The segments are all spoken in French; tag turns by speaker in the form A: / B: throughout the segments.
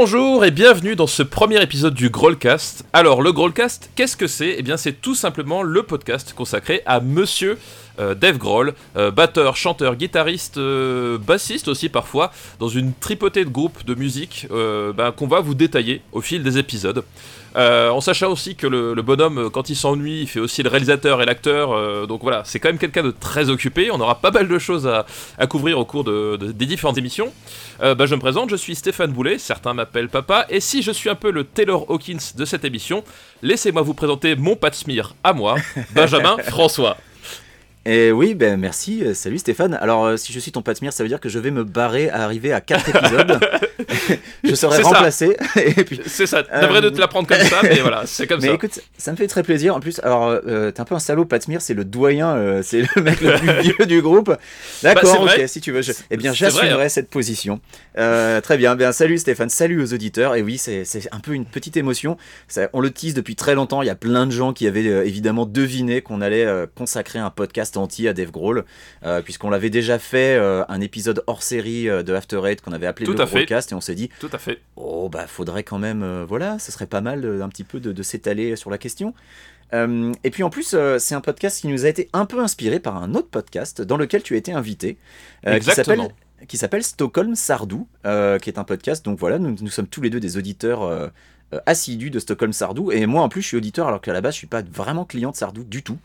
A: Bonjour et bienvenue dans ce premier épisode du Grollcast. Alors le Grollcast, qu'est-ce que c'est? Eh bien c'est tout simplement le podcast consacré à Monsieur euh, Dave Grohl, euh, batteur, chanteur, guitariste, euh, bassiste aussi parfois, dans une tripotée de groupes de musique ben, qu'on va vous détailler au fil des épisodes. En sachant aussi que le, bonhomme, quand il s'ennuie, il fait aussi le réalisateur et l'acteur. donc voilà, c'est quand même quelqu'un de très occupé. On aura pas mal de choses à, couvrir au cours des différentes émissions. Ben, je me présente, je suis Stéphane Boulet, certains m'appellent papa. Et si je suis un peu le Taylor Hawkins de cette émission, laissez-moi vous présenter mon Pat Smear à moi, Benjamin François.
B: Et oui, ben merci. Euh, salut Stéphane. Alors, euh, si je suis ton Patmir, ça veut dire que je vais me barrer à arriver à 4 épisodes. je serai remplacé.
A: C'est ça. Devrais de te la prendre comme ça, mais voilà, c'est comme
B: ça.
A: Mais
B: écoute, ça me fait très plaisir. En plus, alors, euh, t'es un peu un salaud, Patmir, c'est le doyen, c'est le mec le plus vieux du groupe. D'accord, bah, ok, si tu veux. Eh bien, j'assumerai hein. cette position. très bien. Bien, salut Stéphane, salut aux auditeurs. Et oui, c'est un peu une petite émotion. Ça, on le tease depuis très longtemps. Il y a plein de gens qui avaient évidemment deviné qu'on allait consacrer un podcast à Dave Grohl, euh, puisqu'on l'avait déjà fait euh, un épisode hors série euh, de After Eight qu'on avait appelé
A: Tout
B: le podcast et on s'est dit
A: Tout à fait.
B: Oh bah faudrait quand même, voilà, ce serait pas mal un petit peu de, s'étaler sur la question. et puis en plus, c'est un podcast qui nous a été un peu inspiré par un autre podcast dans lequel tu as été invité,
A: Exactement
B: qui s'appelle Stockholm Sardou, qui est un podcast. Donc voilà, nous, nous sommes tous les deux des auditeurs assidus de Stockholm Sardou. Et moi en plus, je suis auditeur alors qu'à la base, je suis pas vraiment client de Sardou du tout.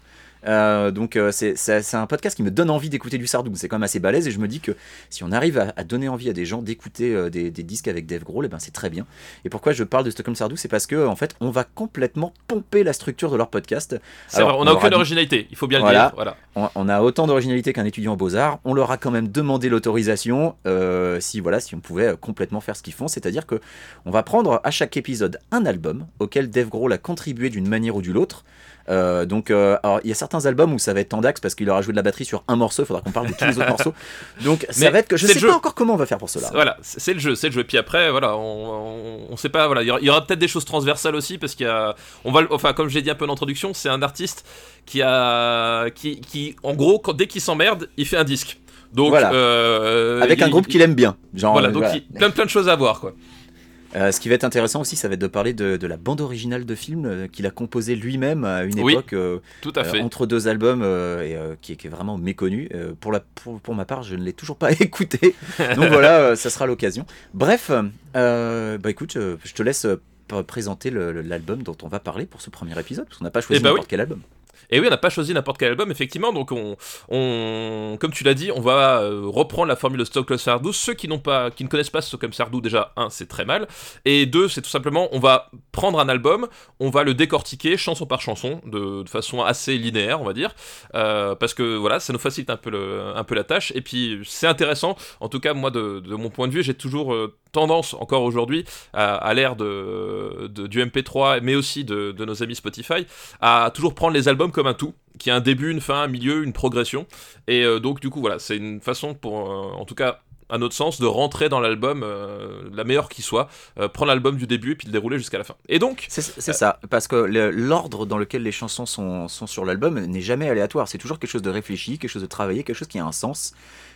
B: Euh, donc euh, c'est un podcast qui me donne envie d'écouter du Sardou. C'est quand même assez balèze et je me dis que si on arrive à, donner envie à des gens d'écouter euh, des, disques avec Dave Grohl, et eh ben c'est très bien. Et pourquoi je parle de Stockholm Sardou, c'est parce que en fait on va complètement pomper la structure de leur podcast.
A: Alors, on n'a aucune originalité, il faut bien le dire. Voilà.
B: On, a autant d'originalité qu'un étudiant en beaux arts. On leur a quand même demandé l'autorisation si voilà si on pouvait complètement faire ce qu'ils font, c'est-à-dire que on va prendre à chaque épisode un album auquel Dave Grohl a contribué d'une manière ou d'une autre. Euh, donc, euh, alors, il y a certains albums où ça va être Tandax parce qu'il aura joué de la batterie sur un morceau. Il faudra qu'on parle de tous les autres morceaux. Donc, ça va être que je sais pas encore comment on va faire pour cela.
A: Voilà, c'est le jeu, c'est le jeu. Et puis après, voilà, on, on, sait pas. Voilà, il y aura, peut-être des choses transversales aussi parce qu'il y a, on va, enfin, comme j'ai dit un peu en introduction, c'est un artiste qui a, qui, qui en gros, dès qu'il s'emmerde, il fait un disque. Donc,
B: voilà. Euh, avec un groupe qu'il aime bien.
A: Genre, voilà, donc plein, plein de choses à voir, quoi.
B: Euh, ce qui va être intéressant aussi, ça va être de parler de, la bande originale de film euh, qu'il a composée lui-même à une époque
A: euh, tout à fait.
B: entre deux albums et qui, est, vraiment méconnu. pour, la, pour, ma part, je ne l'ai toujours pas écouté. Donc voilà, ça sera l'occasion. Bref, bah écoute, je te laisse présenter l'album dont on va parler pour ce premier épisode, parce qu'on n'a pas choisi eh bah n'importe quel album.
A: Et oui, on n'a pas choisi n'importe quel album, effectivement. Donc, on, comme tu l'as dit, on va euh, reprendre la formule de Stockholm Sardou. Ceux qui, pas, qui ne connaissent pas Stockholm Sardou, déjà, un, c'est très mal. Et deux, c'est tout simplement, on va prendre un album, on va le décortiquer chanson par chanson, de, façon assez linéaire, on va dire. Euh, parce que voilà, ça nous facilite un peu, un peu la tâche. Et puis, c'est intéressant. En tout cas, moi, de, mon point de vue, j'ai toujours euh, tendance, encore aujourd'hui, à, l'ère de, du MP3, mais aussi de nos amis Spotify, à toujours prendre les albums comme un tout, qui a un début, une fin, un milieu, une progression. Et euh, donc, du coup, voilà, c'est une façon pour, euh, en tout cas, à notre sens, de rentrer dans l'album euh, la meilleure qui soit, prendre l'album du début et puis le dérouler jusqu'à la fin. Et donc.
B: C'est ça, parce que l'ordre dans lequel les chansons sont, sur l'album n'est jamais aléatoire. C'est toujours quelque chose de réfléchi, quelque chose de travaillé, quelque chose qui a un sens.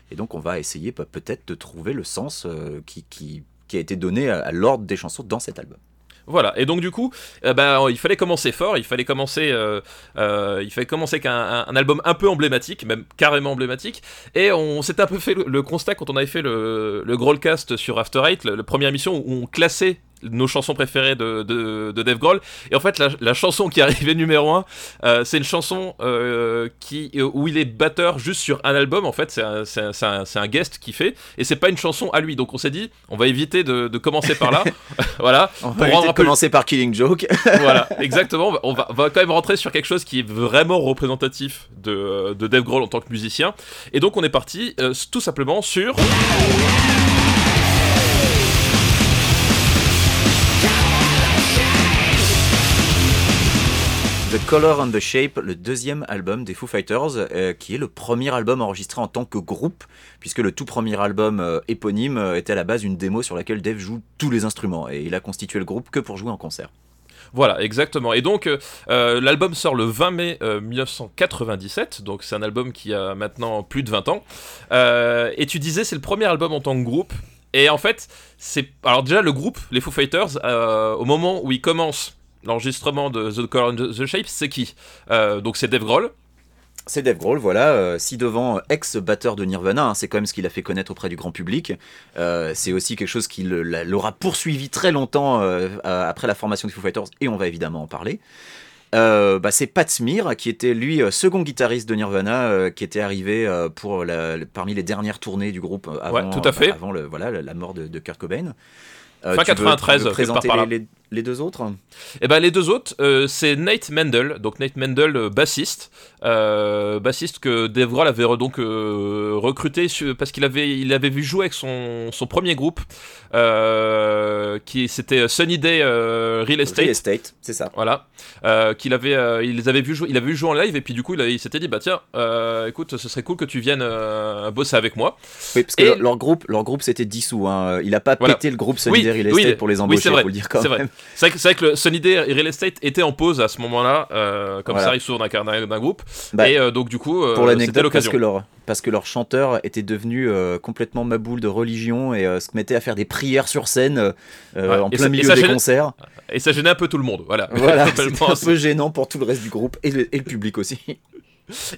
B: Et donc, on va essayer peut-être de trouver le sens qui, a été donné à l'ordre des chansons dans cet album.
A: Voilà. Et donc du coup, euh, ben, il fallait commencer fort. Il fallait commencer, euh, euh, il fallait commencer un, album un peu emblématique, même carrément emblématique. Et on s'est un peu fait le, constat quand on avait fait le, le Growlcast sur After Eight, la première émission où on classait nos chansons préférées de, de, de Dave Grohl. Et en fait, la, chanson qui est arrivée numéro 1, euh, c'est une chanson euh, qui, euh, où il est batteur juste sur un album. En fait, c'est un, un, guest qui fait. Et c'est pas une chanson à lui. Donc on s'est dit, on va éviter de, commencer par là. voilà.
B: On va commencer par Killing Joke.
A: voilà, exactement. On va, on va, quand même rentrer sur quelque chose qui est vraiment représentatif de, de Dave Grohl en tant que musicien. Et donc on est parti tout simplement sur...
B: The Color and the Shape, le deuxième album des Foo Fighters, euh, qui est le premier album enregistré en tant que groupe, puisque le tout premier album euh, éponyme euh, était à la base une démo sur laquelle Dave joue tous les instruments, et il a constitué le groupe que pour jouer en concert.
A: Voilà, exactement. Et donc, l'album sort le 20 mai 1997, donc c'est un album qui a maintenant plus de 20 ans. et tu disais, c'est le premier album en tant que groupe. Et en fait, c'est alors déjà le groupe, les Foo Fighters, au moment où ils commencent l'enregistrement de The Color and the Shape, c'est qui Donc c'est Dave Grohl,
B: c'est Dave Grohl, voilà, euh, si devant ex-batteur de Nirvana, hein, c'est quand même ce qu'il a fait connaître auprès du grand public. Euh, c'est aussi quelque chose qui l'aura poursuivi très longtemps euh, après la formation des Foo Fighters, et on va évidemment en parler. Bah, c'est Pat Smear qui était lui second guitariste de Nirvana, qui était arrivé pour parmi les dernières tournées du groupe avant,
A: tout à fait.
B: avant le, voilà, la mort de, de Kurt Cobain.
A: fin 93,
B: présenter les, les deux autres
A: Eh ben les deux autres, euh, c'est Nate Mendel, donc Nate Mendel, euh, bassiste, euh, bassiste que Dave Grohl avait donc recruté parce qu'il avait, il avait vu jouer avec son, son premier groupe, qui c'était Sunny Day Real Estate.
B: Real Estate, c'est ça.
A: Voilà, qu'il avait, il les avait vu jouer, il avait vu jouer en live et puis du coup il, s'était dit bah tiens, écoute, ce serait cool que tu viennes bosser avec moi.
B: Oui, parce que leur groupe, leur groupe s'était dissous. Hein. Il a pas pété le groupe Sunny Day Real Estate pour les embaucher,
A: oui,
B: faut le dire quand même.
A: C'est vrai, que le Sunny Day Real Estate était en pause à ce moment-là, euh, comme ça arrive souvent d'un groupe. Bah, et euh, donc du coup, euh, c'était l'occasion.
B: Parce que leur, parce que leur chanteur était devenu complètement maboule de religion et se mettait à faire des prières sur scène en plein milieu des concerts.
A: Et ça gênait un peu tout le monde, voilà.
B: Voilà, c'était un peu gênant pour tout le reste du groupe et le public aussi.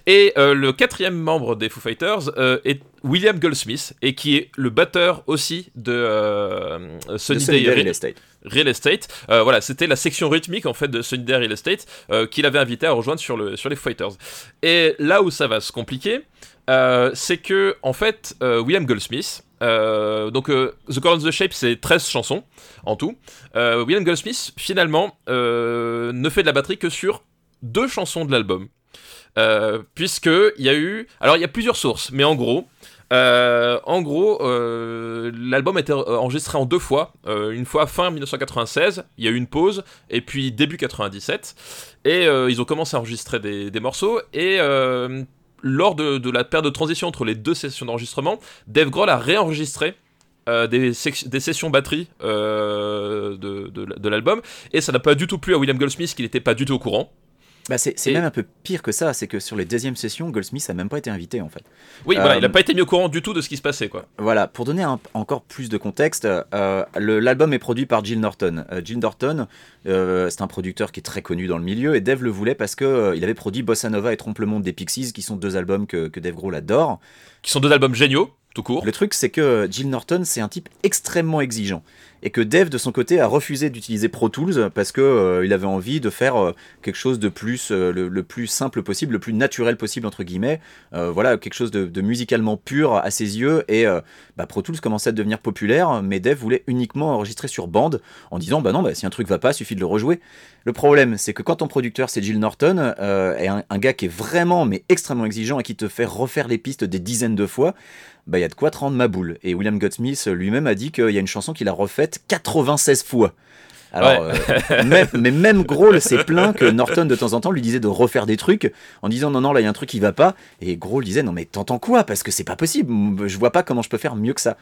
A: Et euh, le quatrième membre des Foo Fighters euh, est William Goldsmith, et qui est le batteur aussi de euh, Sunny Day
B: Real Estate.
A: Real Estate. voilà, c'était la section rythmique en fait de Sunny Day Real Estate qu'il avait invité à rejoindre sur, le, sur les Foo Fighters. Et là où ça va se compliquer, c'est que en fait William Goldsmith, donc The Color the Shape c'est 13 chansons en tout. William Goldsmith finalement ne fait de la batterie que sur deux chansons de l'album. Euh, puisque il y a eu, alors il y a plusieurs sources, mais en gros, euh, en gros, euh, l'album a été enregistré en deux fois. une fois fin 1996, il y a eu une pause, et puis début 97. Et ils ont commencé à enregistrer des, morceaux. Et lors de, la période de transition entre les deux sessions d'enregistrement, Dave Grohl a réenregistré des, sessions batterie de, de l'album. Et ça n'a pas du tout plu à William Goldsmith, qui n'était pas du tout au courant.
B: Bah c'est même un peu pire que ça, c'est que sur les deuxièmes sessions, Goldsmith a même pas été invité en fait.
A: Oui, voilà, il n'a euh, pas été mis au courant du tout de ce qui se passait quoi.
B: Voilà, pour donner encore plus de contexte, euh, l'album est produit par Jill Norton. Euh, Jill Norton, c'est un producteur qui est très connu dans le milieu et Dave le voulait parce que il avait produit Bossa Nova et Trompe le Monde des Pixies, qui sont deux albums que, que Dave Grohl adore.
A: Qui sont deux albums géniaux,
B: Le truc, c'est que Jill Norton, c'est un type extrêmement exigeant. Et que Dev de son côté a refusé d'utiliser Pro Tools parce que euh, avait envie de faire euh, quelque chose de plus euh, le, plus simple possible, le plus naturel possible entre guillemets, voilà quelque chose de, musicalement pur à ses yeux. Et bah, Pro Tools commençait à devenir populaire, mais Dev voulait uniquement enregistrer sur bande en disant bah non bah, si un truc va pas, suffit de le rejouer. Le problème c'est que quand ton producteur c'est Jill Norton et un, un, gars qui est vraiment mais extrêmement exigeant et qui te fait refaire les pistes des dizaines de fois, bah, il y a de quoi te rendre ma boule. Et William Goldsmith lui-même a dit qu'il y a une chanson qu'il a refaite 96 fois. Alors, euh, mais même Grohl s'est plaint que Norton de temps en temps lui disait de refaire des trucs en disant non non là il y a un truc qui va pas. Et Grohl disait non mais t'entends quoi? Parce que c'est pas possible. Je vois pas comment je peux faire mieux que ça.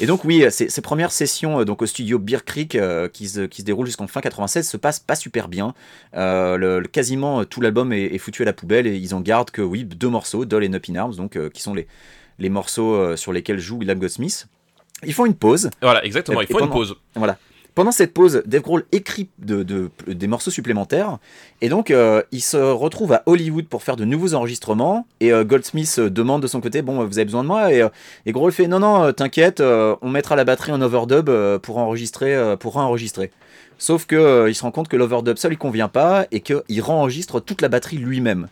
B: Et donc oui ces, premières sessions euh, donc au studio Beer Creek euh, qui, se, qui se déroulent jusqu'en fin 96 se passent pas super bien. Le, quasiment tout l'album est, foutu à la poubelle et ils en gardent que oui deux morceaux Doll et Up in Arms donc qui sont les les morceaux euh, sur lesquels joue William Goldsmith. Ils font une pause.
A: Voilà, exactement, ils font une pause.
B: Voilà. Pendant cette pause, Dave Grohl écrit de, des morceaux supplémentaires et donc euh, il se retrouve à Hollywood pour faire de nouveaux enregistrements et euh, Goldsmith demande de son côté bon vous avez besoin de moi? Et, et Grohl fait non non t'inquiète on mettra la batterie en overdub pour enregistrer pour enregistrer. Sauf que il se rend compte que l'overdub ça lui convient pas et qu'il enregistre toute la batterie lui-même.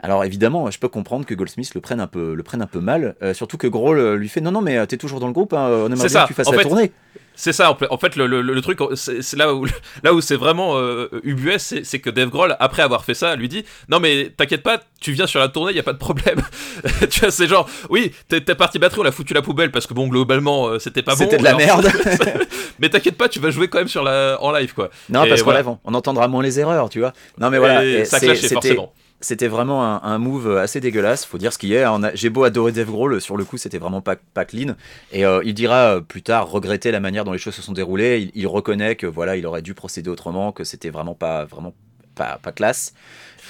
B: Alors évidemment, je peux comprendre que Goldsmith le prenne un peu, le prenne un peu mal, euh, surtout que Grohl euh, lui fait non non mais euh, t'es toujours dans le groupe, hein, on aimerait bien que tu fasses la tournée.
A: C'est ça, en fait, le, truc, c'est là où, là où c'est vraiment ubuesque, c'est que Dave Grohl, après avoir fait ça, lui dit Non, mais t'inquiète pas, tu viens sur la tournée, il y a pas de problème. tu vois, c'est genre, oui, t'es parti batterie, on l'a foutu la poubelle parce que bon, globalement, c'était pas bon.
B: C'était de la merde.
A: mais t'inquiète pas, tu vas jouer quand même sur la, en live, quoi.
B: Non, parce qu'on on entendra moins les erreurs, tu vois. Non, mais voilà.
A: ça clashait forcément
B: c'était vraiment un, move assez dégueulasse, faut dire ce qu'il y a. J'ai beau adorer Dave Grohl, sur le coup c'était vraiment pas, clean. Et euh, il dira euh, plus tard regretter la manière dont les choses se sont déroulées. Il, reconnaît que voilà, il aurait dû procéder autrement, que c'était vraiment pas vraiment pas, pas classe.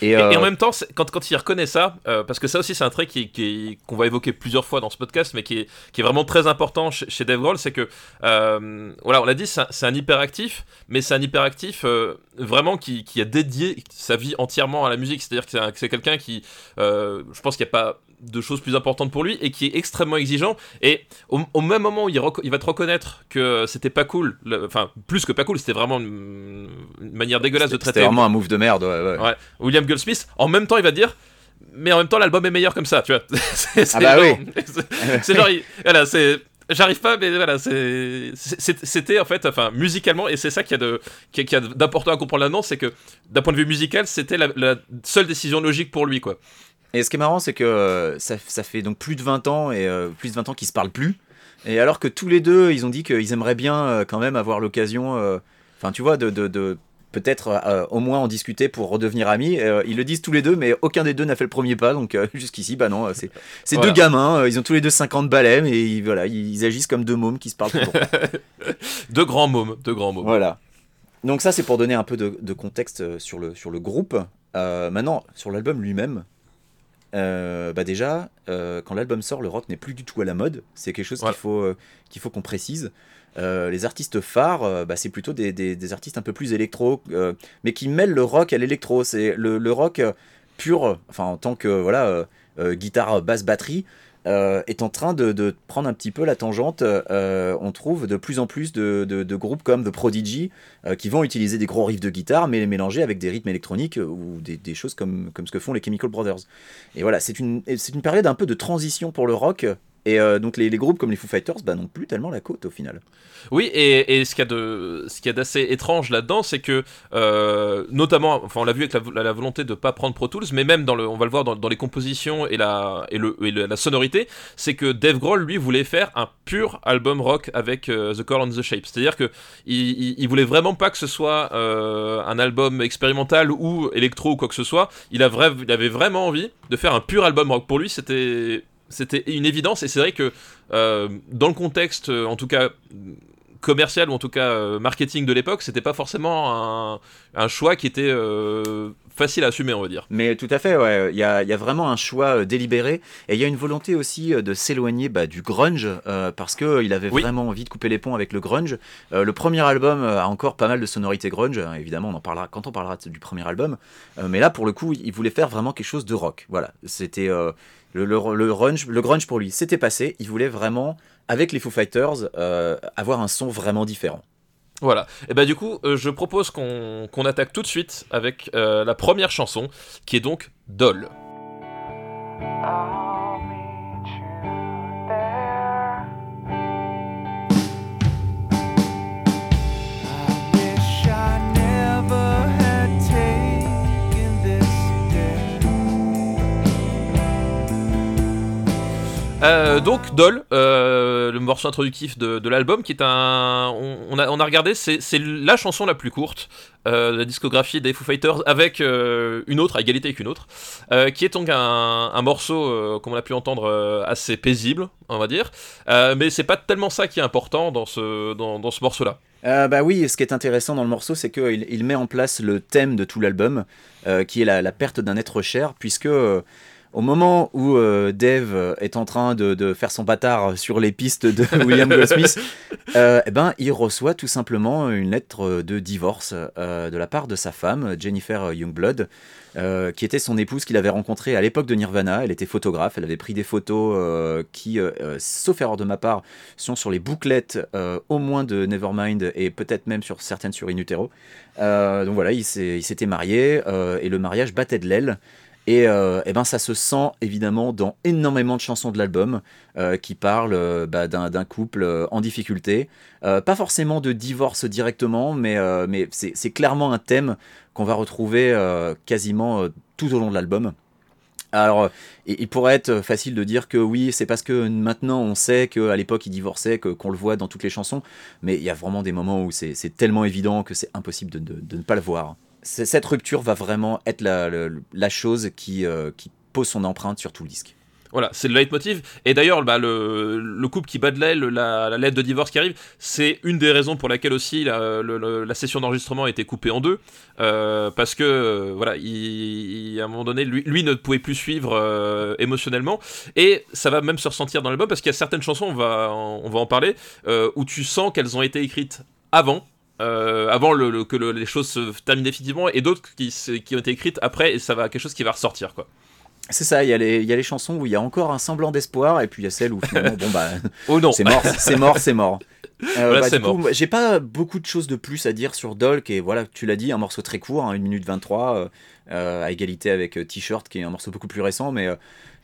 A: Et, en même temps, quand, quand il reconnaît ça, parce que ça aussi c'est un trait qu'on qui, qu'on va évoquer plusieurs fois dans ce podcast, mais qui est, qui est vraiment très important chez, chez Dave Grohl, c'est que, voilà, on l'a dit, c'est un, hyperactif, mais c'est un hyperactif vraiment qui, qui, a dédié sa vie entièrement à la musique. C'est-à-dire que c'est quelqu'un qui, je pense qu'il n'y a pas de choses plus importantes pour lui et qui est extrêmement exigeant. Et au, même moment où il, il, va te reconnaître que c'était pas cool, enfin plus que pas cool, c'était vraiment une, manière dégueulasse de traiter.
B: C'était vraiment un move de merde. Ouais,
A: ouais. William Goldsmith. En même temps, il va dire. Mais en même temps, l'album est meilleur comme ça, tu vois.
B: ah bah oui.
A: C'est voilà, c'est j'arrive pas mais voilà c'était en fait enfin musicalement et c'est ça qu'il y a de qui a d'important à comprendre là-dedans c'est que d'un point de vue musical c'était la, la, seule décision logique pour lui quoi
B: et ce qui est marrant, c'est que euh, ça, fait donc plus de 20 ans et euh, plus de 20 ans qu'ils se parlent plus. Et alors que tous les deux, ils ont dit qu'ils aimeraient bien euh, quand même avoir l'occasion, enfin tu vois, de, de, peut-être au moins en discuter pour redevenir amis. ils le disent tous les deux, mais aucun des deux n'a fait le premier pas. Donc jusqu'ici, bah non, c'est deux gamins. ils ont tous les deux 50 balais, mais ils, voilà, ils, agissent comme deux mômes qui se parlent tout le temps.
A: deux grands mômes, deux grands mômes.
B: Voilà. Donc ça, c'est pour donner un peu de, de contexte sur le, sur le groupe. maintenant, sur l'album lui-même, euh, bah déjà, euh, quand l'album sort, le rock n'est plus du tout à la mode. C'est quelque chose qu'il faut euh, qu'il faut qu'on précise. les artistes phares, bah, c'est plutôt des, des, artistes un peu plus électro, mais qui mêlent le rock à l'électro. C'est le, le, rock pur, enfin en tant que voilà guitare, basse, batterie. Euh, est en train de, prendre un petit peu la tangente. Euh, on trouve de plus en plus de, groupes comme The Prodigy euh, qui vont utiliser des gros riffs de guitare mais les mélanger avec des rythmes électroniques ou des, choses comme, ce que font les Chemical Brothers. Et voilà, c'est une, une période un peu de transition pour le rock et euh, donc les, groupes comme les Foo Fighters bah, n'ont plus tellement la côte au final.
A: Oui, et, ce qu'il y a d'assez étrange là-dedans, c'est que euh, notamment, enfin on l'a vu avec la, volonté de ne pas prendre Pro Tools, mais même dans le, on va le voir dans, les compositions et la et le, la sonorité, c'est que Dave Grohl lui voulait faire un pur album rock avec euh, The Call on the Shape. C'est-à-dire que il, voulait vraiment pas que ce soit un album expérimental ou électro ou quoi que ce soit. Il avait vraiment envie de faire un pur album rock. Pour lui, c'était c'était une évidence et c'est vrai que euh, dans le contexte, euh, en tout cas commercial ou en tout cas euh, marketing de l'époque, c'était pas forcément un, choix qui était facile à assumer, on va dire.
B: Mais tout à fait, ouais. Il y a, y a, vraiment un choix délibéré et il y a une volonté aussi de s'éloigner bah, du grunge parce qu'il avait vraiment envie de couper les ponts avec le grunge. le premier album a encore pas mal de sonorités grunge, hein, évidemment, on en parlera quand on parlera du premier album. mais là, pour le coup, il voulait faire vraiment quelque chose de rock. Voilà, c'était le, le, grunge, le grunge pour lui, c'était passé. Il voulait vraiment, avec les Foo Fighters, euh, avoir un son vraiment différent.
A: Voilà. Et bah du coup, euh, je propose qu'on attaque tout de suite avec euh, la première chanson, qui est donc Doll. Euh, donc Doll, euh, le morceau introductif de, l'album, qui est un, on, a, on a regardé, c'est la chanson la plus courte euh, de la discographie des Foo Fighters, avec une autre, à égalité avec une autre, qui est donc un, morceau, comme on a pu entendre, assez paisible, on va dire, mais c'est pas tellement ça qui est important dans ce, dans, ce morceau-là.
B: bah oui, ce qui est intéressant dans le morceau, c'est qu'il il met en place le thème de tout l'album, qui est la, la perte d'un être cher, puisque au moment où euh, Dave est en train de, faire son bâtard sur les pistes de William Goldsmith, euh, eh ben, il reçoit tout simplement une lettre de divorce euh, de la part de sa femme, Jennifer Youngblood, qui était son épouse qu'il avait rencontrée à l'époque de Nirvana. Elle était photographe, elle avait pris des photos qui, sauf erreur de ma part, sont sur les bouclettes au moins de Nevermind et peut-être même sur certaines sur In Utero. donc voilà, il s'était marié et le mariage battait de l'aile. Et, euh, eh ben ça se sent évidemment dans énormément de chansons de l'album euh, qui parlent euh, bah, d'un couple en difficulté. pas forcément de divorce directement, mais, c'est clairement un thème qu'on va retrouver quasiment tout au long de l'album. Alors, il pourrait être facile de dire que oui, c'est parce que maintenant on sait qu'à l'époque il divorçait, qu'on le voit dans toutes les chansons, mais il y a vraiment des moments où c'est tellement évident que c'est impossible de ne pas le voir cette rupture va vraiment être la, chose qui, euh, qui pose son empreinte sur tout le disque.
A: Voilà, c'est le leitmotiv. Et d'ailleurs, bah, le, le, couple qui bat de l'aile, la, lettre de divorce qui arrive, c'est une des raisons pour laquelle aussi la, session d'enregistrement a été coupée en deux. Euh, parce que, euh, voilà, il, à un moment donné, lui, ne pouvait plus suivre émotionnellement. Et ça va même se ressentir dans l'album, parce qu'il y a certaines chansons, on va en parler, où tu sens qu'elles ont été écrites avant. Avant le, que les choses se terminent définitivement et d'autres qui, qui ont été écrites après et ça va quelque chose qui va ressortir quoi.
B: C'est ça, il y, a les, il y, a les chansons où il y a encore un semblant d'espoir, et puis il y a celles où finalement, bon bah, oh non. c'est mort, c'est mort, c'est mort. Euh, bah, j'ai pas beaucoup de choses de plus à dire sur Dolk, et voilà, tu l'as dit, un morceau très court, 1 hein, minute 23, euh, euh, à égalité avec T-shirt, qui est un morceau beaucoup plus récent, mais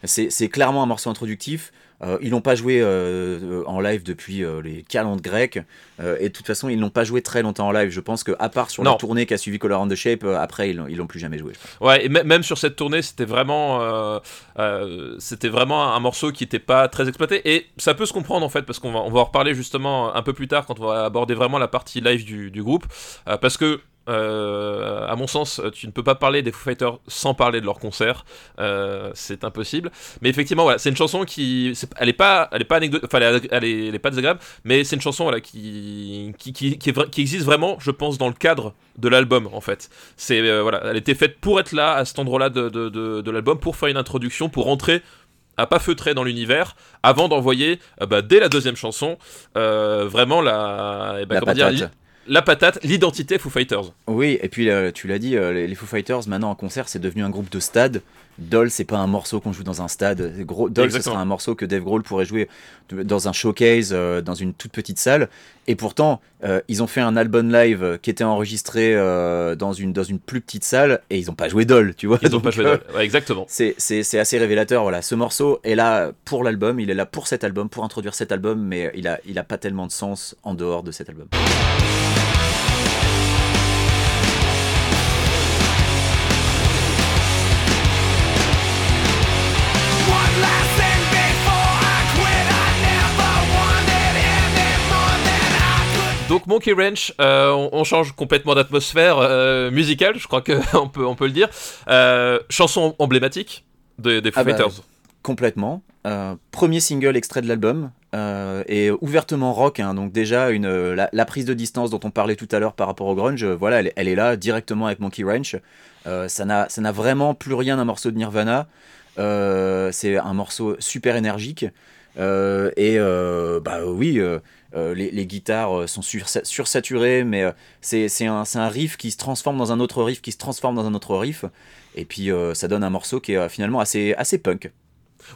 B: c'est clairement un morceau introductif. Euh, ils n'ont pas joué euh, en live depuis euh, les calendes grecs et de toute façon ils n'ont pas joué très longtemps en live. Je pense que à part sur la tournée qui a suivi Color and the Shape, après ils l'ont plus jamais joué.
A: Ouais, et même sur cette tournée c'était vraiment c'était vraiment un morceau qui n'était pas très exploité et ça peut se comprendre en fait parce qu'on va on va en reparler justement un peu plus tard quand on va aborder vraiment la partie live du, du groupe parce que euh, à mon sens, tu ne peux pas parler des Foo Fighters sans parler de leur concert. Euh, c'est impossible. Mais effectivement, voilà, c'est une chanson qui, elle est pas, elle est pas anecdote, enfin, elle, est, pas désagréable, mais c'est une chanson voilà qui, qui, qui, qui, existe vraiment, je pense, dans le cadre de l'album en fait. C'est euh, voilà, elle était faite pour être là à cet endroit-là de, de, de, l'album, pour faire une introduction, pour rentrer à pas feutrer dans l'univers avant d'envoyer bah, dès la deuxième chanson vraiment la,
B: eh ben, la dire,
A: la patate, l'identité Foo Fighters.
B: Oui, et puis euh, tu l'as dit, euh, les, Foo Fighters maintenant en concert, c'est devenu un groupe de stade. Doll, c'est pas un morceau qu'on joue dans un stade. Doll, ce sera un morceau que Dave Grohl pourrait jouer dans un showcase, euh, dans une toute petite salle. Et pourtant, ils ont fait un album live qui était enregistré dans, une, dans une plus petite salle et ils n'ont pas joué Doll, tu vois.
A: Ils n'ont pas joué Doll, exactement.
B: C'est assez révélateur. Voilà, ce morceau est là pour l'album, il est là pour cet album, pour introduire cet album, mais il a, il a pas tellement de sens en dehors de cet album.
A: Donc Monkey Ranch, euh, on, change complètement d'atmosphère euh, musicale, je crois qu'on peut, on peut le dire. Euh, chanson emblématique des, Foo ah bah, Fighters.
B: complètement. premier single extrait de l'album et ouvertement rock. Hein, donc déjà une, la, prise de distance dont on parlait tout à l'heure par rapport au grunge, voilà, elle, est là directement avec Monkey Ranch. ça n'a vraiment plus rien d'un morceau de Nirvana. C'est un morceau super énergique. et bah oui, euh, les, guitares euh, sont sursaturées, mais euh, c'est un, riff qui se transforme dans un autre riff, qui se transforme dans un autre riff, et puis ça donne un morceau qui est finalement assez punk.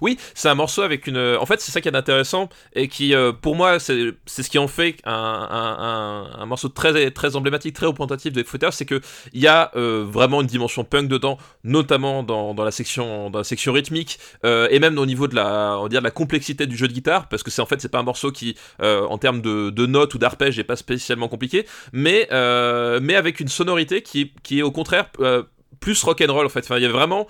A: Oui, c'est un morceau avec une. En fait, c'est ça qui est intéressant et qui, euh, pour moi, c'est ce qui en fait un, morceau très, très emblématique, très représentatif des Footers, c'est qu'il y a euh, vraiment une dimension punk dedans, notamment dans, la, section, dans la section rythmique euh, et même au niveau de la, on dire, de la complexité du jeu de guitare, parce que c'est en fait, c'est pas un morceau qui, en termes de, notes ou d'arpèges, n'est pas spécialement compliqué, mais, mais avec une sonorité qui, qui est au contraire plus rock'n'roll en fait. Il y a vraiment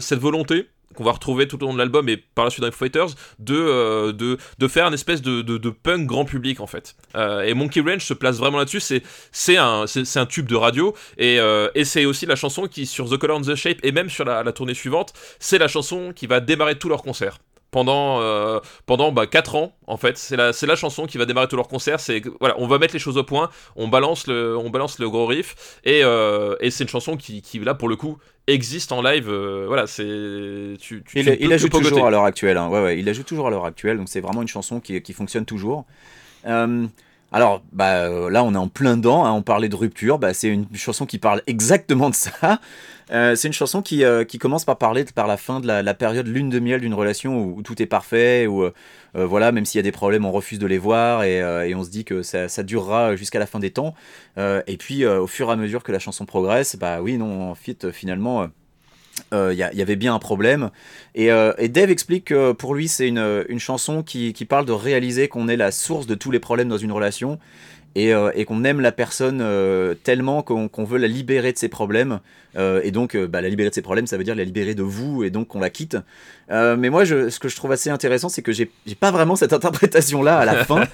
A: cette volonté qu'on va retrouver tout au long de l'album et par la suite dans Fighters de, euh, de, faire une espèce de, punk grand public en fait. Euh, et Monkey Ranch se place vraiment là-dessus, c'est, c'est, un, tube de radio et, euh, et c'est aussi la chanson qui sur The Color and the Shape et même sur la, la tournée suivante, c'est la chanson qui va démarrer tous leurs concerts pendant, euh, pendant bah, 4 ans en fait. C'est la, c'est la chanson qui va démarrer tous leurs concerts. C'est, voilà, on va mettre les choses au point, on balance le, on balance le gros riff et, euh, et c'est une chanson qui, qui, là pour le coup existe en live. Euh, voilà, c'est. Tu,
B: tu, il, il ajoute toujours à l'heure actuelle. Hein. Ouais, ouais, il toujours à l'heure actuelle, donc c'est vraiment une chanson qui, qui fonctionne toujours. alors, bah, là, on est en plein dedans. Hein. on parlait de rupture. Bah, c'est une chanson qui parle exactement de ça. Euh, c'est une chanson qui, euh, qui, commence par parler par la fin de la, période lune de miel d'une relation où, tout est parfait, où euh, voilà, même s'il y a des problèmes, on refuse de les voir et, on se dit que ça, durera jusqu'à la fin des temps. et puis, au fur et à mesure que la chanson progresse, bah oui, non, en fait, finalement. Il y, y, avait bien un problème. Et, et Dave explique que pour lui, c'est une, une, chanson qui, qui, parle de réaliser qu'on est la source de tous les problèmes dans une relation euh, et, qu'on aime la personne euh, tellement qu'on veut la libérer de ses problèmes. Euh, et donc, bah, la libérer de ses problèmes, ça veut dire la libérer de vous, et donc qu'on la quitte. mais moi, je, ce que je trouve assez intéressant, c'est que j'ai pas vraiment cette interprétation-là à la fin,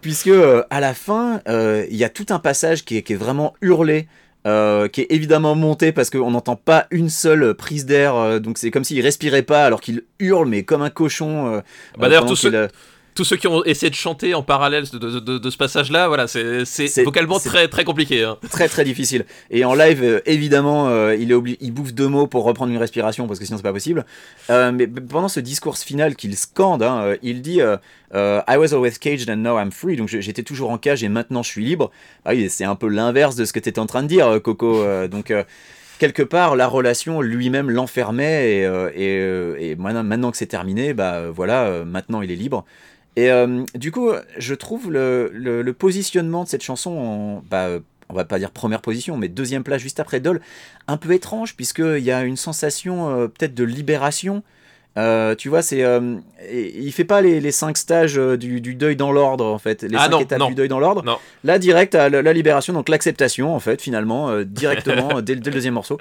B: puisque à la fin, il y a tout un passage qui est, qui est vraiment hurlé qui est évidemment monté parce qu'on n'entend pas une seule prise d'air, donc c'est comme s'il respirait pas alors qu'il hurle mais comme un cochon.
A: bah d'ailleurs tout, ce, tous ceux qui ont essayé de chanter en parallèle de, ce passage-là, voilà, c'est vocalement très très compliqué. Hein.
B: Très très difficile. Et en live, euh, évidemment, euh, il, est il bouffe deux mots pour reprendre une respiration parce que sinon c'est pas possible. Euh, mais pendant ce discours final qu'il scande, hein, il dit I was always caged and now I'm free. Donc j'étais toujours en cage et maintenant je suis libre. Ah oui, c'est un peu l'inverse de ce que tu étais en train de dire, Coco. donc quelque part, la relation lui-même l'enfermait et, et, maintenant, que c'est terminé, bah voilà, maintenant il est libre. Et euh, du coup, je trouve le, le, positionnement de cette chanson en, bah, on va pas dire première position, mais deuxième place juste après Doll, un peu étrange, puisqu'il y a une sensation euh, peut-être de libération. Euh, tu vois, c'est, il fait pas les, les cinq stages du, du, deuil dans l'ordre en fait, les ah cinq étapes du deuil dans l'ordre. Là, direct à la, libération, donc l'acceptation en fait, finalement, directement dès, le deuxième morceau.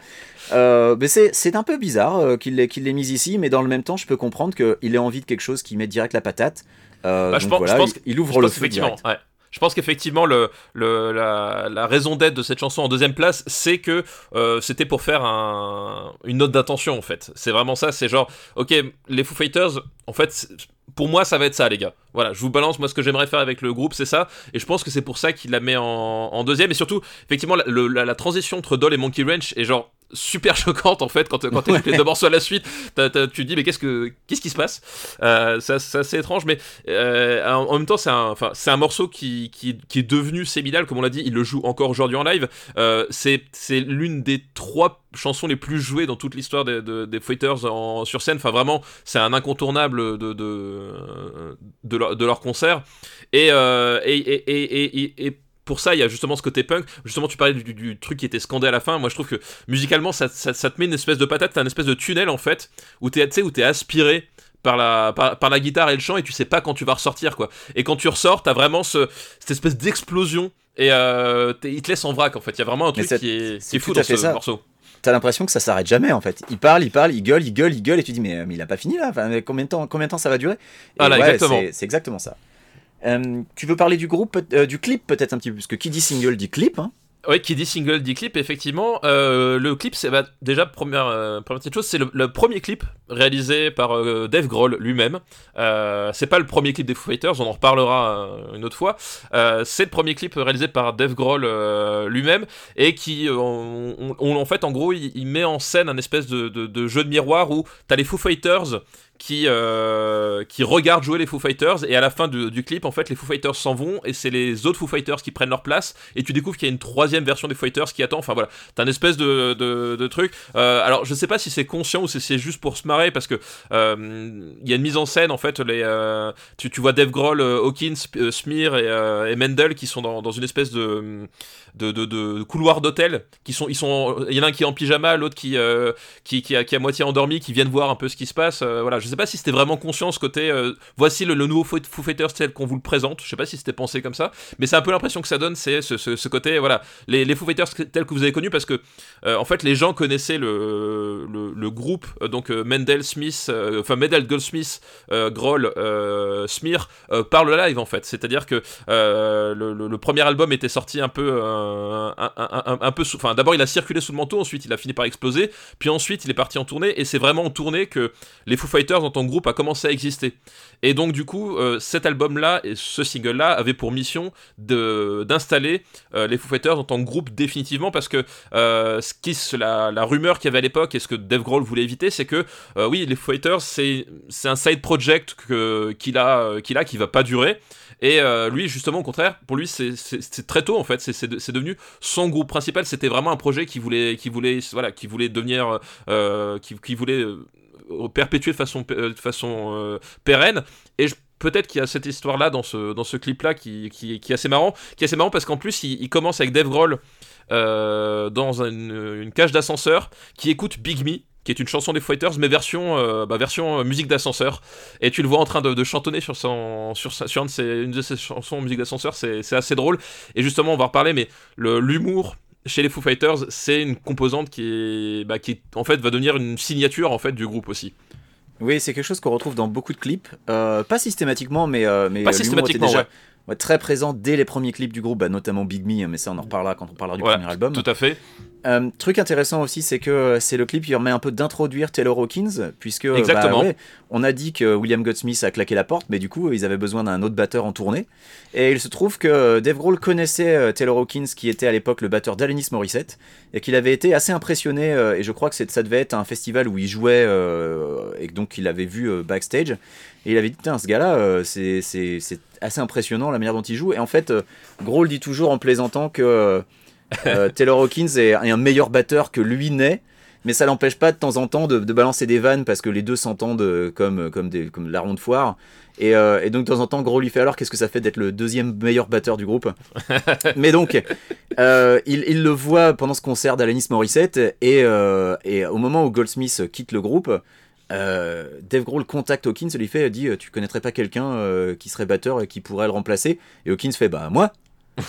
B: mais c'est, un peu bizarre qu'il l'ait, qu'il l'ait mis ici, mais dans le même temps, je peux comprendre qu'il ait envie de quelque chose qui met direct la patate. Euh, bah, je, pense, il, ouvre le.
A: Je pense qu'effectivement, le, le, la, raison d'être de cette chanson en deuxième place, c'est que euh, c'était pour faire un, une note d'intention, en fait. C'est vraiment ça, c'est genre, ok, les Foo Fighters, en fait, pour moi, ça va être ça, les gars. Voilà, je vous balance, moi, ce que j'aimerais faire avec le groupe, c'est ça. Et je pense que c'est pour ça qu'il la met en, en, deuxième. Et surtout, effectivement, la, la, la transition entre Doll et Monkey Ranch est genre super choquante en fait quand, quand tu les deux morceaux à la suite. Tu te dis mais qu'est-ce que qu'est-ce qui se passe? Euh, c'est assez étrange mais euh, en, même temps c'est un enfin c'est un morceau qui, qui, qui, est devenu séminal comme on l'a dit. Il le joue encore aujourd'hui en live. Euh, c'est c'est l'une des trois chansons les plus jouées dans toute l'histoire des, des, fighters en, sur scène. Enfin vraiment c'est un incontournable de de, de, leur, de leur concert. Et, et, et, et, et pour ça, il y a justement ce côté punk. Justement, tu parlais du, truc qui était scandé à la fin. Moi, je trouve que musicalement, ça, te met une espèce de patate, t'as une espèce de tunnel en fait, où t'es, t'es aspiré par la, par, la guitare et le chant et tu sais pas quand tu vas ressortir quoi. Et quand tu ressors, t'as vraiment ce, cette espèce d'explosion et euh, il te laisse en vrac en fait. Il y a vraiment un truc qui est, fou dans ce ça. morceau.
B: T'as l'impression que ça s'arrête jamais en fait. Il parle, il parle, il gueule, il gueule, il gueule et tu dis mais, mais il a pas fini là. Enfin, combien de temps, combien de temps ça va durer?
A: Exactement.
B: C'est exactement ça. Euh, tu veux parler du groupe, euh, du clip peut-être un petit peu, parce que qui dit single dit clip. Hein.
A: Oui, qui dit single dit clip, effectivement. Euh, le clip, c'est bah, déjà, première, petite chose, c'est le, premier clip réalisé par Dave Grohl lui-même. c'est pas le premier clip des Foo Fighters, on en reparlera une autre fois. c'est le premier clip réalisé par Dave Grohl lui-même et qui, on, en fait, en gros, il, met en scène un espèce de jeu de miroir où t'as les Foo Fighters qui, euh, qui regarde jouer les Foo Fighters et à la fin du, clip en fait les Foo Fighters s'en vont et c'est les autres Foo Fighters qui prennent leur place et tu découvres qu'il y a une troisième version des Foo Fighters qui attend enfin voilà. T'as un espèce de, de, truc. Euh, alors je sais pas si c'est conscient ou si c'est juste pour se marrer parce que euh, il y a une mise en scène en fait les tu, tu vois Dave Grohl Hawkins Smear et, et, Mendel qui sont dans, dans une espèce de de, de, couloir d'hôtel qui sont ils sont il y en a un qui est en pyjama l'autre qui, qui, qui, a, qui a moitié endormi qui viennent voir un peu ce qui se passe voilà je sais pas si c'était vraiment conscient ce côté. Euh, voici le, nouveau Foo Fighters tel qu'on vous le présente. Je sais pas si c'était pensé comme ça, mais c'est un peu l'impression que ça donne, c'est ce, côté, voilà, les, Foo Fighters tels que vous avez connus, parce que euh, en fait les gens connaissaient le, groupe, euh, donc Mendel Smith, enfin Mendel Goldsmith, Grohl, Smear, par le live en fait. C'est-à-dire que le, premier album était sorti un peu, un, un, peu, enfin d'abord il a circulé sous le manteau, ensuite il a fini par exploser, puis ensuite il est parti en tournée, et c'est vraiment en tournée que les Foo Fighters en tant que groupe a commencé à exister. Et donc du coup, euh, cet album-là et ce single-là avaient pour mission d'installer euh, les Foo Fighters en tant que groupe définitivement parce que euh, ce la, la rumeur qu'il y avait à l'époque et ce que Dave Grohl voulait éviter, c'est que oui, les Foo Fighters c'est un side project qu'il a, qu'il a qui va pas durer. Et lui, justement, au contraire, pour lui, c'est très tôt en fait. C'est devenu son groupe principal. C'était vraiment un projet qui voulait, qui voulait, voilà, qui voulait devenir, qui, qui, voulait perpétuer de façon, de façon euh, pérenne. Et peut-être qu'il y a cette histoire-là dans ce, dans ce clip-là qui, qui, qui, est assez marrant. Qui est assez marrant parce qu'en plus, il, commence avec Dave Grohl euh, dans une, cage d'ascenseur qui écoute Big Me qui est une chanson des Fighters, mais version, euh, bah, version musique d'ascenseur. Et tu le vois en train de, chantonner sur, son, sur, sur une, de ses, une de ses chansons musique d'ascenseur, c'est assez drôle. Et justement, on va reparler, mais l'humour chez les Foo Fighters, c'est une composante qui, est, bah, qui en fait va devenir une signature en fait du groupe aussi.
B: Oui, c'est quelque chose qu'on retrouve dans beaucoup de clips, euh, pas systématiquement, mais, euh, mais
A: pas systématiquement,
B: très présent dès les premiers clips du groupe, bah, notamment Big Me, mais ça on en reparlera quand on parlera du premier album.
A: Tout à fait.
B: Euh, truc intéressant aussi, c'est que c'est le clip qui permet un peu d'introduire Taylor Hawkins, puisque bah,
A: Exactement.
B: on a dit que William Goldsmith a claqué la porte, mais du coup ils avaient besoin d'un autre batteur en tournée. Et il se trouve que Dave Grohl connaissait euh, Taylor Hawkins, qui était à l'époque le batteur d'Alanis Morissette, et qu'il avait été assez impressionné, euh, et je crois que ça devait être un festival où il jouait, et donc il avait vu backstage, et il avait dit, tiens, ce gars-là, c'est assez impressionnant la manière dont il joue. Et en fait, Grohl dit toujours en plaisantant que... Euh, Taylor Hawkins est, un meilleur batteur que lui n'est, mais ça l'empêche pas de temps en temps de, balancer des vannes parce que les deux s'entendent euh, comme, comme, des, comme la ronde foire. Et, euh, et, donc de temps en temps, Gros lui fait alors qu'est-ce que ça fait d'être le deuxième meilleur batteur du groupe? Mais donc, il, il, le voit pendant ce concert d'Alanis Morissette et, et, au moment où Goldsmith quitte le groupe, Dave Grohl contacte Hawkins et lui fait dit tu connaîtrais pas quelqu'un qui serait batteur et qui pourrait le remplacer? Et Hawkins fait bah moi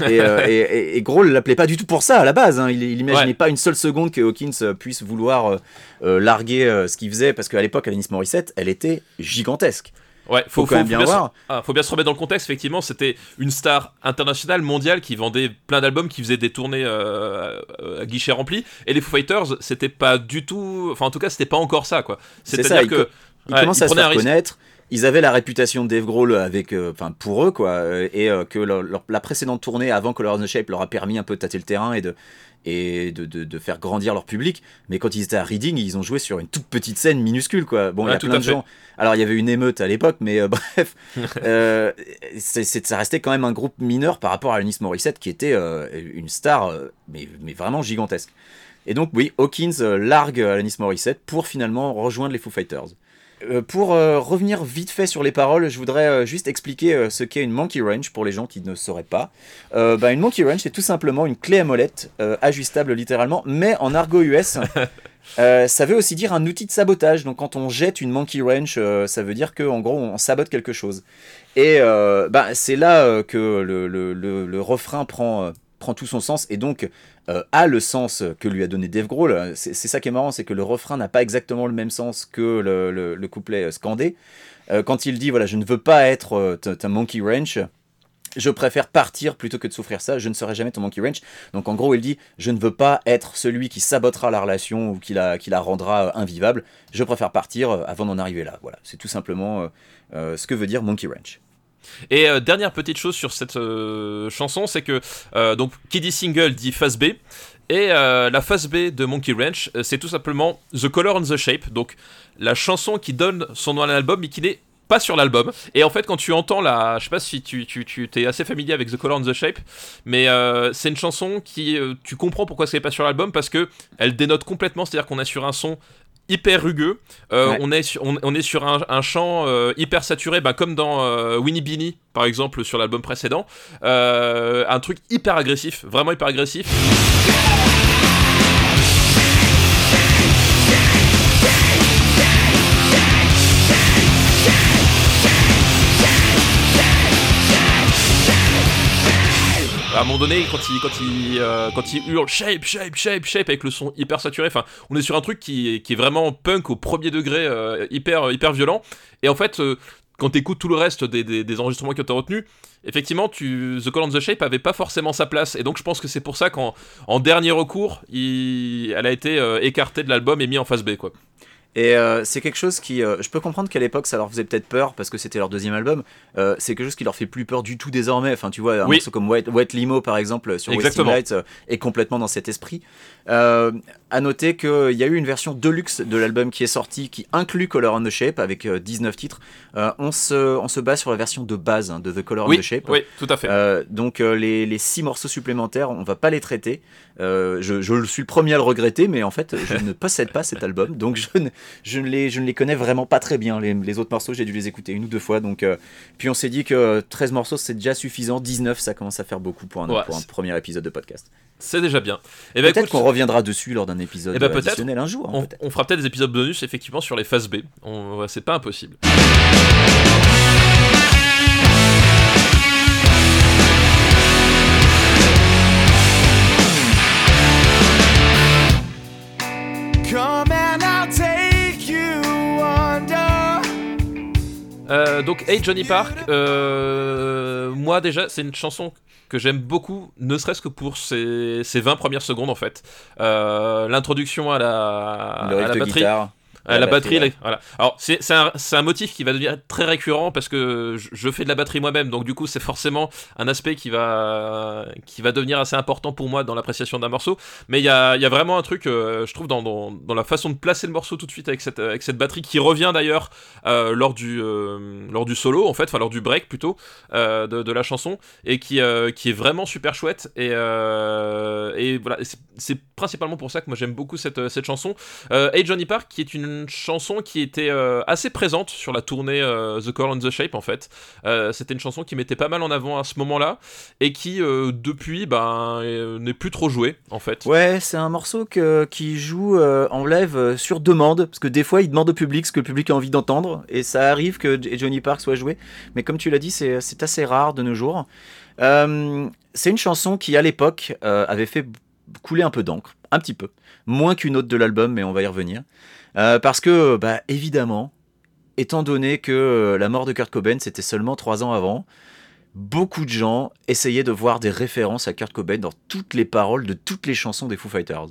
B: et, euh, et, l'appelait pas du tout pour ça à la base. Hein. Il, il imaginait pas une seule seconde que Hawkins euh, puisse vouloir euh, euh, larguer ce qu'il faisait parce qu'à l'époque, Alanis Morissette, elle était gigantesque.
A: Ouais, faut, faut, quand même bien, voir. Ah, faut bien se remettre dans le contexte. Effectivement, c'était une star internationale, mondiale, qui vendait plein d'albums, qui faisait des tournées à guichet rempli. Et les Foo Fighters, c'était pas du tout. Enfin, en tout cas, c'était pas encore ça, quoi. C'est-à-dire que.
B: Il commence à se faire connaître ils avaient la réputation de Dave Grohl avec, euh, enfin pour eux quoi, euh, et euh, que la précédente tournée avant Color of the Shape leur a permis un peu de tâter le terrain et de et de, de, faire grandir leur public. Mais quand ils étaient à Reading, ils ont joué sur une toute petite scène minuscule quoi. Bon, il y a plein de gens. Alors il y avait une émeute à l'époque, mais bref, ça restait quand même un groupe mineur par rapport à Alanis Morissette qui était une star, mais, mais vraiment gigantesque. Et donc oui, Hawkins largue Alanis Morissette pour finalement rejoindre les Foo Fighters. Euh, pour euh, revenir vite fait sur les paroles, je voudrais euh, juste expliquer ce qu'est une monkey wrench pour les gens qui ne sauraient pas. Bah, une monkey wrench, c'est tout simplement une clé à molette, ajustable littéralement, mais en argot US. ça veut aussi dire un outil de sabotage. Donc quand on jette une monkey wrench, ça veut dire qu'en gros on sabote quelque chose. Et bah, c'est là que le, le, le, refrain prend, prend tout son sens et donc euh, a le sens que lui a donné Dave Grohl. C'est ça qui est marrant, c'est que le refrain n'a pas exactement le même sens que le, couplet scandé. Euh, quand il dit voilà, je ne veux pas être euh, ta monkey wrench, je préfère partir plutôt que de souffrir ça, je ne serai jamais ton monkey wrench. Donc en gros, il dit je ne veux pas être celui qui sabotera la relation ou qui la, qui la rendra invivable, je préfère partir avant d'en arriver là. Voilà, c'est tout simplement ce que veut dire monkey wrench.
A: Et euh, dernière petite chose sur cette euh, chanson, c'est que euh, donc qui dit single dit phase B. Et la phase B de Monkey Ranch, c'est tout simplement The Color and the Shape, donc la chanson qui donne son nom à l'album mais qui n'est pas sur l'album. Et en fait, quand tu entends la. Je sais pas si tu, tu, es assez familier avec The Color and the Shape, mais c'est une chanson qui. tu comprends pourquoi ce n'est pas sur l'album parce que elle dénote complètement, c'est-à-dire qu'on est sur un son hyper rugueux. Euh, on, est sur, on, est sur un, chant euh, hyper saturé, bah, comme dans euh, Winnie Beanie, par exemple, sur l'album précédent. un truc hyper agressif, vraiment hyper agressif. À un moment donné, euh, quand il hurle shape, shape, shape, shape avec le son hyper saturé, enfin, on est sur un truc qui, est vraiment punk au premier degré, euh, hyper, violent. Et en fait, euh, quand tu écoutes tout le reste des, enregistrements que tu as retenus, effectivement, tu, The Call on the Shape avait pas forcément sa place. Et donc, je pense que c'est pour ça qu'en en dernier recours, elle a été écartée de l'album et mis en face B, quoi.
B: Et euh, c'est quelque chose qui, euh, je peux comprendre qu'à l'époque ça leur faisait peut-être peur parce que c'était leur deuxième album. Euh, c'est quelque chose qui leur fait plus peur du tout désormais. Enfin, tu vois, un morceau comme Wet, Limo par exemple sur Westing Lights est complètement dans cet esprit. à noter qu'il y a eu une version deluxe de l'album qui est sortie qui inclut Color on the Shape avec 19 titres. on, se, on se base sur la version de base hein, de The Color on the Shape.
A: Oui, tout à fait.
B: donc les, les six morceaux supplémentaires, on va pas les traiter. Je, je, suis le premier à le regretter, mais en fait, je ne possède pas cet album, donc je ne, je ne, les, je ne les connais vraiment pas très bien. Les, autres morceaux, j'ai dû les écouter une ou deux fois. Donc, euh, puis on s'est dit que 13 morceaux, c'est déjà suffisant. 19, ça commence à faire beaucoup pour un, premier épisode de podcast.
A: C'est déjà bien.
B: Et eh ben, peut-être qu'on reviendra dessus lors d'un épisode ben, additionnel un jour.
A: Hein, on, fera peut-être des épisodes bonus effectivement sur les phases B. C'est pas impossible. Euh, donc, Hey Johnny Park, euh, moi déjà, c'est une chanson que j'aime beaucoup, ne serait-ce que pour ses, 20 premières secondes en fait. L'introduction à la, à la batterie. Euh, la, batterie, voilà. Alors c'est un, un, motif qui va devenir très récurrent parce que je, fais de la batterie moi-même, donc du coup c'est forcément un aspect qui va qui va devenir assez important pour moi dans l'appréciation d'un morceau. Mais il y a, y a, vraiment un truc, euh, je trouve, dans, dans, dans, la façon de placer le morceau tout de suite avec cette, avec cette batterie qui revient d'ailleurs euh, lors du lors du solo en fait, enfin lors du break plutôt de, de, la chanson et qui qui est vraiment super chouette et et voilà c'est principalement pour ça que moi j'aime beaucoup cette cette chanson. Hey Johnny Park qui est une chanson qui était euh, assez présente sur la tournée euh, The Call and the Shape en fait. Euh, c'était une chanson qui mettait pas mal en avant à ce moment-là et qui depuis ben n'est plus trop jouée en fait.
B: Ouais, c'est un morceau que, qui joue en live sur demande parce que des fois il demande au public ce que le public a envie d'entendre et ça arrive que Johnny Park soit joué. Mais comme tu l'as dit, c'est assez rare de nos jours. c'est une chanson qui à l'époque avait fait couler un peu d'encre, un petit peu, moins qu'une autre de l'album, mais on va y revenir. Euh, parce que, bah, évidemment, étant donné que euh, la mort de Kurt Cobain, c'était seulement trois ans avant, beaucoup de gens essayaient de voir des références à Kurt Cobain dans toutes les paroles de toutes les chansons des Foo Fighters.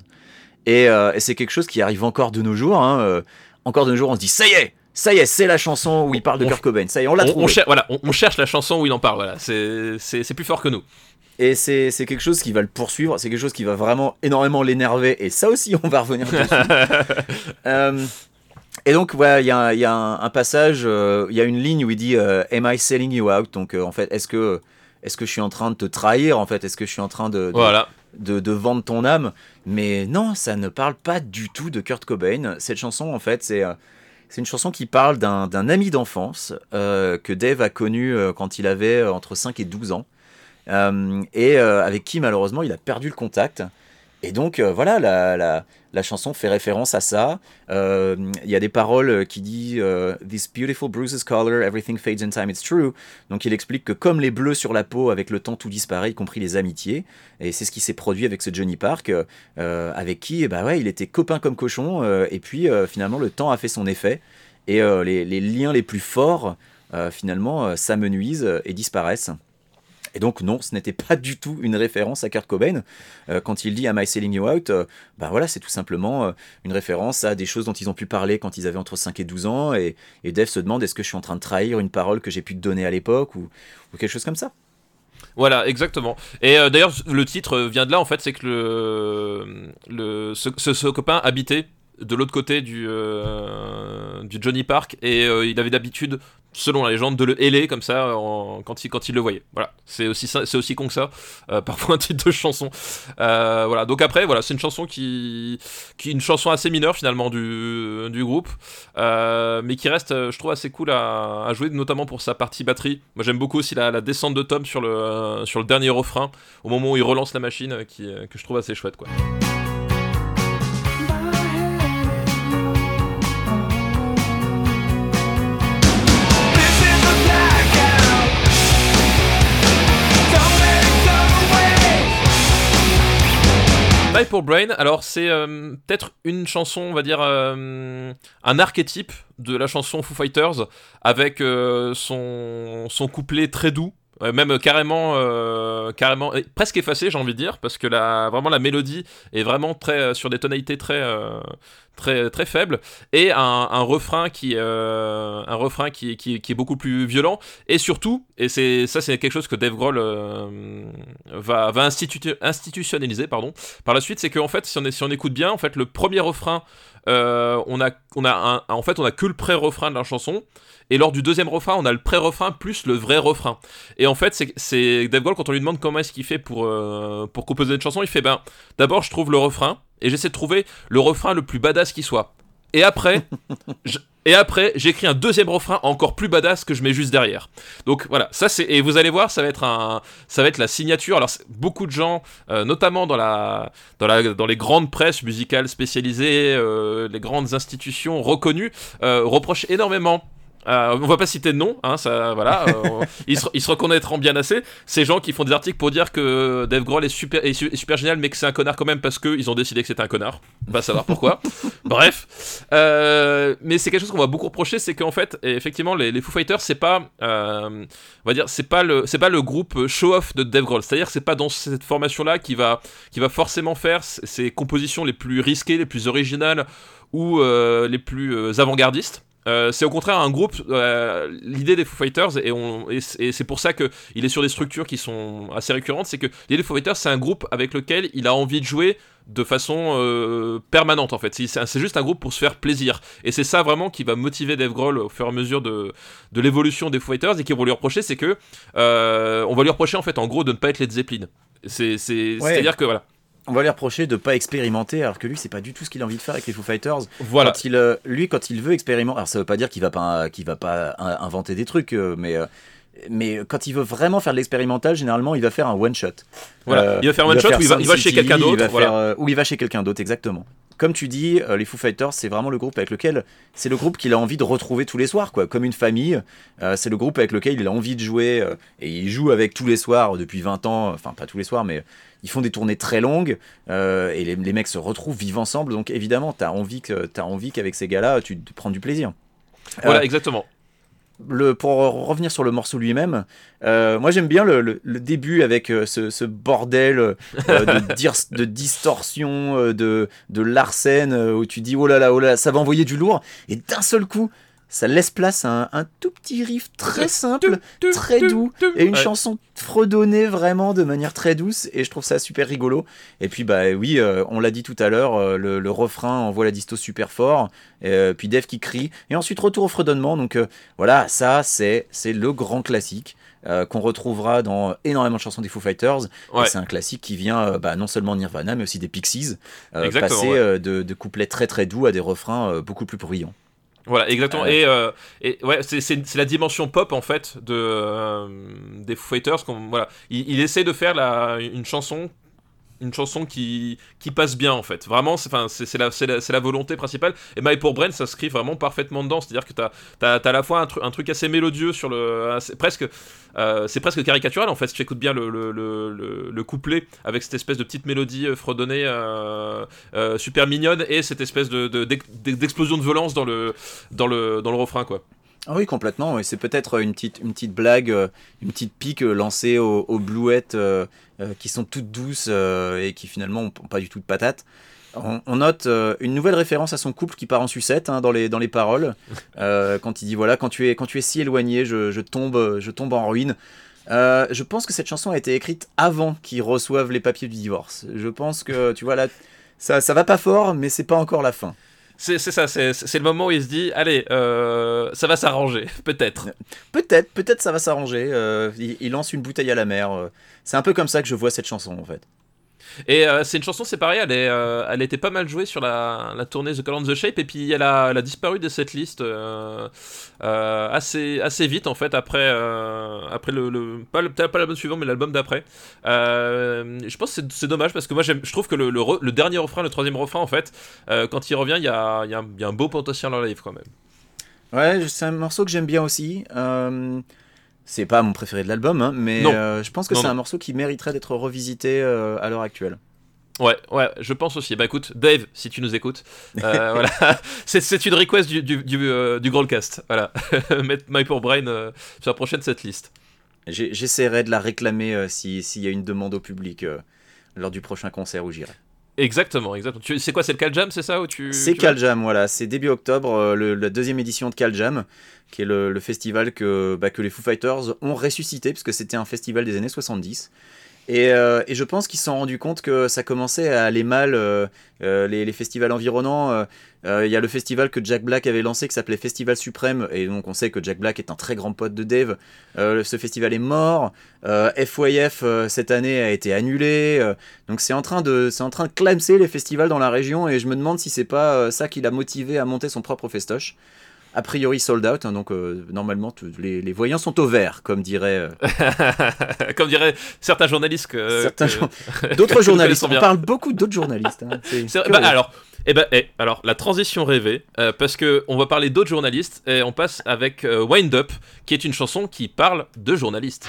B: Et, euh, c'est quelque chose qui arrive encore de nos jours. Hein, encore de nos jours, on se dit, ça y est, ça y est, c'est la chanson où il parle de Kurt Cobain. Ça y est, on l'a trouvé.
A: On, voilà, on, cherche la chanson où il en parle. Voilà, c'est plus fort que nous.
B: Et c'est quelque chose qui va le poursuivre, c'est quelque chose qui va vraiment énormément l'énerver, et ça aussi on va revenir dessus. euh, et donc, voilà, il y a, y a un, passage, euh, il y a une ligne où il dit euh, Am I selling you out? Donc, en fait, est-ce que, est que je suis en train de te trahir En fait, est-ce que je suis en train de, de, de, vendre ton âme? Mais non, ça ne parle pas du tout de Kurt Cobain. Cette chanson, en fait, c'est. C'est une chanson qui parle d'un ami d'enfance que Dave a connu quand il avait entre 5 et 12 ans. Euh, et euh, avec qui malheureusement il a perdu le contact. Et donc euh, voilà, la, chanson fait référence à ça. Il y a des paroles qui disent This beautiful bruises color, everything fades in time, it's true. Donc il explique que comme les bleus sur la peau, avec le temps tout disparaît, y compris les amitiés. Et c'est ce qui s'est produit avec ce Johnny Park, avec qui bah ouais, il était copain comme cochon. et puis finalement le temps a fait son effet. Et les, liens les plus forts finalement s'amenuisent et disparaissent. Et donc non, ce n'était pas du tout une référence à Kurt Cobain. Euh, quand il dit Am I selling you out? Ben voilà, c'est tout simplement euh, une référence à des choses dont ils ont pu parler quand ils avaient entre 5 et 12 ans. Et, et Dave se demande est-ce que je suis en train de trahir une parole que j'ai pu te donner à l'époque ou, quelque chose comme ça.
A: Voilà, exactement. Et d'ailleurs, le titre vient de là, en fait, c'est que le, ce, copain habitait de l'autre côté du, du Johnny Park et il avait d'habitude selon la légende, de le héler comme ça quand, il, quand il le voyait. Voilà, c'est aussi, c'est aussi con que ça, euh, parfois un titre de chanson. Euh, voilà, donc après, voilà, c'est une chanson qui, qui une chanson assez mineure finalement du, du groupe, euh, mais qui reste, je trouve, assez cool à, jouer, notamment pour sa partie batterie. Moi j'aime beaucoup aussi la, descente de Tom sur le, sur le dernier refrain, au moment où il relance la machine, qui, que je trouve assez chouette, quoi. Pour Brain, alors c'est euh, peut-être une chanson, on va dire, euh, un archétype de la chanson Foo Fighters, avec euh, son, son couplet très doux, même carrément, carrément presque effacé, j'ai envie de dire, parce que la, mélodie est vraiment très sur des tonalités très, très, faibles. Et un, refrain qui, euh, est beaucoup plus violent. Et surtout, et c'est ça c'est quelque chose que Dave Grohl euh, va, va institutionnaliser pardon, par la suite, c'est qu'en fait si on, si on écoute bien, en fait le premier refrain, euh, on a, on a un, en fait on a que le pré-refrain de la chanson et lors du deuxième refrain, on a le pré-refrain plus le vrai refrain. Et en fait, c'est Dave Grohl, quand on lui demande comment est-ce qu'il fait pour, pour composer une chanson, il fait ben, d'abord je trouve le refrain, et j'essaie de trouver le refrain le plus badass qui soit. Et après, et après, j'écris un deuxième refrain encore plus badass que je mets juste derrière. Donc voilà, ça c'est et vous allez voir, ça va être un, ça va être la signature. Alors beaucoup de gens, euh, notamment dans la, dans la, dans les grandes presses musicales spécialisées, euh, les grandes institutions reconnues, euh, reprochent énormément on va pas citer de nom, hein, ça, voilà, ils, se, reconnaîtront bien assez. Ces gens qui font des articles pour dire que Dave Grohl est super, est super génial, mais que c'est un connard quand même parce qu'ils ont décidé que c'était un connard. On va savoir pourquoi. Bref, mais c'est quelque chose qu'on va beaucoup reprocher, c'est qu'en fait, effectivement, les, les Foo Fighters, c'est pas, on va dire, c'est pas le, c'est pas le groupe show-off de Dave Grohl. C'est-à-dire, c'est pas dans cette formation-là qui va, qui va forcément faire ses compositions les plus risquées, les plus originales ou euh, les plus euh, avant-gardistes. Euh, c'est au contraire un groupe, l'idée des Foo Fighters, et, et, c'est pour ça qu'il est sur des structures qui sont assez récurrentes, c'est que l'idée des Foo Fighters, c'est un groupe avec lequel il a envie de jouer de façon permanente en fait. C'est juste un groupe pour se faire plaisir. Et c'est ça vraiment qui va motiver Dave Grohl au fur et à mesure de, de l'évolution des Foo Fighters et qui vont lui reprocher, c'est que on va lui reprocher en fait en gros de ne pas être Led Zeppelin. C'est-à-dire que voilà
B: on va lui reprocher de pas expérimenter, alors que lui, c'est pas du tout ce qu'il a envie de faire avec les Foo Fighters. Voilà. Quand il, euh, lui, quand il veut expérimenter, alors ça veut pas dire qu'il va pas, qu'il va pas inventer des trucs, euh, mais euh, mais quand il veut vraiment faire de l'expérimental, généralement, il va faire un one shot.
A: Voilà. il va faire un one shot ou il va, chez quelqu'un d'autre.
B: Voilà. ou il va chez quelqu'un d'autre, exactement. Comme tu dis, les Foo Fighters, c'est vraiment le groupe avec lequel c'est le groupe qu'il a envie de retrouver tous les soirs, quoi, comme une famille. c'est le groupe avec lequel il a envie de jouer et il joue avec tous les soirs depuis 20 ans, enfin pas tous les soirs, mais ils font des tournées très longues euh, et les, mecs se retrouvent, vivent ensemble. Donc évidemment, tu as envie qu'avec ces gars-là, tu te prends du plaisir.
A: Voilà, euh, exactement.
B: Le, pour revenir sur le morceau lui-même, euh, moi j'aime bien le, début avec ce, bordel de, de, distorsion, de, de Larsen, où tu dis oh là là, oh là, ça va envoyer du lourd, et d'un seul coup, ça laisse place à un, tout petit riff très simple, très doux, et une chanson fredonnée vraiment de manière très douce, et je trouve ça super rigolo. Et puis, bah oui, euh, on l'a dit tout à l'heure, euh, le, refrain envoie la disto super fort, euh, puis Dave qui crie, et ensuite retour au fredonnement. Donc voilà, ça, c'est le grand classique. qu'on retrouvera dans énormément de chansons des Foo Fighters. C'est un classique qui vient bah, non seulement de Nirvana, mais aussi des Pixies, passer de, de, couplets très très doux à des refrains beaucoup plus bruyants.
A: Voilà, exactement. Et, euh, et, ouais, c'est la dimension pop en fait de euh, des Foo Fighters. Voilà, il, il, essaie de faire la, une chanson une chanson qui, qui passe bien en fait. Vraiment, c'est la, la, la, volonté principale. Et My pour Brain, s'inscrit vraiment parfaitement dedans. C'est-à-dire que tu as, à la fois un, un, truc assez mélodieux sur le. presque. Euh, c'est presque caricatural en fait si tu écoutes bien le, le, le, le, couplet avec cette espèce de petite mélodie euh, fredonnée euh, super mignonne et cette espèce d'explosion de, de, de violence dans le, dans, le, dans le refrain quoi.
B: Ah oui, complètement. Et c'est peut-être une petite, une petite blague, euh, une petite pique euh, lancée aux, blouettes euh, qui sont toutes douces et qui finalement n'ont pas du tout de patates. On, note une nouvelle référence à son couple qui part en sucette hein, dans, les, dans les paroles. quand il dit voilà, quand tu es, quand tu es si éloigné, je, tombe, je tombe en ruine. je pense que cette chanson a été écrite avant qu'ils reçoivent les papiers du divorce. Je pense que, tu vois, là, ça, ça va pas fort, mais c'est pas encore la fin.
A: C'est ça, c'est le moment où il se dit allez, euh, ça va s'arranger, peut-être.
B: Peut-être, peut-être ça va s'arranger. Euh, il, lance une bouteille à la mer. Euh. C'est un peu comme ça que je vois cette chanson en fait.
A: Et euh, c'est une chanson, c'est pareil, elle, est, euh, elle était pas mal jouée sur la, tournée The Color the Shape, et puis elle a, elle a disparu de cette liste euh, assez, assez vite en fait, après, après le, le pas, peut-être pas l'album suivant, mais l'album d'après. je pense que c'est dommage parce que moi je trouve que le, le, dernier refrain, le troisième refrain en fait, quand il revient, il y a, y, y a, un beau potentiel en live quand même.
B: Ouais, c'est un morceau que j'aime bien aussi. C'est pas mon préféré de l'album, hein, mais euh, je pense que c'est un morceau qui mériterait d'être revisité euh, à l'heure actuelle.
A: Ouais, ouais, je pense aussi. Bah écoute, Dave, si tu nous écoutes, euh, voilà, c'est une request du, du, du, du Grandcast. Voilà, mettre My Poor Brain sur la prochaine cette liste.
B: J'essaierai de la réclamer s'il y a une demande au public lors du prochain concert où j'irai.
A: Exactement, exactement. C'est quoi, c'est le Caljam, c'est ça tu,
B: C'est Caljam, voilà. C'est début octobre, la deuxième édition de Caljam qui est le, festival que, bah, que les Foo Fighters ont ressuscité, puisque c'était un festival des années 70. Et, euh, et, je pense qu'ils se sont rendus compte que ça commençait à aller mal, euh, euh, les, festivals environnants. Il y a le festival que Jack Black avait lancé qui s'appelait Festival Suprême, et donc on sait que Jack Black est un très grand pote de Dave. ce festival est mort. FYF cette année a été annulé. donc c'est en train de, c'est train de clamser les festivals dans la région, et je me demande si c'est pas ça qui l'a motivé à monter son propre festoche a priori sold out, hein, donc euh, normalement les, les, voyants sont au vert, comme dirait.
A: Euh, comme diraient certains journalistes.
B: Que, D'autres journalistes. On parle beaucoup d'autres journalistes. Hein.
A: Bah, alors, Eh ben, eh, alors la transition rêvée, euh, parce que on va parler d'autres journalistes et on passe avec Wind Up, qui est une chanson qui parle de journalistes.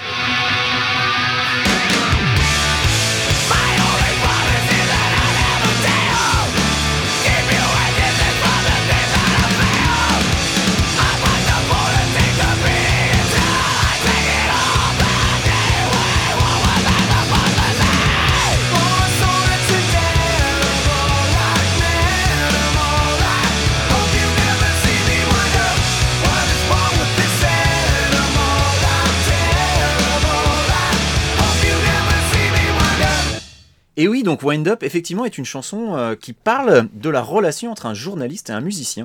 B: Et oui, donc Wind Up, effectivement, est une chanson euh, qui parle de la relation entre un journaliste et un musicien.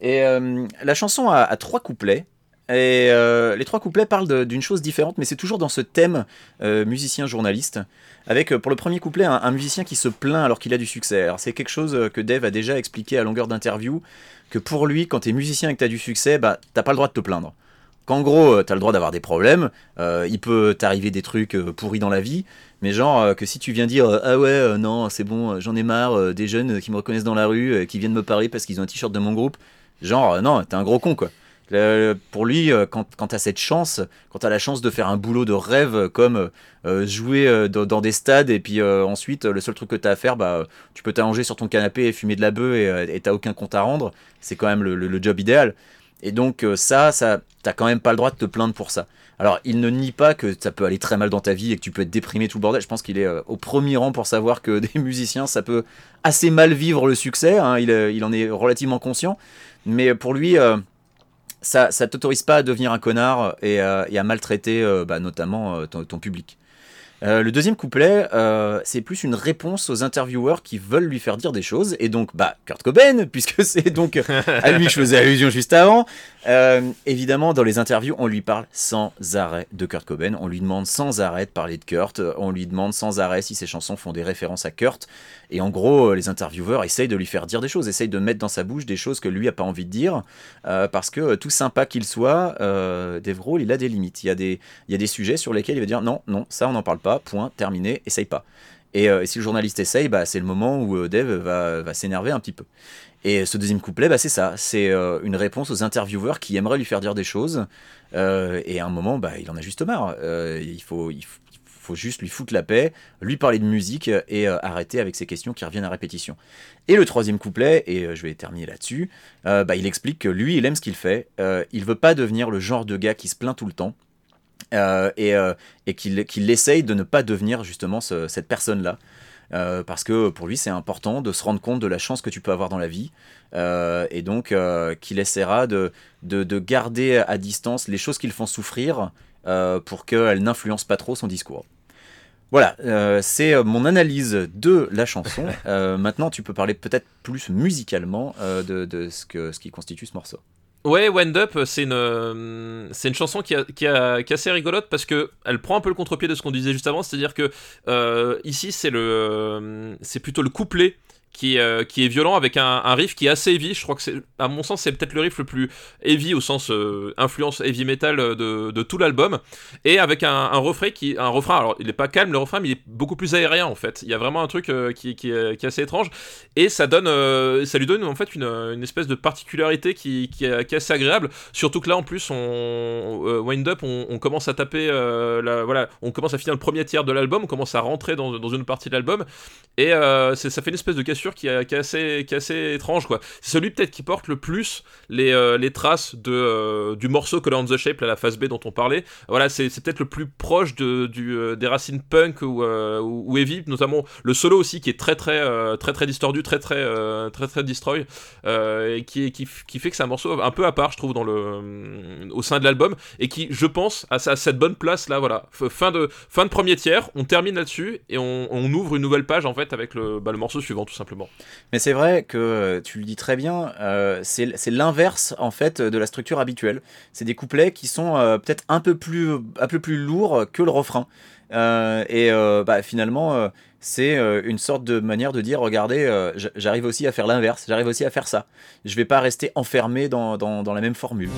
B: Et euh, la chanson a, trois couplets. Et euh, les trois couplets parlent d'une chose différente, mais c'est toujours dans ce thème musicien-journaliste. Avec, pour le premier couplet, un, musicien qui se plaint alors qu'il a du succès. Alors c'est quelque chose que Dave a déjà expliqué à longueur d'interview, que pour lui, quand tu es musicien et que tu as du succès, bah, t'as pas le droit de te plaindre qu'en gros, tu as le droit d'avoir des problèmes, il peut t'arriver des trucs pourris dans la vie, mais genre euh, que si tu viens dire euh, ah ouais euh, non c'est bon j'en ai marre des jeunes qui me reconnaissent dans la rue qui viennent me parler parce qu'ils ont un t-shirt de mon groupe genre non t'es un gros con quoi pour lui, quand, quand cette chance, quand tu as la chance de faire un boulot de rêve comme jouer dans, des stades et puis ensuite le seul truc que tu as à faire, bah, tu peux t'allonger sur ton canapé et fumer de la bœuf et t'as aucun compte à rendre, c'est quand même le, job idéal. Et donc ça, ça t'as quand même pas le droit de te plaindre pour ça. Alors, il ne nie pas que ça peut aller très mal dans ta vie et que tu peux être déprimé tout le bordel. Je pense qu'il est euh, au premier rang pour savoir que des musiciens, ça peut assez mal vivre le succès. Hein. Euh, il, en est relativement conscient. Mais pour lui, euh, ça ne t'autorise pas à devenir un connard et, à maltraiter bah, notamment ton, public. Euh, le deuxième couplet, euh, c'est plus une réponse aux intervieweurs qui veulent lui faire dire des choses. Et donc, bah, Kurt Cobain, puisque c'est donc à lui que je faisais allusion juste avant. Euh, évidemment, dans les interviews, on lui parle sans arrêt de Kurt Cobain. On lui demande sans arrêt de parler de Kurt. On lui demande sans arrêt si ses chansons font des références à Kurt. Et en gros, les intervieweurs essayent de lui faire dire des choses, essayent de mettre dans sa bouche des choses que lui a pas envie de dire. parce que tout sympa qu'il soit, Dave Grohl, il a des limites. Il y a des, il y a des sujets sur lesquels il va dire non, non, ça on n'en parle pas point, terminé, essaye pas. Euh, et, si le journaliste essaye, bah, c'est le moment où euh, Dave va, s'énerver un petit peu. Et ce deuxième couplet, bah, c'est ça, c'est euh, une réponse aux intervieweurs qui aimeraient lui faire dire des choses, et à un moment, bah, il en a juste marre. il, faut, il, faut, juste lui foutre la paix, lui parler de musique et arrêter avec ces questions qui reviennent à répétition. Et le troisième couplet, et je vais terminer là-dessus, bah, il explique que lui, il aime ce qu'il fait, il veut pas devenir le genre de gars qui se plaint tout le temps, euh, et, euh, qu'il essaye de ne pas devenir justement cette personne-là. Euh, parce que pour lui c'est important de se rendre compte de la chance que tu peux avoir dans la vie et donc qu'il essaiera de, garder à distance les choses qui le font souffrir pour qu'elles n'influencent pas trop son discours. Voilà, c'est mon analyse de la chanson. maintenant, tu peux parler peut-être plus musicalement de, de ce, que, ce qui constitue ce morceau.
A: Ouais, Wind Up, c'est une, euh, c'est une chanson qui, a, qui, a, qui est assez rigolote parce que elle prend un peu le contre-pied de ce qu'on disait juste avant, c'est-à-dire que euh, ici c'est le, euh, c'est plutôt le couplet qui, euh, qui est violent avec un, riff qui est assez heavy. Je crois que c'est, à mon sens, c'est peut-être le riff le plus heavy au sens euh, influence heavy metal de, de tout l'album. Et avec un, refrain qui, un refrain, alors il est pas calme le refrain, mais il est beaucoup plus aérien en fait. Il y a vraiment un truc euh, qui, qui, est, assez étrange et ça donne, ça lui donne en fait une, une espèce de particularité qui, qui, est, assez agréable. Surtout que là en plus, on wind up, on, commence à taper, voilà, on commence à finir le premier tiers de l'album, on commence à rentrer dans, dans une partie de l'album et ça fait une espèce de cassure qui, est, assez, qui est assez étrange quoi. C'est celui peut-être qui porte le plus les, euh, les traces de, euh, du morceau Color on the Shape, la phase B dont on parlait. Voilà, c'est, peut-être le plus proche de, du, euh, des racines punk ou, ou, heavy, notamment le solo aussi qui est très très très très distordu, très très très très, destroy, et qui, qui, qui, fait que c'est un morceau un peu à part, je trouve, dans le, au sein de l'album, et qui, je pense, a, cette bonne place là. Voilà, fin de, fin de premier tiers, on termine là-dessus et on, on, ouvre une nouvelle page en fait avec le, bah, le morceau suivant tout simplement.
B: Mais c'est vrai que euh, tu le dis très bien, euh, c'est l'inverse en fait de la structure habituelle. C'est des couplets qui sont euh, peut-être un peu plus un peu plus lourds que le refrain. et bah, finalement, c'est une sorte de manière de dire regardez, j'arrive aussi à faire l'inverse, j'arrive aussi à faire ça. Je vais pas rester enfermé dans, dans, dans la même formule.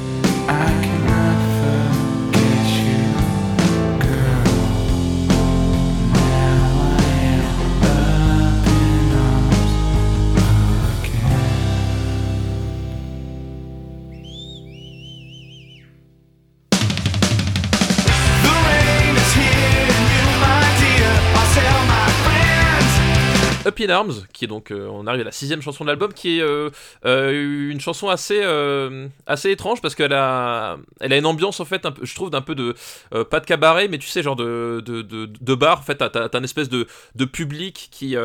A: In Arms, qui est donc, euh, on arrive à la sixième chanson de l'album, qui est euh, une chanson assez, assez étrange parce qu'elle a, elle a une ambiance en fait, un peu, je trouve, d'un peu de, pas de cabaret, mais tu sais, genre de, de, de, bar. En fait, t'as, as, un espèce de, de public qui,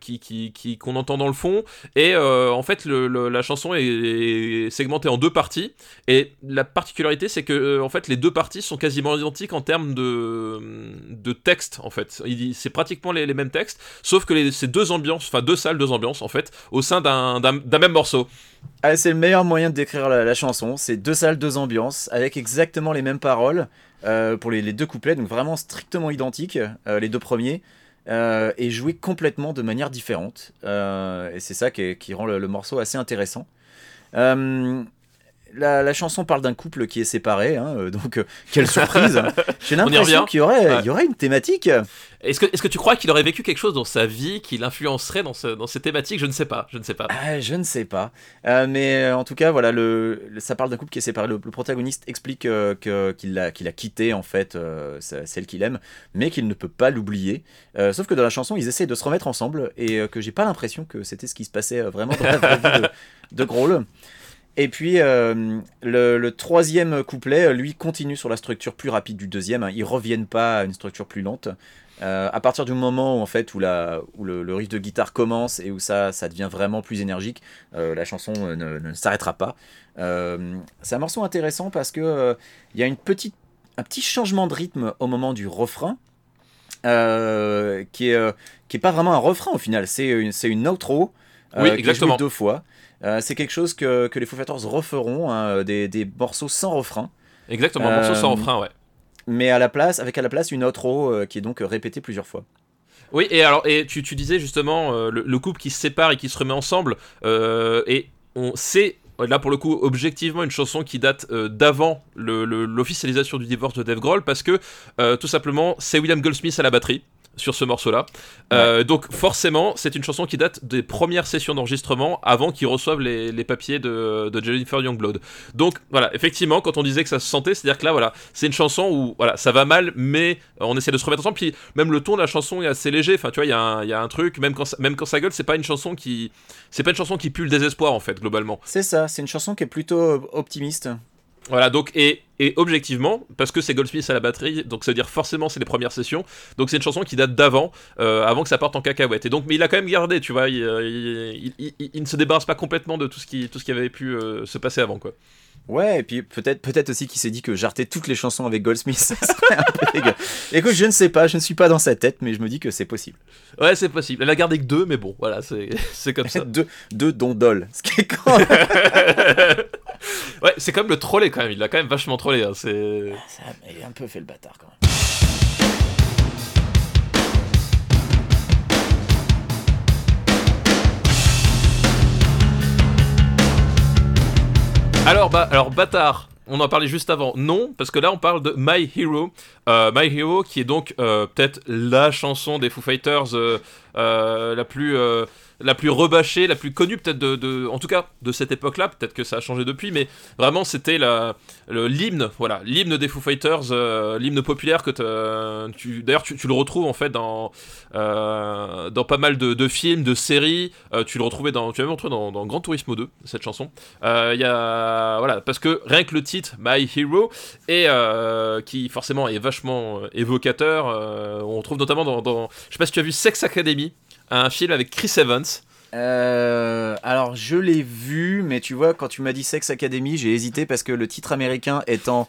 A: qui, qui, qu'on entend dans le fond, et en fait, la chanson est, segmentée en deux parties, et la particularité, c'est que en fait, les deux parties sont quasiment identiques en termes de, de texte, en fait. C'est pratiquement les, les mêmes textes, sauf que les, c'est deux ambiances, enfin deux salles, deux ambiances en fait, au sein d'un, même morceau.
B: Ah, c'est le meilleur moyen de décrire la, chanson, c'est deux salles, deux ambiances, avec exactement les mêmes paroles euh, pour les, deux couplets, donc vraiment strictement identiques, euh, les deux premiers. Euh, et joués complètement de manière différente. et c'est ça qui, rend le, le, morceau assez intéressant la, chanson parle d'un couple qui est séparé, hein, euh, donc euh, quelle surprise J'ai l'impression qu'il y aurait, y aurait une thématique.
A: Est-ce que, est que tu crois qu'il aurait vécu quelque chose dans sa vie qui l'influencerait dans, dans ces thématiques? Je ne sais pas, je ne sais pas.
B: Ah, je ne sais pas. Euh, mais en tout cas, voilà, le, ça parle d'un couple qui est séparé. Le, protagoniste explique que, qu'il, a, qu'il a quitté en fait celle qu'il aime, mais qu'il ne peut pas l'oublier. sauf que dans la chanson, ils essaient de se remettre ensemble et que j'ai pas l'impression que c'était ce qui se passait vraiment dans la vraie vie de, de Grohl. Et puis euh, le, troisième couplet, lui, continue sur la structure plus rapide du deuxième. Hein. Ils reviennent pas à une structure plus lente. Euh, à partir du moment où, en fait, où, la, où le, riff de guitare commence et où ça, ça devient vraiment plus énergique, euh, la chanson ne, s'arrêtera pas. c'est un morceau intéressant parce que il y a une petite, un petit changement de rythme au moment du refrain. qui est qui est pas vraiment un refrain au final, c'est une, c'est une outro
A: oui, exactement.
B: deux fois. Euh, c'est quelque chose que, que, les Foo Fighters referont, hein, des, des, morceaux sans refrain.
A: Exactement, euh, morceaux sans refrain, ouais.
B: Mais à la place, avec à la place une outro euh, qui est donc répétée plusieurs fois.
A: Oui, et alors, et tu, tu disais justement le, couple qui se sépare et qui se remet ensemble, et on sait là pour le coup objectivement une chanson qui date d'avant l'officialisation du divorce de Dave Grohl parce que tout simplement c'est William Goldsmith à la batterie sur ce morceau-là. Euh, donc forcément, c'est une chanson qui date des premières sessions d'enregistrement avant qu'ils reçoivent les, papiers de, de, Jennifer Youngblood. Donc voilà, effectivement, quand on disait que ça se sentait, c'est-à-dire que là, voilà, c'est une chanson où voilà, ça va mal, mais on essaie de se remettre ensemble. Puis même le ton de la chanson est assez léger. Enfin, tu vois, il y, y, a un truc, même quand, même quand ça gueule, c'est pas une chanson qui, c'est pas une chanson qui pue le désespoir en fait, globalement.
B: C'est ça, c'est une chanson qui est plutôt optimiste.
A: Voilà, donc, et, et objectivement, parce que c'est Goldsmith à la batterie, donc ça veut dire forcément c'est les premières sessions, donc c'est une chanson qui date d'avant, euh, avant que ça parte en cacahuète. Et donc, mais il a quand même gardé, tu vois, il, il, ne se débarrasse pas complètement de tout ce qui, tout ce qui avait pu euh, se passer avant, quoi.
B: Ouais, et puis peut-être peut-être aussi qu'il s'est dit que jarter toutes les chansons avec Goldsmith, ça serait un peu dégueu. Écoute, je ne sais pas, je ne suis pas dans sa tête, mais je me dis que c'est possible.
A: Ouais, c'est possible. Elle a gardé que deux, mais bon, voilà, c'est comme ça.
B: deux, deux dont Dol, ce qui est quand
A: Ouais, c'est comme le trollé quand même, il l'a quand même vachement trollé. Hein.
B: c'est... Ça, il a un peu fait le bâtard quand même.
A: Alors, bah, bâtard, on en parlait juste avant. Non, parce que là on parle de My Hero. Euh, My Hero qui est donc euh, peut-être la chanson des Foo Fighters euh, la plus la plus rebâchée, la plus connue peut-être de, en tout cas de cette époque-là. Peut-être que ça a changé depuis, mais vraiment c'était l'hymne, voilà, l'hymne des Foo Fighters, l'hymne populaire que tu, d'ailleurs tu, le retrouves en fait dans dans pas mal de, films, de séries. Tu le retrouvais dans, tu même retrouvé dans, dans Gran Turismo 2 cette chanson. Il y a voilà parce que rien que le titre My Hero et qui forcément est vachement évocateur. on trouve notamment dans, dans, je sais pas si tu as vu Sex Academy un film avec Chris Evans.
B: Euh, alors je l'ai vu, mais tu vois, quand tu m'as dit Sex Academy, j'ai hésité parce que le titre américain étant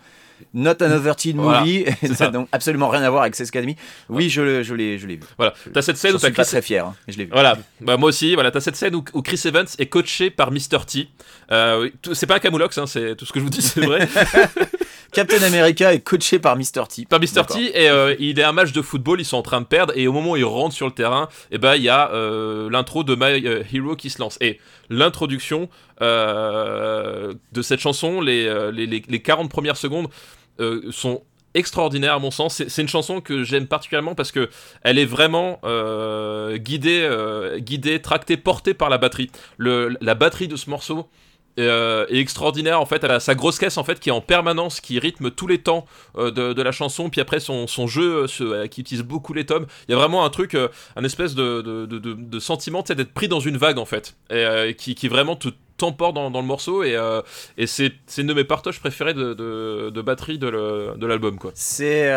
B: Not Another Teen Movie, ça n'a donc absolument rien à voir avec Sex Academy. Oui, je, je l'ai vu.
A: Voilà, t'as cette scène où
B: t'as Chris... très fier, hein, je l'ai vu.
A: Voilà, bah, moi aussi, voilà, t'as cette scène où, Chris Evans est coaché par Mr. T. Euh, c'est pas un camoulox, hein, c'est tout ce que je vous dis, c'est vrai.
B: Captain America est coaché par Mr. T.
A: Par Mr. T, et euh, il est un match de football, ils sont en train de perdre, et au moment où ils rentrent sur le terrain, et eh ben il y a euh, l'intro de My euh, Hero qui se lance. Et l'introduction de cette chanson, les, les, les, 40 premières secondes sont extraordinaires à mon sens. C'est une chanson que j'aime particulièrement parce que elle est vraiment guidée, guidée, tractée, portée par la batterie. Le, la batterie de ce morceau euh, et, extraordinaire en fait. Elle a sa grosse caisse en fait qui est en permanence, qui rythme tous les temps euh, de, la chanson. Puis après son, son jeu euh, qui utilise beaucoup les tomes. Il y a vraiment un truc, un espèce de, de, de, de sentiment d'être pris dans une vague en fait. Et qui, qui vraiment te t'emporte dans, dans, le morceau. Et, et c'est une de mes partages préférées de, batterie de l'album quoi.
B: C'est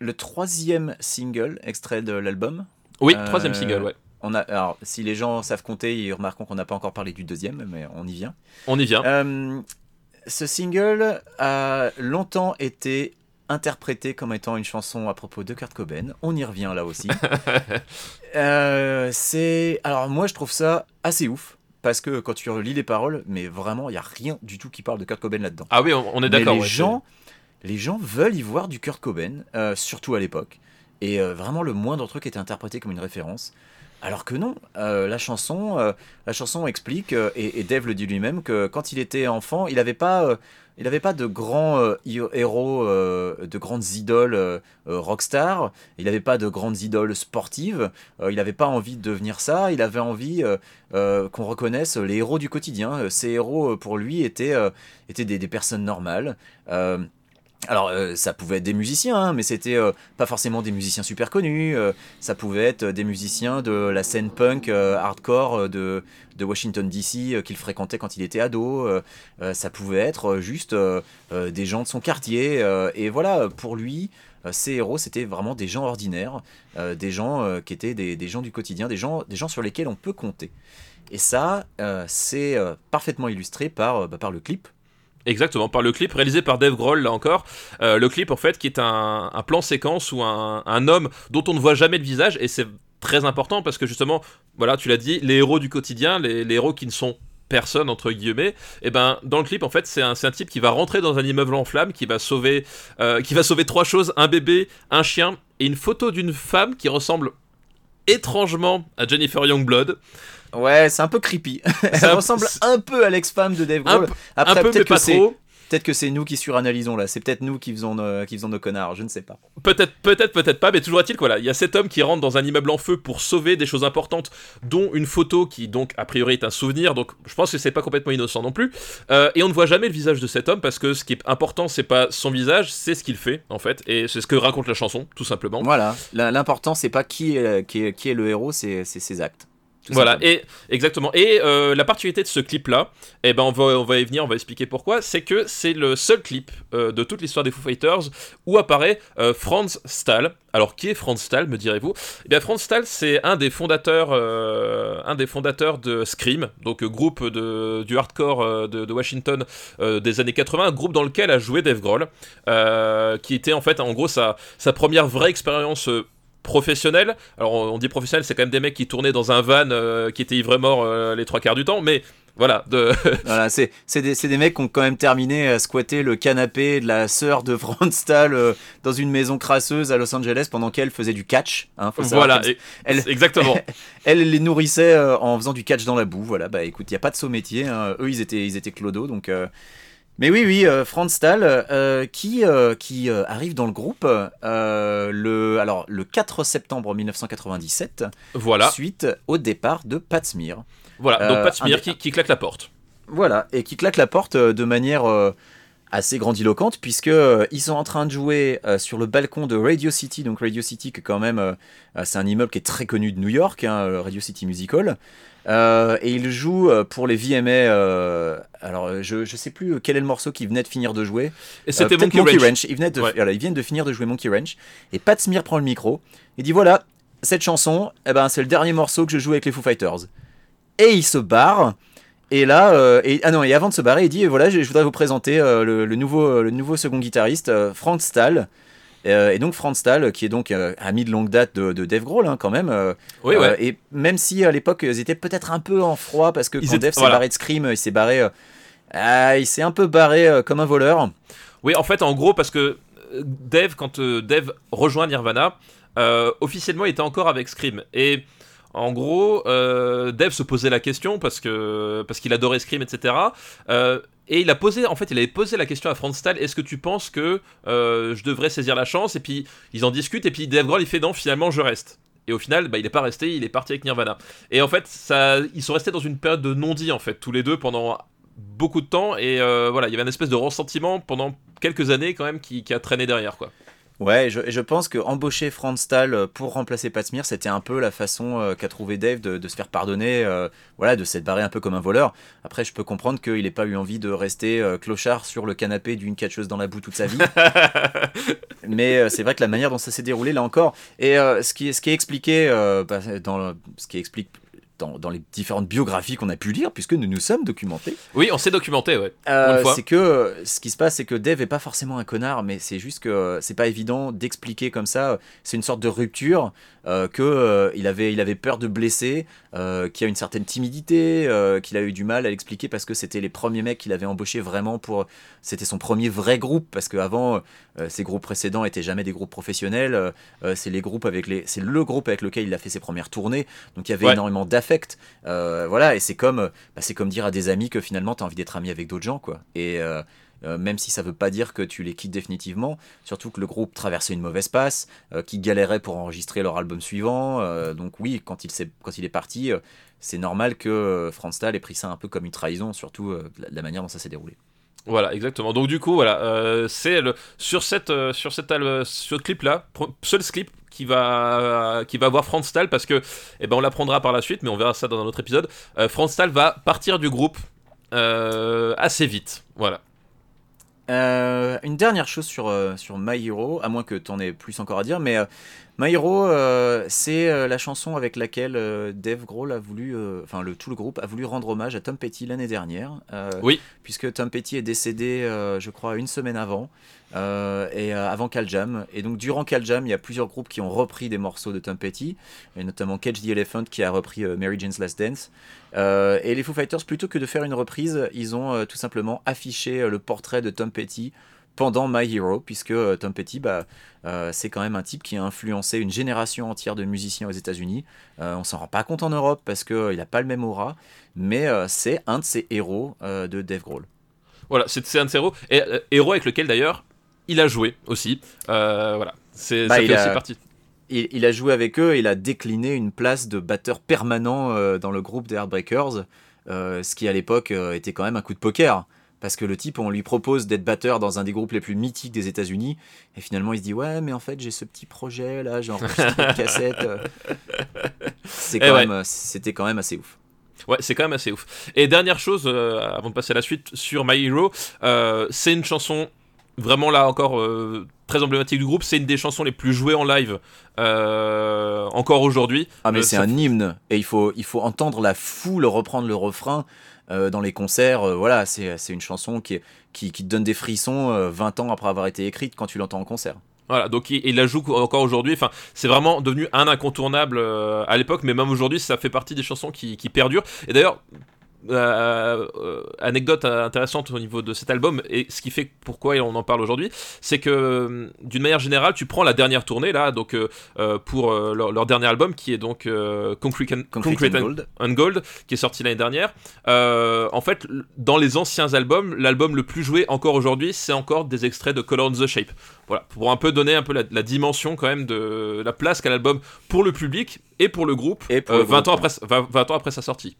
B: le troisième single extrait de l'album.
A: Oui, troisième single, ouais
B: alors, si les gens savent compter, ils remarqueront qu'on n'a pas encore parlé du deuxième, mais on y vient.
A: On y vient.
B: Euh, ce single a longtemps été interprété comme étant une chanson à propos de Kurt Cobain. On y revient là aussi. Euh, c'est alors moi je trouve ça assez ouf parce que quand tu relis les paroles, mais vraiment il y a rien du tout qui parle de Kurt Cobain là-dedans.
A: Ah oui, on, est d'accord.
B: Les gens, les gens veulent y voir du Kurt Cobain, euh, surtout à l'époque. Et vraiment le moindre truc était interprété comme une référence. Alors que non, euh, la chanson, euh, la chanson explique euh, et, Dave le dit lui-même que quand il était enfant, il n'avait pas, il pas de grands héros, de grandes idoles rockstar. Il n'avait pas de grandes idoles sportives. il n'avait pas envie de devenir ça. Il avait envie qu'on reconnaisse les héros du quotidien. Ces héros pour lui étaient, étaient des personnes normales. Alors, euh, ça pouvait être des musiciens, hein, mais c'était euh, pas forcément des musiciens super connus. Euh, ça pouvait être des musiciens de la scène punk hardcore de, Washington DC qu'il fréquentait quand il était ado. ça pouvait être juste des gens de son quartier. et voilà, pour lui, ces héros, c'était vraiment des gens ordinaires, des gens qui étaient des, gens du quotidien, des gens, des gens sur lesquels on peut compter. Et ça, c'est parfaitement illustré par, bah, par le clip
A: Exactement, par le clip réalisé par Dave Grohl, là encore. Euh, le clip, en fait, qui est un, plan séquence où un, homme dont on ne voit jamais le visage, et c'est très important parce que justement, voilà, tu l'as dit, les héros du quotidien, les, héros qui ne sont personne entre guillemets et eh ben dans le clip en fait c'est un, un, type qui va rentrer dans un immeuble en flammes qui va sauver euh, qui va sauver trois choses un bébé un chien et une photo d'une femme qui ressemble étrangement à Jennifer Youngblood
B: Ouais, c'est un peu creepy. ça ressemble un peu à l'ex-femme de Dave Grohl.
A: Après, peut-être que c'est
B: Peut-être que c'est nous qui suranalysons là, c'est peut-être nous qui faisons, nos, qui faisons nos connards, je ne sais pas.
A: Peut-être, peut-être, peut-être pas, mais toujours est-il quoi là, il y a cet homme qui rentre dans un immeuble en feu pour sauver des choses importantes, dont une photo qui donc a priori est un souvenir, donc je pense que c'est pas complètement innocent non plus. Euh, et on ne voit jamais le visage de cet homme parce que ce qui est important c'est pas son visage, c'est ce qu'il fait en fait, et c'est ce que raconte la chanson tout simplement.
B: Voilà, l'important c'est pas qui est, qui est, qui est le héros, c'est ses actes.
A: Voilà, et exactement. Et euh, la particularité de ce clip-là, eh ben on va, on va y venir, on va expliquer pourquoi, c'est que c'est le seul clip euh, de toute l'histoire des Foo Fighters où apparaît euh, Franz Stahl. Alors qui est Franz Stahl, me direz-vous? Eh bien Franz Stahl, c'est un des fondateurs, un des fondateurs de Scream, donc groupe de, du hardcore de, Washington des années 80, un groupe dans lequel a joué Dave Grohl, qui était en fait en gros sa, sa première vraie expérience professionnels. Alors on dit professionnel, c'est quand même des mecs qui tournaient dans un van euh, qui était ivre-mort euh, les trois quarts du temps, mais voilà. De...
B: voilà, c'est des, des, mecs qui ont quand même terminé à squatter le canapé de la sœur de Franz Stahl euh, dans une maison crasseuse à Los Angeles pendant qu'elle faisait du catch.
A: Hein, voilà, elle, exactement.
B: Elle, les nourrissait en faisant du catch dans la boue. Voilà, bah écoute, il n'y a pas de saut métier. Hein. Eux, ils étaient, ils étaient clodo, donc mais oui, oui, euh, Franz Stahl, euh, qui, euh, qui arrive dans le groupe le, alors, le 4 septembre 1997,
A: voilà.
B: suite au départ de Pat Smear.
A: Voilà, donc Pat Smear qui, qui, claque la porte.
B: Voilà, et qui claque la porte de manière assez grandiloquente, puisque ils sont en train de jouer sur le balcon de Radio City, donc Radio City, que quand même, c'est un immeuble qui est très connu de New York, hein, Radio City Musical. Euh, et il joue euh, pour les VMA. Euh, alors, je, je sais plus quel est le morceau qui venait de finir de jouer.
A: Et c'était Monkey, Monkey, Ranch.
B: Ils, venaient de, ils viennent de finir de jouer Monkey Ranch. Et Pat Smear prend le micro. Il dit voilà, cette chanson, eh ben, c'est le dernier morceau que je joue avec les Foo Fighters. Et il se barre. Et là, et, ah non, et avant de se barrer, il dit voilà, je, voudrais vous présenter le, nouveau, le nouveau second guitariste, Frank Stahl. Euh, et donc Franz Stahl, qui est donc euh, ami de longue date de, Dave Grohl, hein, quand même. Euh,
A: oui, ouais.
B: et même si à l'époque ils étaient peut-être un peu en froid parce que quand Dave s'est barré de Scream, il s'est barré, ah, il s'est un peu barré comme un voleur.
A: Oui, en fait, en gros, parce que Dave, quand Dave rejoint Nirvana, officiellement, il était encore avec Scream et en gros, Dave se posait la question parce que parce qu'il adorait Scream, etc. Et il a posé, en fait, il avait posé la question à Franz Stahl est-ce que tu penses que euh, je devrais saisir la chance? Et puis ils en discutent, et puis Dave Grohl il fait non, finalement je reste. Et au final, bah, il est pas resté, il est parti avec Nirvana. Et en fait, ça, ils sont restés dans une période de non-dit en fait, tous les deux pendant beaucoup de temps. Et euh, voilà, il y avait une espèce de ressentiment pendant quelques années quand même qui, qui a traîné derrière quoi.
B: Ouais, je, je pense que embaucher Franz Stahl euh, pour remplacer Pat c'était un peu la façon euh, qu'a trouvé Dave de, de, se faire pardonner, euh, voilà, de s'être barré un peu comme un voleur. Après, je peux comprendre qu'il n'ait pas eu envie de rester clochard sur le canapé d'une catcheuse dans la boue toute sa vie. Mais c'est vrai que la manière dont ça s'est déroulé, là encore, et ce, qui, ce qui est expliqué, bah, dans ce qui explique dans, les différentes biographies qu'on a pu lire, puisque nous nous sommes documentés.
A: Oui, on s'est documenté, ouais.
B: Euh, c'est que ce qui se passe, c'est que Dave est pas forcément un connard, mais c'est juste que c'est pas évident d'expliquer comme ça. C'est une sorte de rupture euh, qu'il euh, avait, il avait peur de blesser, euh, qu'il a une certaine timidité, euh, qu'il a eu du mal à l'expliquer parce que c'était les premiers mecs qu'il avait embauchés vraiment pour. C'était son premier vrai groupe parce qu'avant, ses groupes précédents étaient jamais des groupes professionnels. c'est les groupes avec les, c'est le groupe avec lequel il a fait ses premières tournées. Donc il y avait énormément d'affect. voilà, et c'est comme, bah, c'est comme dire à des amis que finalement tu as envie d'être ami avec d'autres gens, quoi. Et euh, même si ça veut pas dire que tu les quittes définitivement, surtout que le groupe traversait une mauvaise passe, euh, qui galérait pour enregistrer leur album suivant, euh, donc oui, quand il, est, quand il est parti, c'est normal que Franz Stahl ait pris ça un peu comme une trahison, surtout la, manière dont ça s'est déroulé.
A: Voilà, exactement. Donc du coup, voilà, c'est sur cette sur cette ce clip là, seul clip qui va qui va voir Franz Stahl parce que eh ben on l'apprendra par la suite, mais on verra ça dans un autre épisode. Franz Stahl va partir du groupe assez vite. Voilà.
B: Euh, une dernière chose sur, euh, sur My Hero, à moins que tu en aies plus encore à dire, mais euh, My Hero, c'est la chanson avec laquelle Dave Grohl a voulu, enfin le, tout le groupe a voulu rendre hommage à Tom Petty l'année dernière.
A: oui.
B: Puisque Tom Petty est décédé, je crois, une semaine avant. Euh, et euh, avant Cal Jam. Et donc durant Cal Jam, il y a plusieurs groupes qui ont repris des morceaux de Tom Petty, et notamment Catch the Elephant qui a repris euh, Mary Jane's Last Dance. et les Foo Fighters, plutôt que de faire une reprise, ils ont tout simplement affiché le portrait de Tom Petty pendant My Hero, puisque Tom Petty, bah, c'est quand même un type qui a influencé une génération entière de musiciens aux États-Unis. on s'en rend pas compte en Europe parce qu'il n'a pas le même aura, mais c'est un de ces héros de Dave Grohl.
A: Voilà, c'est un de ces héros, et héros avec lequel d'ailleurs il a joué aussi. Euh, voilà, c'est bah, ça partie.
B: Il, a joué avec eux, il a décliné une place de batteur permanent euh, dans le groupe des Heartbreakers, euh, ce qui à l'époque était quand même un coup de poker. Parce que le type, on lui propose d'être batteur dans un des groupes les plus mythiques des États-Unis, et finalement il se dit ouais, mais en fait j'ai ce petit projet là, j'ai enregistré une cassette. C'est quand même, c'était quand même assez ouf.
A: Ouais, c'est quand même assez ouf. Et dernière chose, avant de passer à la suite, sur My Hero, c'est une chanson vraiment là encore euh, très emblématique du groupe. C'est une des chansons les plus jouées en live euh, encore aujourd'hui.
B: Ah mais euh, c'est un hymne et il faut il faut entendre la foule reprendre le refrain dans les concerts. voilà, c'est une chanson qui, qui, qui te donne des frissons 20 ans après avoir été écrite quand tu l'entends en concert.
A: Voilà, donc il, la joue encore aujourd'hui. Enfin, c'est vraiment devenu un incontournable à l'époque, mais même aujourd'hui, ça fait partie des chansons qui, qui perdurent. Et d'ailleurs, euh, euh, anecdote intéressante au niveau de cet album et ce qui fait pourquoi on en parle aujourd'hui, c'est que euh, d'une manière générale, tu prends la dernière tournée là, donc pour leur, dernier album qui est donc Concrete, and, Gold. qui est sorti l'année dernière. en fait, dans les anciens albums, l'album le plus joué encore aujourd'hui, c'est encore des extraits de Color on the Shape. Voilà, pour un peu donner un peu la, dimension quand même de la place qu'a l'album pour le public et pour le groupe, et 20, ans après, 20 ans après sa sortie.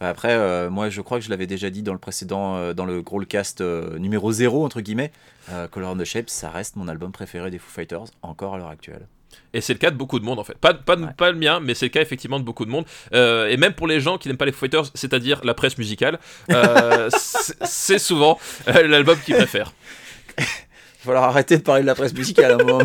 B: Bah, après, euh, moi je crois que je l'avais déjà dit dans le précédent, euh, dans le gros cast euh, numéro 0, entre guillemets, Color on the Shape, ça reste mon album préféré des Foo Fighters, encore à l'heure actuelle.
A: Et c'est le cas de beaucoup de monde en fait. Pas, pas, pas le mien, mais c'est le cas effectivement de beaucoup de monde. et même pour les gens qui n'aiment pas les Foo Fighters, c'est-à-dire la presse musicale, c'est souvent l'album qu'ils préfèrent.
B: Il va falloir arrêter de parler de la presse musicale à un moment.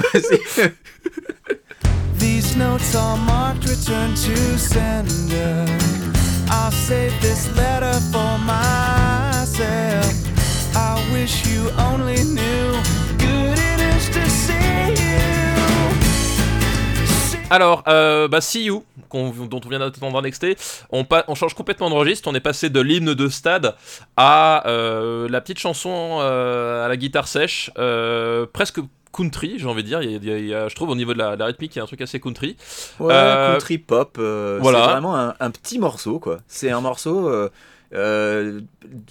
B: These notes are marked return to sender. I'll save this letter for myself. I wish you only knew good it is to see you.
A: Alors, euh, bah, See You, dont on vient d'entendre un extrait, on, on, change complètement de registre. On est passé de l'hymne de stade à euh, la petite chanson euh, à la guitare sèche, euh, presque country, j'ai envie de dire. Il y, a, je trouve au niveau de la, rythmique, il y a un truc assez country.
B: Ouais, country pop. Voilà. C'est vraiment un, petit morceau, quoi. C'est un morceau. Euh,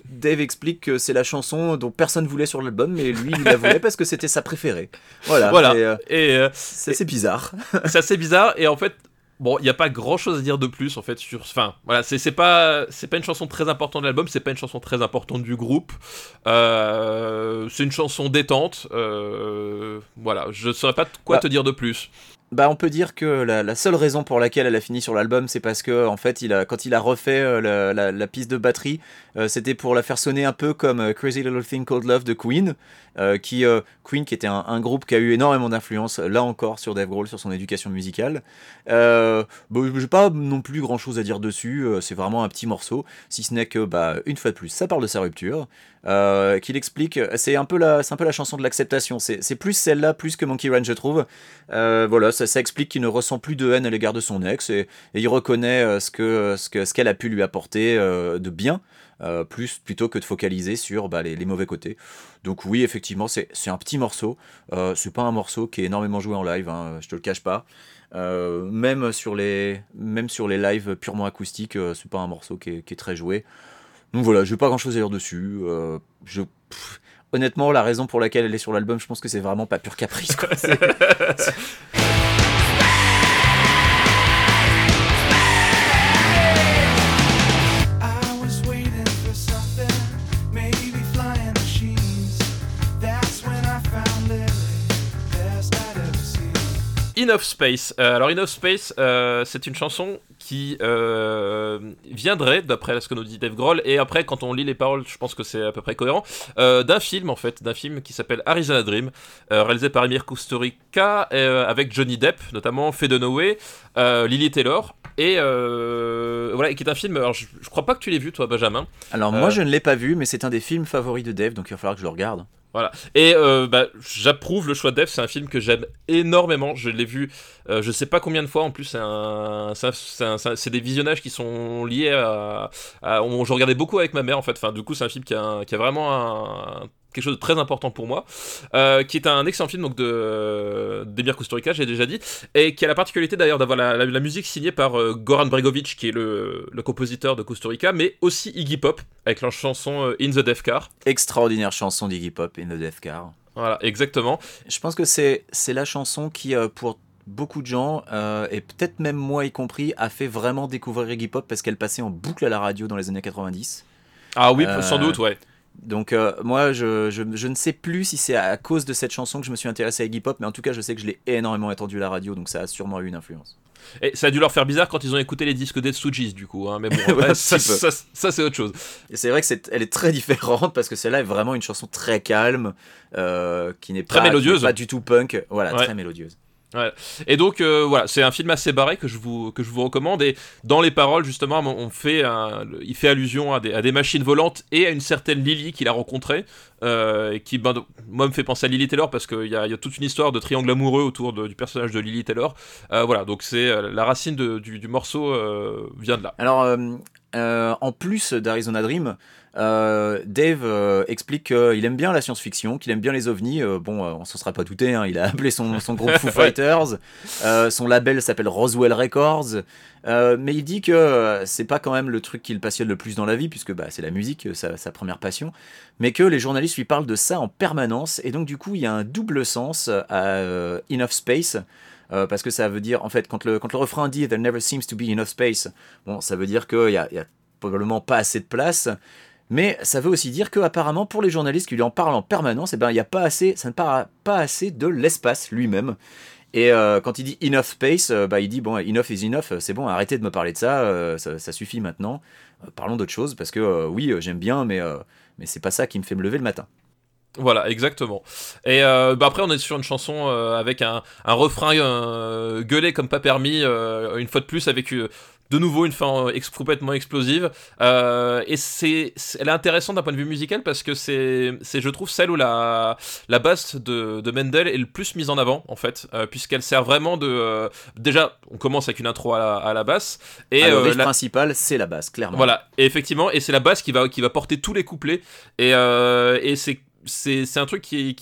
B: Dave explique que c'est la chanson dont personne voulait sur l'album, mais lui il la voulait parce que c'était sa préférée. Voilà.
A: voilà. Et,
B: c'est assez bizarre.
A: c'est assez bizarre et en fait Bon, il n'y a pas grand chose à dire de plus en fait sur. Enfin, voilà, c'est pas c'est pas une chanson très importante de l'album, c'est pas une chanson très importante du groupe. Euh, c'est une chanson détente. Euh, voilà, je saurais pas quoi bah, te dire de plus.
B: Bah, on peut dire que la, seule raison pour laquelle elle a fini sur l'album, c'est parce que en fait, il a, quand il a refait euh, la, piste de batterie, c'était pour la faire sonner un peu comme Crazy Little Thing Called Love de Queen, qui Queen qui était un, groupe qui a eu énormément d'influence là encore sur Dave Grohl, sur son éducation musicale. Euh, bon, j'ai pas non plus grand chose à dire dessus, c'est vraiment un petit morceau, si ce n'est que bah une fois de plus, ça parle de sa rupture. Euh, qu'il explique. C'est un, peu la, un peu la chanson de l'acceptation. C'est plus celle-là, plus que Monkey Ranch, je trouve. Euh, voilà, ça, explique qu'il ne ressent plus de haine à l'égard de son ex et, il reconnaît euh, ce qu'elle ce que, ce qu'elle a pu lui apporter de bien. plus plutôt que de focaliser sur bah, les, mauvais côtés. Donc oui, effectivement, c'est un petit morceau. c'est pas un morceau qui est énormément joué en live, hein, je te le cache pas. même sur les même sur les lives purement acoustiques, c'est pas un morceau qui est très joué. Donc voilà, je n'ai pas grand chose à dire dessus. Euh, je, honnêtement, la raison pour laquelle elle est sur l'album, je pense que c'est vraiment pas pur caprice. Quoi.
A: In Space. Euh, alors In Space, euh, c'est une chanson qui euh, viendrait, d'après ce que nous dit Dave Grohl, et après quand on lit les paroles, je pense que c'est à peu près cohérent, d'un film en fait, d'un film qui s'appelle Arizona Dream, réalisé par Emir Kusturica, avec Johnny Depp, notamment Faye Dunaway, Lily Taylor, et voilà, qui est un film. Alors, je, crois pas que tu l'aies vu, toi, Benjamin.
B: Alors, moi, je ne l'ai pas vu, mais c'est un des films favoris de Dave, donc il va falloir que je le regarde.
A: Voilà. Et euh, bah, j'approuve le choix de Def, c'est un film que j'aime énormément. Je l'ai vu, euh, je sais pas combien de fois. En plus, c'est des visionnages qui sont liés à. je regardais beaucoup avec ma mère en fait. Enfin, du coup, c'est un film qui a, qui a vraiment un, quelque chose de très important pour moi, euh, qui est un excellent film donc de d'Emir Kusturica, j'ai déjà dit, et qui a la particularité d'ailleurs d'avoir la, musique signée par euh, Goran Bregovic, qui est le, le, compositeur de Kusturica, mais aussi Iggy Pop avec leur chanson euh, In the Death Car.
B: Extraordinaire chanson d'Iggy Pop, In the Death Car.
A: Voilà, exactement.
B: Je pense que c'est c'est la chanson qui pour beaucoup de gens, et peut-être même moi y compris, a fait vraiment découvrir Iggy Pop parce qu'elle passait en boucle à la radio dans les années 90.
A: Ah oui, sans doute, ouais.
B: Donc euh, moi, je, je, je, ne sais plus si c'est à cause de cette chanson que je me suis intéressé à Iggy Pop, mais en tout cas, je sais que je l'ai énormément entendu à la radio, donc ça a sûrement eu une influence.
A: Et ça a dû leur faire bizarre quand ils ont écouté les disques des Stooges, du coup. Hein, mais bon, ça, ça, c'est autre chose.
B: Et c'est vrai que c'est, elle est très différente parce que celle-là est vraiment une chanson très calme, euh, qui n'est pas,
A: mélodieuse,
B: pas du tout punk. Voilà, très mélodieuse.
A: Et donc euh, voilà, c'est un film assez barré que je vous que je vous recommande. Et dans les paroles justement, on fait il fait allusion à des, machines volantes et à une certaine Lily qu'il a rencontrée, euh, qui ben, moi me fait penser à Lily Taylor parce qu'il y, a toute une histoire de triangle amoureux autour du personnage de Lily Taylor. Euh, voilà, donc c'est la racine du, du, morceau vient de là.
B: Alors en plus d'Arizona Dream. Euh, Dave euh, explique qu'il aime bien la science-fiction, qu'il aime bien les ovnis. Euh, bon, on s'en sera pas douté, hein, il a appelé son, son groupe Foo Fighters. son label s'appelle Roswell Records. Mais il dit que c'est pas quand même le truc qui le passionne le plus dans la vie, puisque bah, c'est la musique, sa, sa, première passion. Mais que les journalistes lui parlent de ça en permanence. Et donc, du coup, il y a un double sens à Enough Space. parce que ça veut dire, en fait, quand le, quand le refrain dit There never seems to be enough space, bon, ça veut dire qu'il y a, probablement pas assez de place. Mais ça veut aussi dire que apparemment pour les journalistes qui lui en parlent en permanence, eh ben, il a pas assez, ça ne parle pas assez de l'espace lui-même. Et euh, quand il dit enough space, euh, bah, il dit bon, enough is enough, c'est bon, arrêtez de me parler de ça, euh, ça, suffit maintenant. parlons d'autre chose parce que oui, j'aime bien, mais mais c'est pas ça qui me fait me lever le matin.
A: Voilà, exactement. Et bah, après, on est sur une chanson avec un, un refrain gueulé comme pas permis, une fois de plus, avec de nouveau une fin euh, complètement explosive. Euh, et c'est, elle est intéressante d'un point de vue musical parce que c'est, c'est je trouve, celle où la, la basse de, de Mendel est le plus mise en avant, en fait, euh, puisqu'elle sert vraiment de. déjà, on commence avec une intro à la, à la basse.
B: Et ah, le la principal, c'est la basse, clairement.
A: Voilà, et effectivement, et c'est la basse qui va, qui va porter tous les couplets. Et, et c'est c'est un truc euh,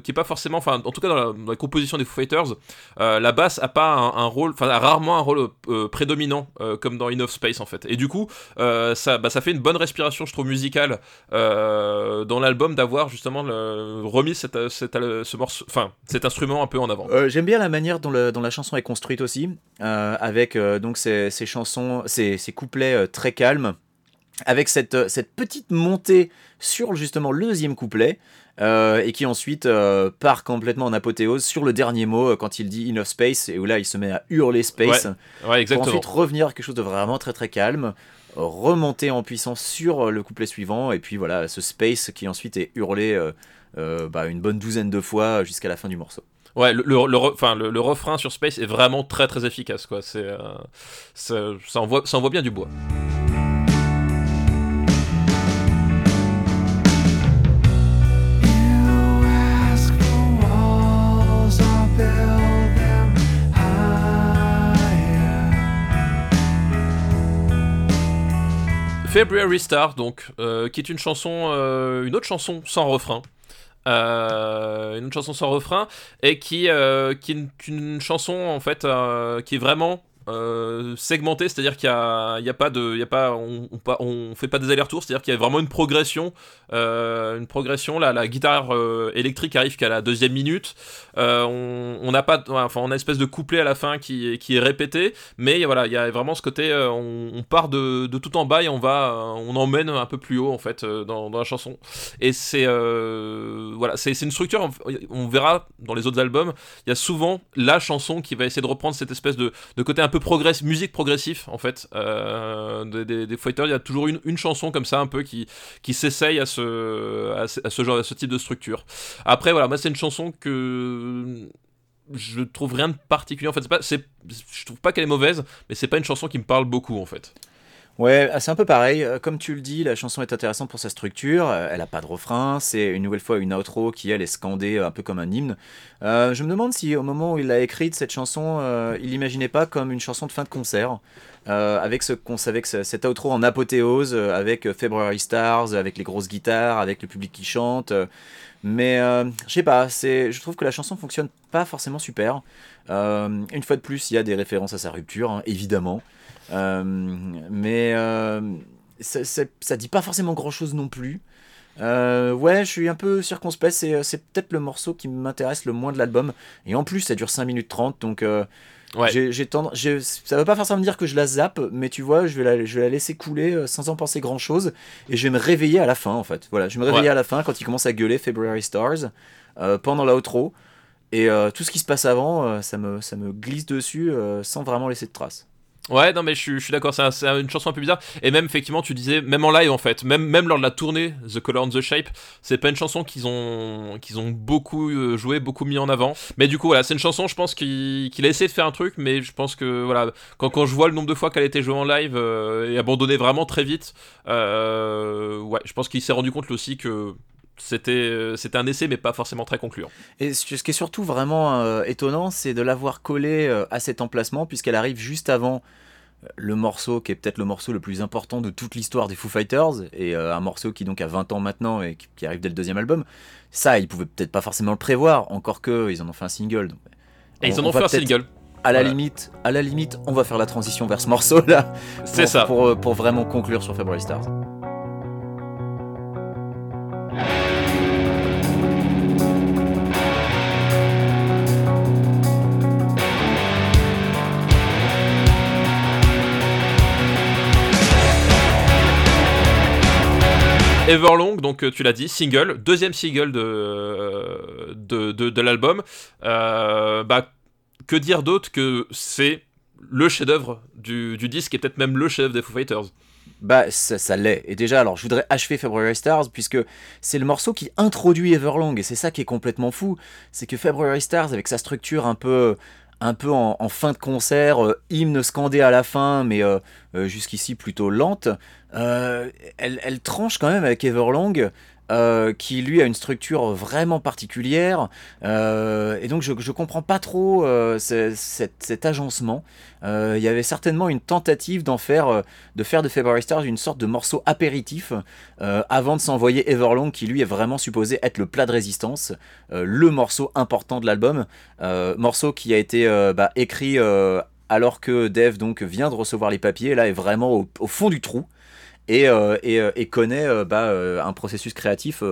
A: qui est pas forcément, enfin en tout cas dans la, composition des Foo Fighters, euh, la basse a pas un, rôle, enfin rarement un rôle euh, prédominant comme dans In Space en fait. Et du coup, ça, bah, ça fait une bonne respiration, je trouve musicale dans l'album d'avoir justement remis ce morceau, enfin cet instrument un peu en avant.
B: J'aime bien la manière dont, la chanson est construite aussi, avec donc ces, chansons, ces couplets très calmes avec cette, cette petite montée sur justement le deuxième couplet, euh, et qui ensuite euh, part complètement en apothéose sur le dernier mot euh, quand il dit enough space, et où là il se met à hurler space,
A: ouais,
B: pour ensuite revenir à quelque chose de vraiment très très calme, remonter en puissance sur le couplet suivant, et puis voilà, ce space qui ensuite est hurlé bah, une bonne douzaine de fois jusqu'à la fin du morceau.
A: Ouais, le, le, le, le, refrain sur Space est vraiment très très efficace, quoi. C'est, ça, envoie, ça envoie bien du bois. February Star, donc, euh, qui est une chanson, euh, une autre chanson sans refrain. Euh, une chanson sans refrain et qui, qui est une, chanson en fait qui est vraiment euh, segmenté, c'est-à-dire qu'il n'y a, a, pas de, y a pas, on, on, fait pas des allers-retours, c'est-à-dire qu'il y a vraiment une progression, euh, une progression. La guitare euh, électrique arrive qu'à la deuxième minute. on n'a pas, enfin, a une espèce de couplet à la fin qui, est répété, mais voilà, il y a vraiment ce côté, on, part de, tout en bas et on va, on emmène un peu plus haut en fait dans, la chanson. Et c'est, voilà, c'est une structure. On verra dans les autres albums, il y a souvent la chanson qui va essayer de reprendre cette espèce de, côté un peu musique progressif en fait euh, des, des, fighters. Il y a toujours une, une, chanson comme ça un peu qui, qui s'essaye à ce, à ce, genre, à ce type de structure. Après voilà, moi c'est une chanson que je trouve rien de particulier en fait. Pas, je trouve pas qu'elle est mauvaise, mais c'est pas une chanson qui me parle beaucoup en fait.
B: Ouais, ah, c'est un peu pareil. Euh, comme tu le dis, la chanson est intéressante pour sa structure. Euh, elle a pas de refrain. C'est une nouvelle fois une outro qui, elle, est scandée un peu comme un hymne. Euh, je me demande si, au moment où il a écrite cette chanson, il l'imaginait pas comme une chanson de fin de concert. avec ce que cette outro en apothéose, avec February Stars, avec les grosses guitares, avec le public qui chante. mais je sais pas, je trouve que la chanson fonctionne pas forcément super. une fois de plus, il y a des références à sa rupture, hein, évidemment. Euh, mais euh, ça, ça, dit pas forcément grand chose non plus. Euh, ouais, je suis un peu circonspect. C'est, peut-être le morceau qui m'intéresse le moins de l'album. Et en plus, ça dure 5 minutes 30. Donc, ouais. j'ai, j'ai tendance, ça veut pas forcément me dire que je la zappe. Mais tu vois, je vais la, je vais la laisser couler sans en penser grand chose. Et je vais me réveiller à la fin, en fait. Voilà, je vais me réveiller à la fin quand il commence à gueuler February Stars pendant l'outro. Et tout ce qui se passe avant, ça, me, ça me glisse dessus sans vraiment laisser de traces.
A: Ouais, non, mais je suis, d'accord, c'est une chanson un peu bizarre. Et même, effectivement, tu disais, même en live, en fait, même, même lors de la tournée The Color and the Shape, c'est pas une chanson qu'ils ont, qu'ils ont beaucoup euh, joué, beaucoup mis en avant. Mais du coup, voilà, c'est une chanson, je pense qu'il a essayé de faire un truc, mais je pense que, voilà, quand, quand je vois le nombre de fois qu'elle a été jouée en live euh, et abandonnée vraiment très vite, euh, ouais, je pense qu'il s'est rendu compte aussi que c'était c'était un essai mais pas forcément très concluant.
B: Et ce qui est surtout vraiment euh, étonnant, c'est de l'avoir collé euh, à cet emplacement puisqu'elle arrive juste avant euh, le morceau qui est peut-être le morceau le plus important de toute l'histoire des Foo Fighters et un morceau qui donc a 20 ans maintenant et qui, arrive dès le deuxième album. Ça, ils pouvaient peut-être pas forcément le prévoir, encore que ils en ont fait un single.
A: et ils en ont fait un single.
B: À la limite, à la limite, on va faire la transition vers ce morceau là.
A: C'est ça.
B: Pour, pour vraiment conclure sur February Stars.
A: Everlong, donc euh, tu l'as dit, single, deuxième single de, euh, de, de, l'album. Euh, bah, que dire d'autre que c'est le chef-d'œuvre du, du, disque et peut-être même le chef des Foo Fighters?
B: Bah ça, ça l'est. Et déjà, alors je voudrais achever February Stars puisque c'est le morceau qui introduit Everlong et c'est ça qui est complètement fou. C'est que February Stars avec sa structure un peu un peu en, fin de concert, hymne scandé à la fin, mais jusqu'ici plutôt lente, elle, elle, tranche quand même avec Everlong euh, qui lui a une structure vraiment particulière. Euh, et donc je ne comprends pas trop euh, cet, agencement. Il y avait certainement une tentative d'en faire, de faire de February Stars une sorte de morceau apéritif avant de s'envoyer Everlong, qui lui est vraiment supposé être le plat de résistance, le morceau important de l'album, morceau qui a été bah, écrit alors que Dev donc vient de recevoir les papiers, là est vraiment au fond du trou et, euh, euh, et, connaît euh, bah, un processus créatif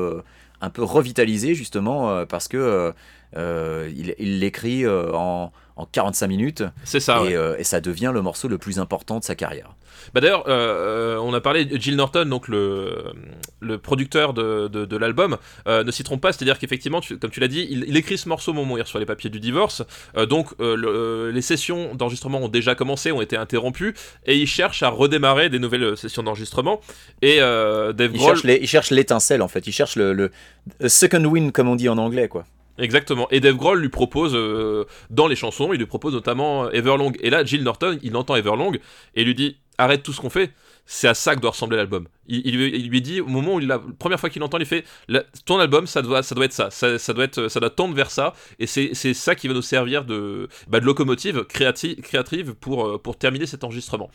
B: un peu revitalisé justement parce que il l'écrit en, en 45 minutes.
A: C'est ça.
B: Et, ça devient le morceau le plus important de sa carrière.
A: Bah d'ailleurs, on a parlé de Jill Norton, donc le, le producteur de, de, l'album, ne s'y trompe pas, c'est-à-dire qu'effectivement, comme tu l'as dit, il, écrit ce morceau au moment où il reçoit les papiers du divorce, donc les sessions d'enregistrement ont déjà commencé, ont été interrompues, et il cherche à redémarrer des nouvelles sessions d'enregistrement. Et Dave
B: Grohl... il cherche l'étincelle en fait, il cherche le, le second win comme on dit en anglais quoi.
A: Exactement. Et Dave Grohl lui propose, euh, dans les chansons, il lui propose notamment Everlong. Et là, Jill Norton, il entend Everlong et lui dit Arrête tout ce qu'on fait. C'est à ça que doit ressembler l'album. Il, lui dit, au moment où il la première fois qu'il l'entend, il fait Ton album, ça doit, ça doit être ça. Ça, doit, être, ça doit tendre vers ça. Et c'est ça qui va nous servir de, bah, locomotive créative, créative pour, euh, pour terminer cet enregistrement.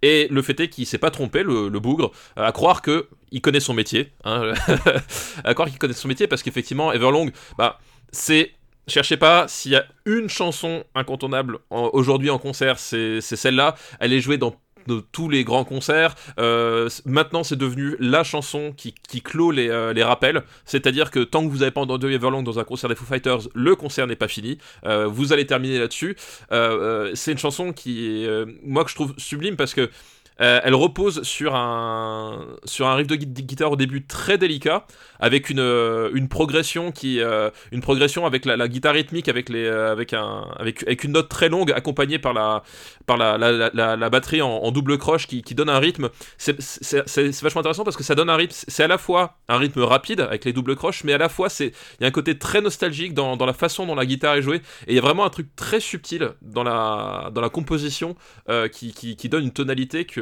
A: Et le fait est qu'il s'est pas trompé, le, bougre, à croire que il connaît son métier. Hein, à croire qu'il connaît son métier parce qu'effectivement, Everlong, bah c'est Cherchez pas, s'il y a une chanson incontournable aujourd'hui en concert, c'est celle-là. Elle est jouée dans tous les grands concerts. Euh, maintenant, c'est devenu la chanson qui, clôt euh, les, rappels. C'est-à-dire que tant que vous n'avez pas entendu Everlong dans un concert des Foo Fighters, le concert n'est pas fini. Euh, vous allez terminer là-dessus. c'est une chanson qui moi, que je trouve sublime parce que euh, elle repose sur un, sur un riff de guitare au début très délicat, avec une, euh, une progression qui, euh, une progression avec la, guitare rythmique, avec, les, avec, un, avec, une note très longue accompagnée par la, par la, la batterie en, double croche qui, qui donne un rythme. C'est vachement intéressant parce que ça donne un rythme, c'est à la fois un rythme rapide avec les doubles croches, mais à la fois il y a un côté très nostalgique dans, dans, la façon dont la guitare est jouée, et il y a vraiment un truc très subtil dans la, dans la composition qui, qui, qui donne une tonalité que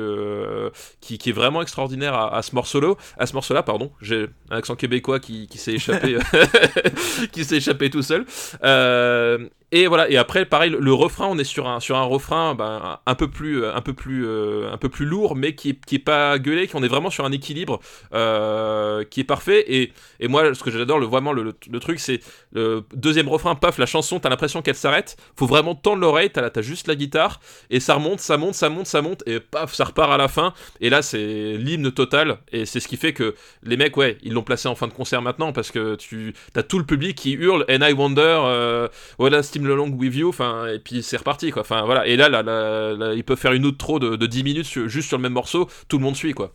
A: qui, est vraiment extraordinaire à, ce morceau-là. À ce morceau-là, pardon. J'ai un accent québécois qui, s'est échappé, qui s'est échappé tout seul. Euh, et voilà, et après, pareil, le, refrain, on est sur un, sur un refrain ben, un, peu plus, un, peu plus, euh, un peu plus lourd, mais qui, qui est pas gueulé, qu'on est vraiment sur un équilibre euh, qui est parfait. Et, et moi, ce que j'adore, le, vraiment, le, truc, c'est le deuxième refrain, paf, la chanson, t'as l'impression qu'elle s'arrête. Faut vraiment tendre l'oreille, t'as, as juste la guitare, et ça remonte, ça monte, ça monte, ça monte, et paf, ça repart à la fin. Et là, c'est l'hymne total, et c'est ce qui fait que les mecs, ouais, ils l'ont placé en fin de concert maintenant, parce que tu as tout le public qui hurle, and I wonder, euh, voilà, Steam le long with you, enfin, et puis c'est reparti, quoi. Enfin, voilà. Et là, là, là, il peut faire une outro de, de 10 minutes juste sur le même morceau, tout le monde suit, quoi.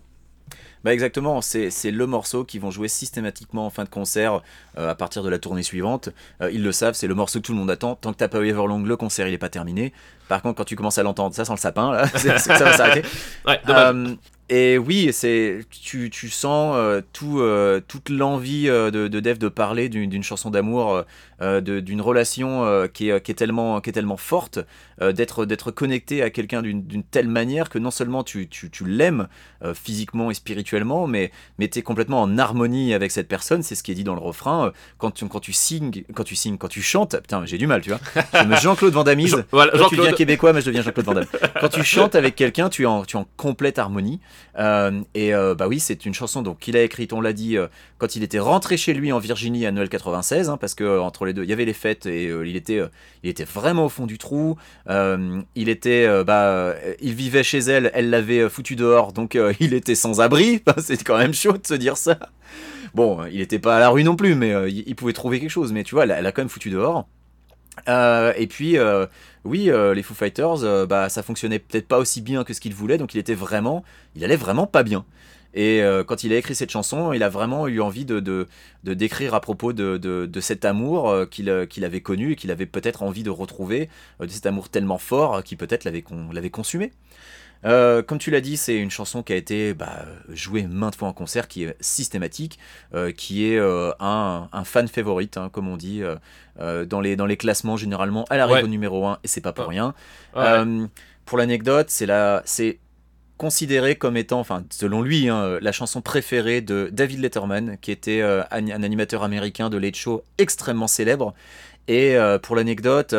B: Bah exactement, c'est le morceau qu'ils vont jouer systématiquement en fin de concert euh, à partir de la tournée suivante. Euh, ils le savent, c'est le morceau que tout le monde attend. Tant que t'as pas eu Everlong, le concert il est pas terminé. Par contre, quand tu commences à l'entendre, ça sent le sapin, là, ça va s'arrêter.
A: ouais, euh,
B: et oui, c'est tu, tu sens tout, toute l'envie de, de Dev de parler d'une chanson d'amour, d'une relation qui est, qui, est tellement, qui est tellement forte, d'être d'être connecté à quelqu'un d'une telle manière que non seulement tu, tu, tu l'aimes physiquement et spirituellement, mais, mais tu es complètement en harmonie avec cette personne. C'est ce qui est dit dans le refrain. Quand tu, quand tu signes, quand tu signes, quand tu chantes, putain, j'ai du mal, tu vois. Je me Jean-Claude Vandamise. voilà, Jean tu deviens québécois, mais je deviens Jean-Claude Van Quand tu chantes avec quelqu'un, tu es en, tu es en complète harmonie. Euh, et euh, bah oui, c'est une chanson donc qu'il a écrite, on l'a dit, euh, quand il était rentré chez lui en Virginie à Noël 96, hein, parce que entre les deux, il y avait les fêtes et il était, il était vraiment au fond du trou. il était, bah, il vivait chez elle, elle l'avait foutu dehors, donc il était sans abri. c'est quand même chaud de se dire ça. Bon, il n'était pas à la rue non plus, mais il, pouvait trouver quelque chose. Mais tu vois, elle, elle a quand même foutu dehors. et puis, oui, euh, les Foo Fighters, euh, bah, ça fonctionnait peut-être pas aussi bien que ce qu'il voulait, donc il était vraiment, il allait vraiment pas bien. Et euh, quand il a écrit cette chanson, il a vraiment eu envie de, de, décrire à propos de, de cet amour qu'il qu'il avait connu et qu'il avait peut-être envie de retrouver, de cet amour tellement fort qui peut-être l'avait consumé. Euh, comme tu l'as dit, c'est une chanson qui a été bah, jouée maintes fois en concert, qui est systématique, euh, qui est euh, un, fan favorite, hein, comme on dit, dans, les, dans les classements généralement. Elle arrive au numéro 1 et c'est pas pour rien. pour l'anecdote, c'est la, c'est considérée comme étant, enfin selon lui, hein, la chanson préférée de David Letterman, qui était un, animateur américain de Late Show extrêmement célèbre. Et pour l'anecdote,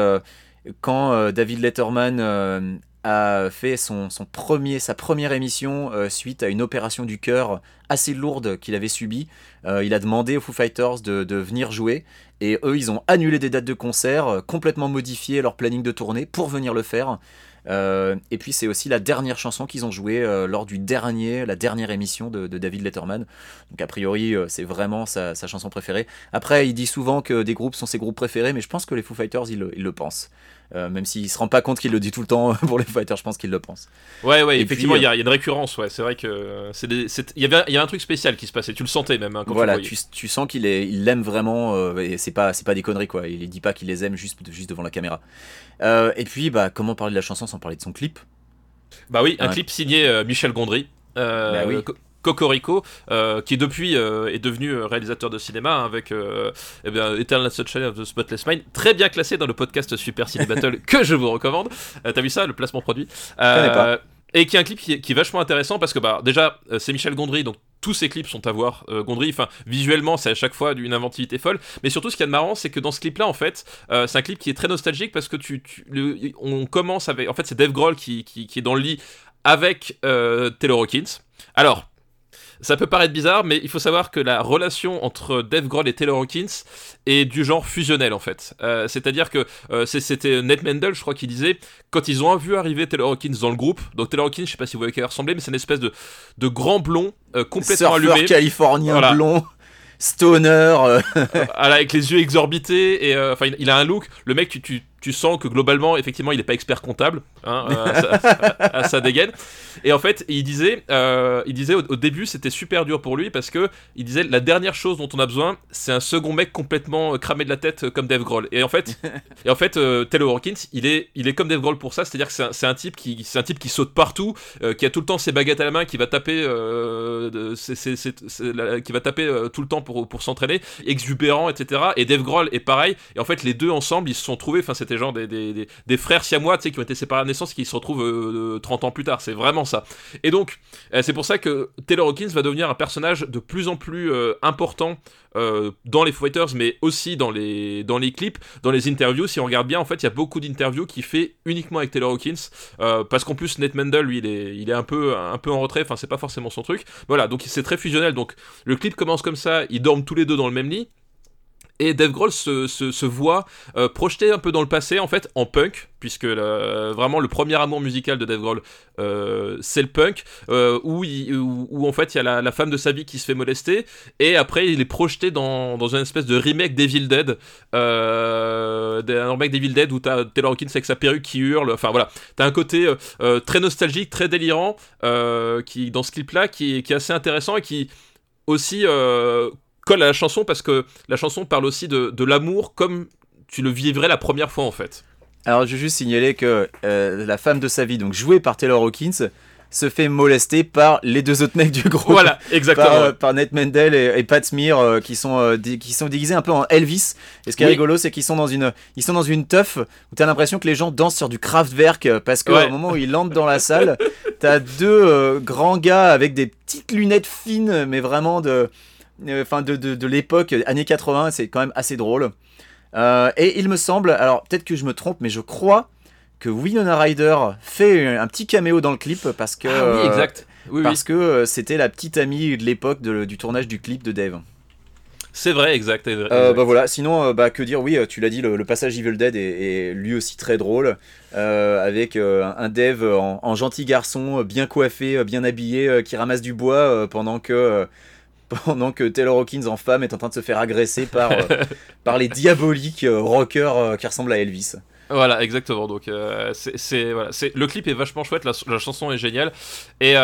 B: quand David Letterman a fait son, premier, sa première émission euh, suite à une opération du cœur assez lourde qu'il avait subie. Euh, il a demandé aux Foo Fighters de, venir jouer et eux ils ont annulé des dates de concert, euh, complètement modifié leur planning de tournée pour venir le faire. Et puis c'est aussi la dernière chanson qu'ils ont jouée lors du dernier, la dernière émission de, David Letterman. Donc a priori c'est vraiment sa, chanson préférée. Après il dit souvent que des groupes sont ses groupes préférés, mais je pense que les Foo Fighters ils le pensent. Euh, même s'il se rend pas compte qu'il le dit tout le temps pour les fighters, je pense qu'il le pense.
A: Ouais, ouais, effectivement, il y, a une récurrence, ouais. C'est vrai que c'est il y avait, il y a un truc spécial qui se passait. Tu le sentais même hein, quand
B: voilà, tu, tu, sens qu'il il l'aime vraiment. Euh, et c'est pas, c'est pas des conneries quoi. Il dit pas qu'il les aime juste, juste devant la caméra. Euh, et puis, bah, comment parler de la chanson sans parler de son clip?
A: Bah oui, un clip signé Michel Gondry. Bah oui. Cocorico, euh, qui depuis euh, est devenu euh, réalisateur de cinéma hein, avec eh bien, Eternal Sunshine of the Spotless Mind, très bien classé dans le podcast Super Ciné Battle que je vous recommande. T'as vu ça, le placement produit? Et qui est un clip qui est, vachement intéressant parce que bah déjà c'est Michel Gondry donc tous ses clips sont à voir Gondry. Enfin visuellement c'est à chaque fois d'une inventivité folle. Mais surtout ce qui est marrant c'est que dans ce clip là en fait c'est un clip qui est très nostalgique parce que tu, on commence avec en fait c'est Dave Grohl qui, qui, qui, est dans le lit avec Taylor Hawkins. Alors ça peut paraître bizarre, mais il faut savoir que la relation entre Dave Grohl et Taylor Hawkins est du genre fusionnel en fait. Euh, c'est-à-dire que euh, c'était Ned Mendel, je crois, qui disait quand ils ont vu arriver Taylor Hawkins dans le groupe. Donc Taylor Hawkins, je sais pas si vous voyez il ressemblait, mais c'est une espèce de, de grand blond euh, complètement Surfeur allumé.
B: californien blond stoner.
A: avec les yeux exorbités et enfin il, a un look. Le mec, tu, tu, tu sens que globalement, effectivement, il n'est pas expert comptable, hein, à, sa, dégaine. Et en fait, il disait, euh, il disait au, début, c'était super dur pour lui parce que il disait la dernière chose dont on a besoin, c'est un second mec complètement euh, cramé de la tête euh, comme Dave Grohl. Et en fait, et en fait, Taylor Hawkins, il est, il est comme Dave Grohl pour ça, c'est-à-dire que c'est un, type qui, c'est un type qui saute partout, qui a tout le temps ses baguettes à la main, qui va taper, qui va taper tout le temps pour, pour s'entraîner, exubérant, etc. Et Dave Grohl est pareil. Et en fait, les deux ensemble, ils se sont trouvés. Enfin, c'était genre des, des, des, frères siamois, tu sais, qui ont été séparés à naissance et qui se retrouvent 30 ans plus tard. C'est vraiment ça. Et donc, euh, c'est pour ça que Taylor Hawkins va devenir un personnage de plus en plus euh, important euh, dans les Fighters, mais aussi dans les, dans les clips, dans les interviews. Si on regarde bien, en fait, il y a beaucoup d'interviews qui fait uniquement avec Taylor Hawkins, parce qu'en plus, Nate Mendel, lui, il est, il est un, peu, un peu en retrait, enfin, c'est pas forcément son truc. Voilà, donc c'est très fusionnel. Donc, le clip commence comme ça, ils dorment tous les deux dans le même lit. Et Dave Grohl se, voit euh, projeté un peu dans le passé, en fait, en punk, puisque vraiment le premier amour musical de Dave Grohl, euh, c'est le punk, euh, où, en fait il y a la, femme de sa vie qui se fait molester, et après il est projeté dans, une espèce de remake d'Evil Dead, un remake d'Evil Dead où t'as Taylor Hawkins avec sa perruque qui hurle, enfin voilà, t'as un côté très nostalgique, très délirant, qui dans ce clip-là, qui, est assez intéressant et qui aussi colle à la chanson parce que la chanson parle aussi de, de l'amour comme tu le vivrais la première fois en fait.
B: Alors je veux juste signaler que euh, la femme de sa vie, donc jouée par Taylor Hawkins, se fait molester par les deux autres mecs du groupe.
A: Voilà, exactement.
B: Par, euh, par Ned Mendel et, Pat Smear euh, qui, sont, qui sont déguisés un peu en Elvis. Et ce qui est rigolo, c'est qu'ils sont dans une, ils sont dans une teuf où t'as l'impression que les gens dansent sur du Kraftwerk parce qu'au moment où ils landent dans la salle, t'as deux grands gars avec des petites lunettes fines, mais vraiment de euh, enfin de, de, l'époque, années 80, c'est quand même assez drôle. Euh, et il me semble, alors peut-être que je me trompe, mais je crois que Winona Ryder fait un petit caméo dans le clip parce que
A: ah oui, exact.
B: parce que euh, c'était la petite amie de l'époque du tournage du clip de Dave.
A: C'est vrai, exact.
B: bah voilà. Sinon, bah que dire Oui, tu l'as dit, le, passage Evil Dead est, lui aussi très drôle, avec un Dave en, en, gentil garçon, bien coiffé, bien habillé, qui ramasse du bois pendant que pendant que Taylor Hawkins en femme est en train de se faire agresser par, euh, par les diaboliques euh, rockers euh, qui ressemblent à Elvis.
A: Voilà, exactement. Donc, c'est, voilà, c'est, le clip est vachement chouette, la, chanson est géniale. Et,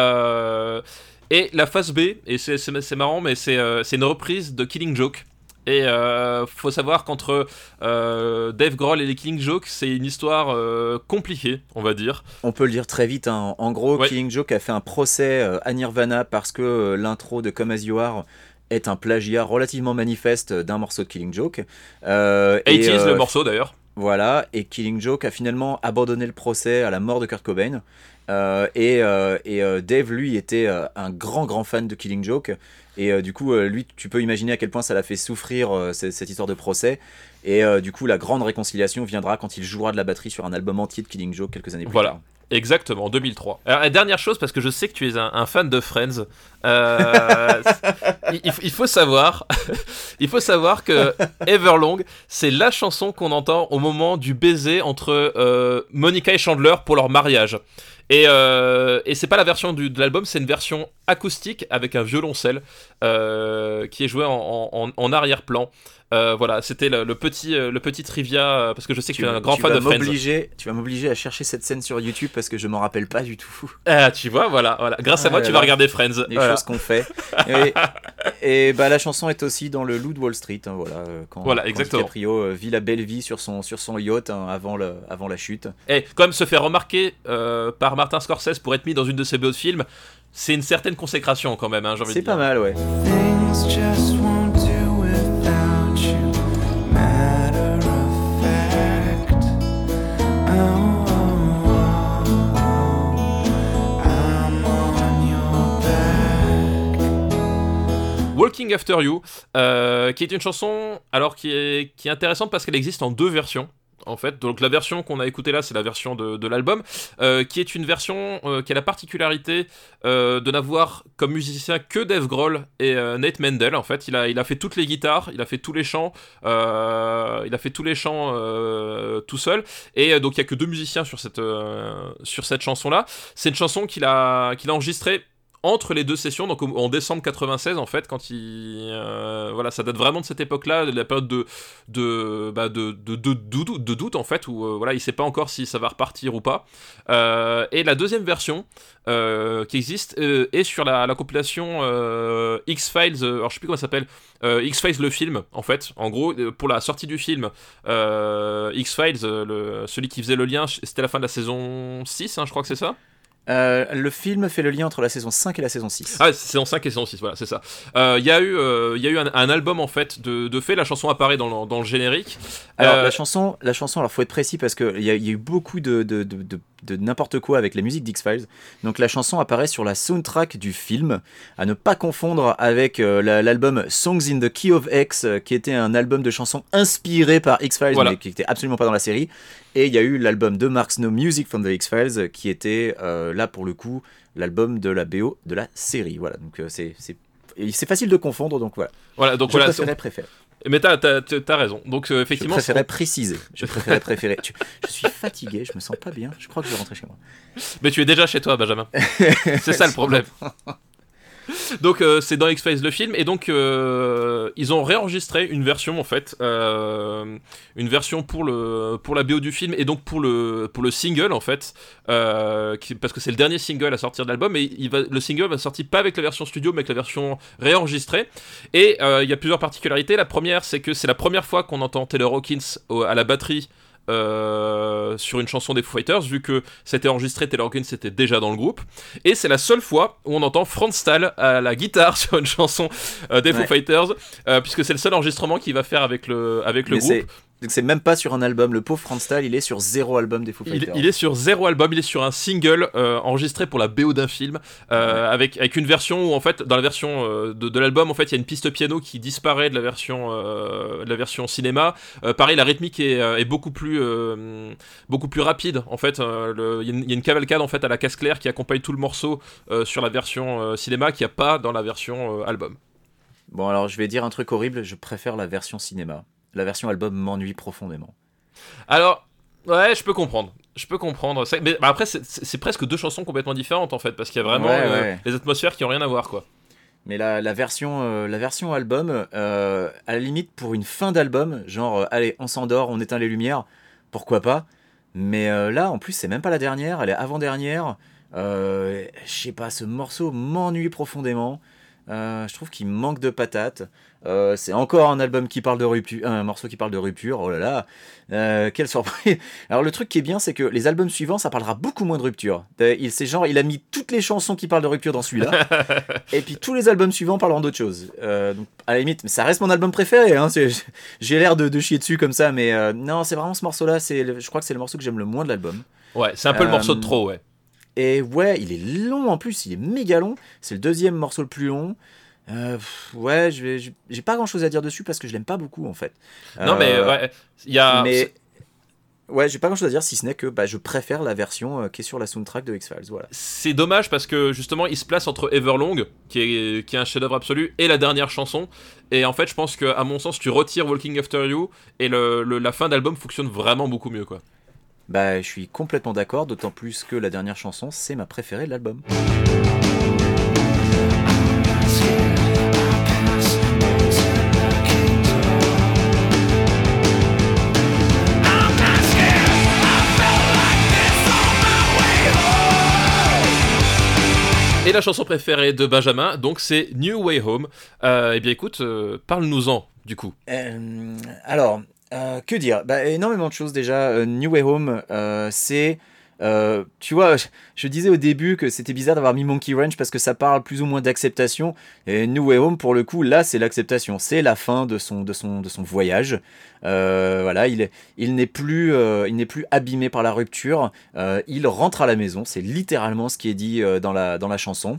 A: et la phase B, et c'est, c'est marrant, mais c'est, c'est une reprise de Killing Joke. Et euh, faut savoir qu'entre euh, Dave Grohl et les Killing Joke, c'est une histoire euh, compliquée, on va dire.
B: On peut le dire très vite. Hein. En gros, Killing Joke a fait un procès à Nirvana parce que l'intro de Come As You Are est un plagiat relativement manifeste d'un morceau de Killing Joke.
A: Euh, 80 le morceau d'ailleurs.
B: Voilà, et Killing Joke a finalement abandonné le procès à la mort de Kurt Cobain. Euh, et, euh, et euh, Dave, lui, était un grand, grand fan de Killing Joke. Et du coup, lui, tu peux imaginer à quel point ça l'a fait souffrir cette, cette, histoire de procès. Et du coup, la grande réconciliation viendra quand il jouera de la batterie sur un album entier de Killing Joke quelques années plus
A: voilà.
B: tard.
A: Exactement, en 2003. Alors, dernière chose, parce que je sais que tu es un, fan de Friends, euh, il, faut savoir, il faut savoir que Everlong, c'est la chanson qu'on entend au moment du baiser entre euh, Monica et Chandler pour leur mariage. Et, euh, et c'est pas la version du, de l'album, c'est une version acoustique avec un violoncelle qui est joué en, en arrière-plan. Euh, voilà, c'était le, petit, euh, le petit trivia euh, parce que je sais que tu, es un grand fan de Friends.
B: Tu vas m'obliger à chercher cette scène sur YouTube parce que je m'en rappelle pas du tout.
A: Ah, tu vois, voilà, voilà. Grâce à moi, ah tu vas regarder Friends.
B: Les choses qu'on fait. et, bah la chanson est aussi dans le Loup de Wall Street. Hein, voilà, quand,
A: voilà, exactement.
B: DiCaprio vit la belle vie sur son, sur son yacht hein, avant, le, avant la chute.
A: Et comme se fait remarquer par Martin Scorsese pour être mis dans une de ses beaux films, c'est une certaine consécration quand même. Hein,
B: c'est pas mal, ouais.
A: Walking After You, euh, qui est une chanson alors qui est, qui est intéressante parce qu'elle existe en deux versions en fait. Donc la version qu'on a écoutée là, c'est la version de, l'album, euh, qui est une version euh, qui a la particularité de n'avoir comme musicien que Dave Grohl et Nate Mendel. En fait, il a, fait toutes les guitares, il a fait tous les chants, il a fait tous les chants tout seul. Et donc il y a que deux musiciens sur cette, sur cette chanson là. C'est une chanson qu'il a, qu'il a enregistrée entre les deux sessions, donc en décembre 96 en fait, quand il, euh, voilà, ça date vraiment de cette époque-là, de la période de de, bah, de, de, doute en fait, où euh, voilà, il sait pas encore si ça va repartir ou pas. Euh, et la deuxième version qui existe est sur la, la compilation X Files, alors je sais plus comment ça s'appelle, X Files le film en fait. En gros, pour la sortie du film X Files, celui qui faisait le lien, c'était la fin de la saison 6, hein, je crois que c'est ça.
B: Euh, le film fait le lien entre la saison 5 et la saison 6.
A: Ah, saison 5 et saison 6, voilà, c'est ça. Il euh, y a eu, euh, y a eu un, album en fait de, de fait, la chanson apparaît dans le, dans le générique.
B: Alors, la chanson, la chanson, alors faut être précis parce qu'il y, y, a eu beaucoup de, de, de de n'importe quoi avec la musique d'X-Files. Donc la chanson apparaît sur la soundtrack du film, à ne pas confondre avec euh, l'album Songs in the Key of X, euh, qui était un album de chansons inspiré par X-Files, mais qui était absolument pas dans la série. Et il y a eu l'album de Mark Snow Music from the X-Files, qui était euh, là pour le coup l'album de la BO de la série. Voilà, donc c'est c'est facile de confondre, donc voilà.
A: Voilà, donc
B: je
A: voilà.
B: préfère.
A: Mais t'as as, raison. Donc euh, effectivement.
B: Je préférais préciser. Je préférais préférer. je suis fatigué, je me sens pas bien. Je crois que je vais rentrer chez moi.
A: Mais tu es déjà chez toi, Benjamin. C'est ça le problème. donc euh, c'est dans X-Files le film. Et donc euh, ils ont réenregistré une version en fait euh, une version pour le pour la BO du film et donc pour le pour le single en fait parce que c'est le dernier single à sortir de l'album et le single va sortir pas avec la version studio mais avec la version réenregistrée. Et il y a plusieurs particularités. La première c'est que c'est la première fois qu'on entend Taylor Hawkins à la batterie euh, sur une chanson des Foo Fighters, vu que c'était enregistré, Taylor Hawkins était déjà dans le groupe. Et c'est la seule fois où on entend Franz Stahl à la guitare sur une chanson euh, des Foo Fighters, euh, puisque c'est le seul enregistrement qu'il va faire avec le, avec le groupe.
B: Donc c'est même pas sur un album. Le pauvre Franz Stahl, il est sur zéro album des Foo Fighters.
A: Il, est sur zéro album. Il est sur un single euh, enregistré pour la BO d'un film, euh, avec avec une version où en fait dans la version euh, de, l'album en fait il y a une piste piano qui disparaît de la version de la version cinéma. pareil, la rythmique est, beaucoup plus beaucoup plus rapide. En fait, il y, a une cavalcade en fait à la casse claire qui accompagne tout le morceau sur la version cinéma qui a pas dans la version album.
B: Bon alors je vais dire un truc horrible. Je préfère la version cinéma la version album m'ennuie profondément.
A: Alors, ouais, je peux comprendre. Je peux comprendre. Mais bah, après, c'est presque deux chansons complètement différentes en fait, parce qu'il y a vraiment euh, les atmosphères qui ont rien à voir, quoi.
B: Mais la, version, euh, la version album, euh, à la limite pour une fin d'album, genre allez, on s'endort, on éteint les lumières, pourquoi pas. Mais là, en plus, c'est même pas la dernière, elle est avant-dernière. je sais pas, ce morceau m'ennuie profondément. je trouve qu'il manque de patates. Euh, c'est encore un album qui parle de rupture, un morceau qui parle de rupture. Oh là là, euh, quelle surprise Alors le truc qui est bien, c'est que les albums suivants, ça parlera beaucoup moins de rupture. Euh, il, c'est genre, il a mis toutes les chansons qui parlent de rupture dans celui-là, et puis tous les albums suivants parleront d'autre chose. donc à la limite, ça reste mon album préféré. Hein, j'ai l'air de, chier dessus comme ça, mais non, c'est vraiment ce morceau-là. C'est, je crois que c'est le morceau que j'aime le moins de l'album.
A: Ouais, c'est un peu le morceau de trop, ouais.
B: Et ouais, il est long en plus, il est méga long. C'est le deuxième morceau le plus long. Euh, ouais, j'ai pas grand chose à dire dessus parce que je l'aime pas beaucoup en fait.
A: Non, mais euh, ouais, il y a.
B: Mais ouais, j'ai pas grand chose à dire si ce n'est que bah, je préfère la version euh, qui est sur la soundtrack de X-Files. Voilà.
A: C'est dommage parce que justement il se place entre Everlong, qui est, qui est un chef-d'œuvre absolu, et la dernière chanson. Et en fait, je pense que à mon sens, tu retires Walking After You et le, la fin d'album fonctionne vraiment beaucoup mieux quoi.
B: Bah, je suis complètement d'accord, d'autant plus que la dernière chanson, c'est ma préférée de l'album.
A: Et la chanson préférée de Benjamin, donc c'est New Way Home. Euh, eh bien écoute, euh, parle-nous-en du coup.
B: Euh, alors, que dire? Bah, Énormément de choses déjà. New Way Home, c'est euh, tu vois, je, disais au début que c'était bizarre d'avoir mis Monkey Ranch parce que ça parle plus ou moins d'acceptation. Et New Home, pour le coup, là, c'est l'acceptation. C'est la fin de son, de son, de son voyage. Euh, voilà, il, il n'est plus, euh, il n'est plus abîmé par la rupture. il rentre à la maison. C'est littéralement ce qui est dit dans, la, dans la chanson.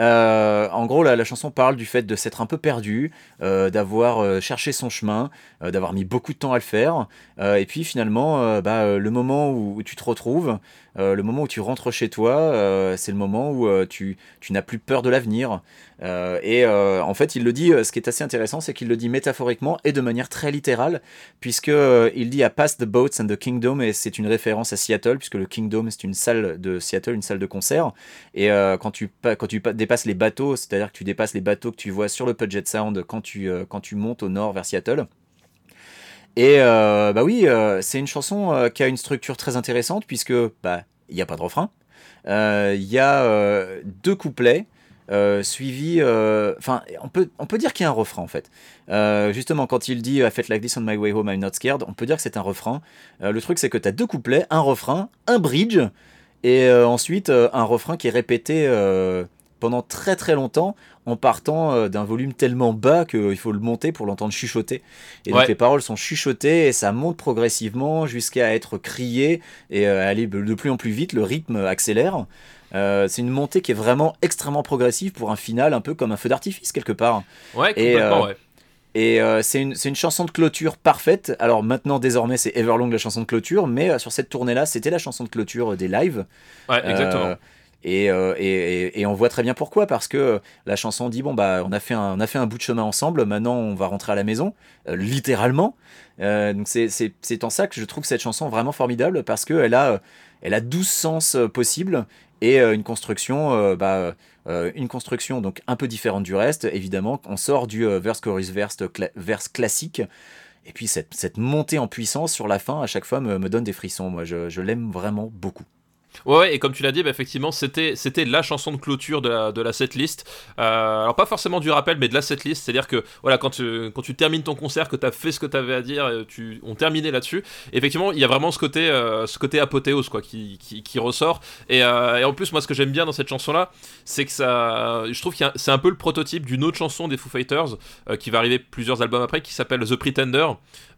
B: En gros, la, chanson parle du fait de s'être un peu perdu, d'avoir cherché son chemin, d'avoir mis beaucoup de temps à le faire, et puis finalement, bah, le moment où, tu te retrouves, euh, le moment où tu rentres chez toi, euh, c'est le moment où euh, tu, n'as plus peur de l'avenir. et en fait, il le dit, ce qui est assez intéressant, c'est qu'il le dit métaphoriquement et de manière très littérale, puisque il dit à Pass the Boats and the Kingdom, et c'est une référence à Seattle, puisque le Kingdom, c'est une salle de Seattle, une salle de concert. Et quand, tu, dépasses les bateaux, c'est-à-dire que tu dépasses les bateaux que tu vois sur le Puget Sound quand tu montes au nord vers Seattle, et euh, bah oui, euh, c'est une chanson euh, qui a une structure très intéressante puisque bah il n'y a pas de refrain. Il y a deux couplets suivis. Enfin, on peut dire qu'il y a un refrain en fait. justement, quand il dit I felt like this on my way home, I'm not scared, on peut dire que c'est un refrain. le truc c'est que tu as deux couplets, un refrain, un bridge et ensuite un refrain qui est répété pendant très très longtemps en partant euh, d'un volume tellement bas qu'il faut le monter pour l'entendre chuchoter. Et donc les paroles sont chuchotées et ça monte progressivement jusqu'à être crié et euh, aller de plus en plus vite, le rythme accélère. Euh, c'est une montée qui est vraiment extrêmement progressive pour un final un peu comme un feu d'artifice quelque part.
A: Ouais, complètement,
B: et, Et c'est une, une, chanson de clôture parfaite. Alors maintenant, désormais, c'est Everlong la chanson de clôture, mais sur cette tournée-là, c'était la chanson de clôture des lives.
A: Ouais, exactement.
B: Euh, et, on voit très bien pourquoi, parce que la chanson dit bon bah on a fait un, on a fait un bout de chemin ensemble, maintenant on va rentrer à la maison, euh, littéralement. Euh, donc c'est en ça que je trouve cette chanson vraiment formidable parce qu'elle a, elle a 12 sens possibles et une construction, bah, une construction donc un peu différente du reste. Évidemment, on sort du verse chorus verse, verse classique. Et puis cette, cette, montée en puissance sur la fin à chaque fois me, me donne des frissons. Moi, je, je l'aime vraiment beaucoup.
A: Ouais, et comme tu l'as dit, bah, effectivement, c'était, la chanson de clôture de la, de la setlist. Euh, alors, pas forcément du rappel, mais de la setlist. C'est-à-dire que, voilà, quand tu, quand tu termines ton concert, que tu as fait ce que tu avais à dire, euh, tu, on terminait là-dessus. Effectivement, il y a vraiment ce côté, euh, ce côté apothéose, quoi, qui, qui, ressort. Et, en plus, moi, ce que j'aime bien dans cette chanson-là, c'est que ça. Je trouve que c'est un peu le prototype d'une autre chanson des Foo Fighters, qui va arriver plusieurs albums après, qui s'appelle The Pretender.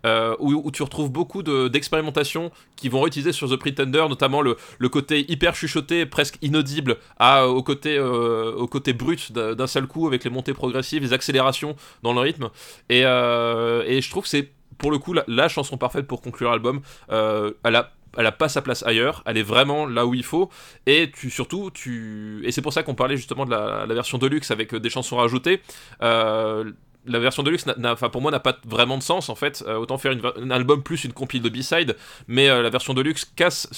A: Euh, où, tu retrouves beaucoup d'expérimentations qui vont réutiliser sur The Pretender, notamment le, le, côté hyper chuchoté, presque inaudible, à, au, côté, euh, au côté brut d'un seul coup, avec les montées progressives, les accélérations dans le rythme. Et, euh, et je trouve que c'est pour le coup la, chanson parfaite pour conclure l'album. elle a elle pas sa place ailleurs, elle est vraiment là où il faut, et tu surtout, tu et c'est pour ça qu'on parlait justement de la, version deluxe avec des chansons rajoutées. Euh, la version deluxe, enfin pour moi, n'a pas vraiment de sens en fait. Euh, autant faire un album plus une compile de B-side, mais euh, la version deluxe casse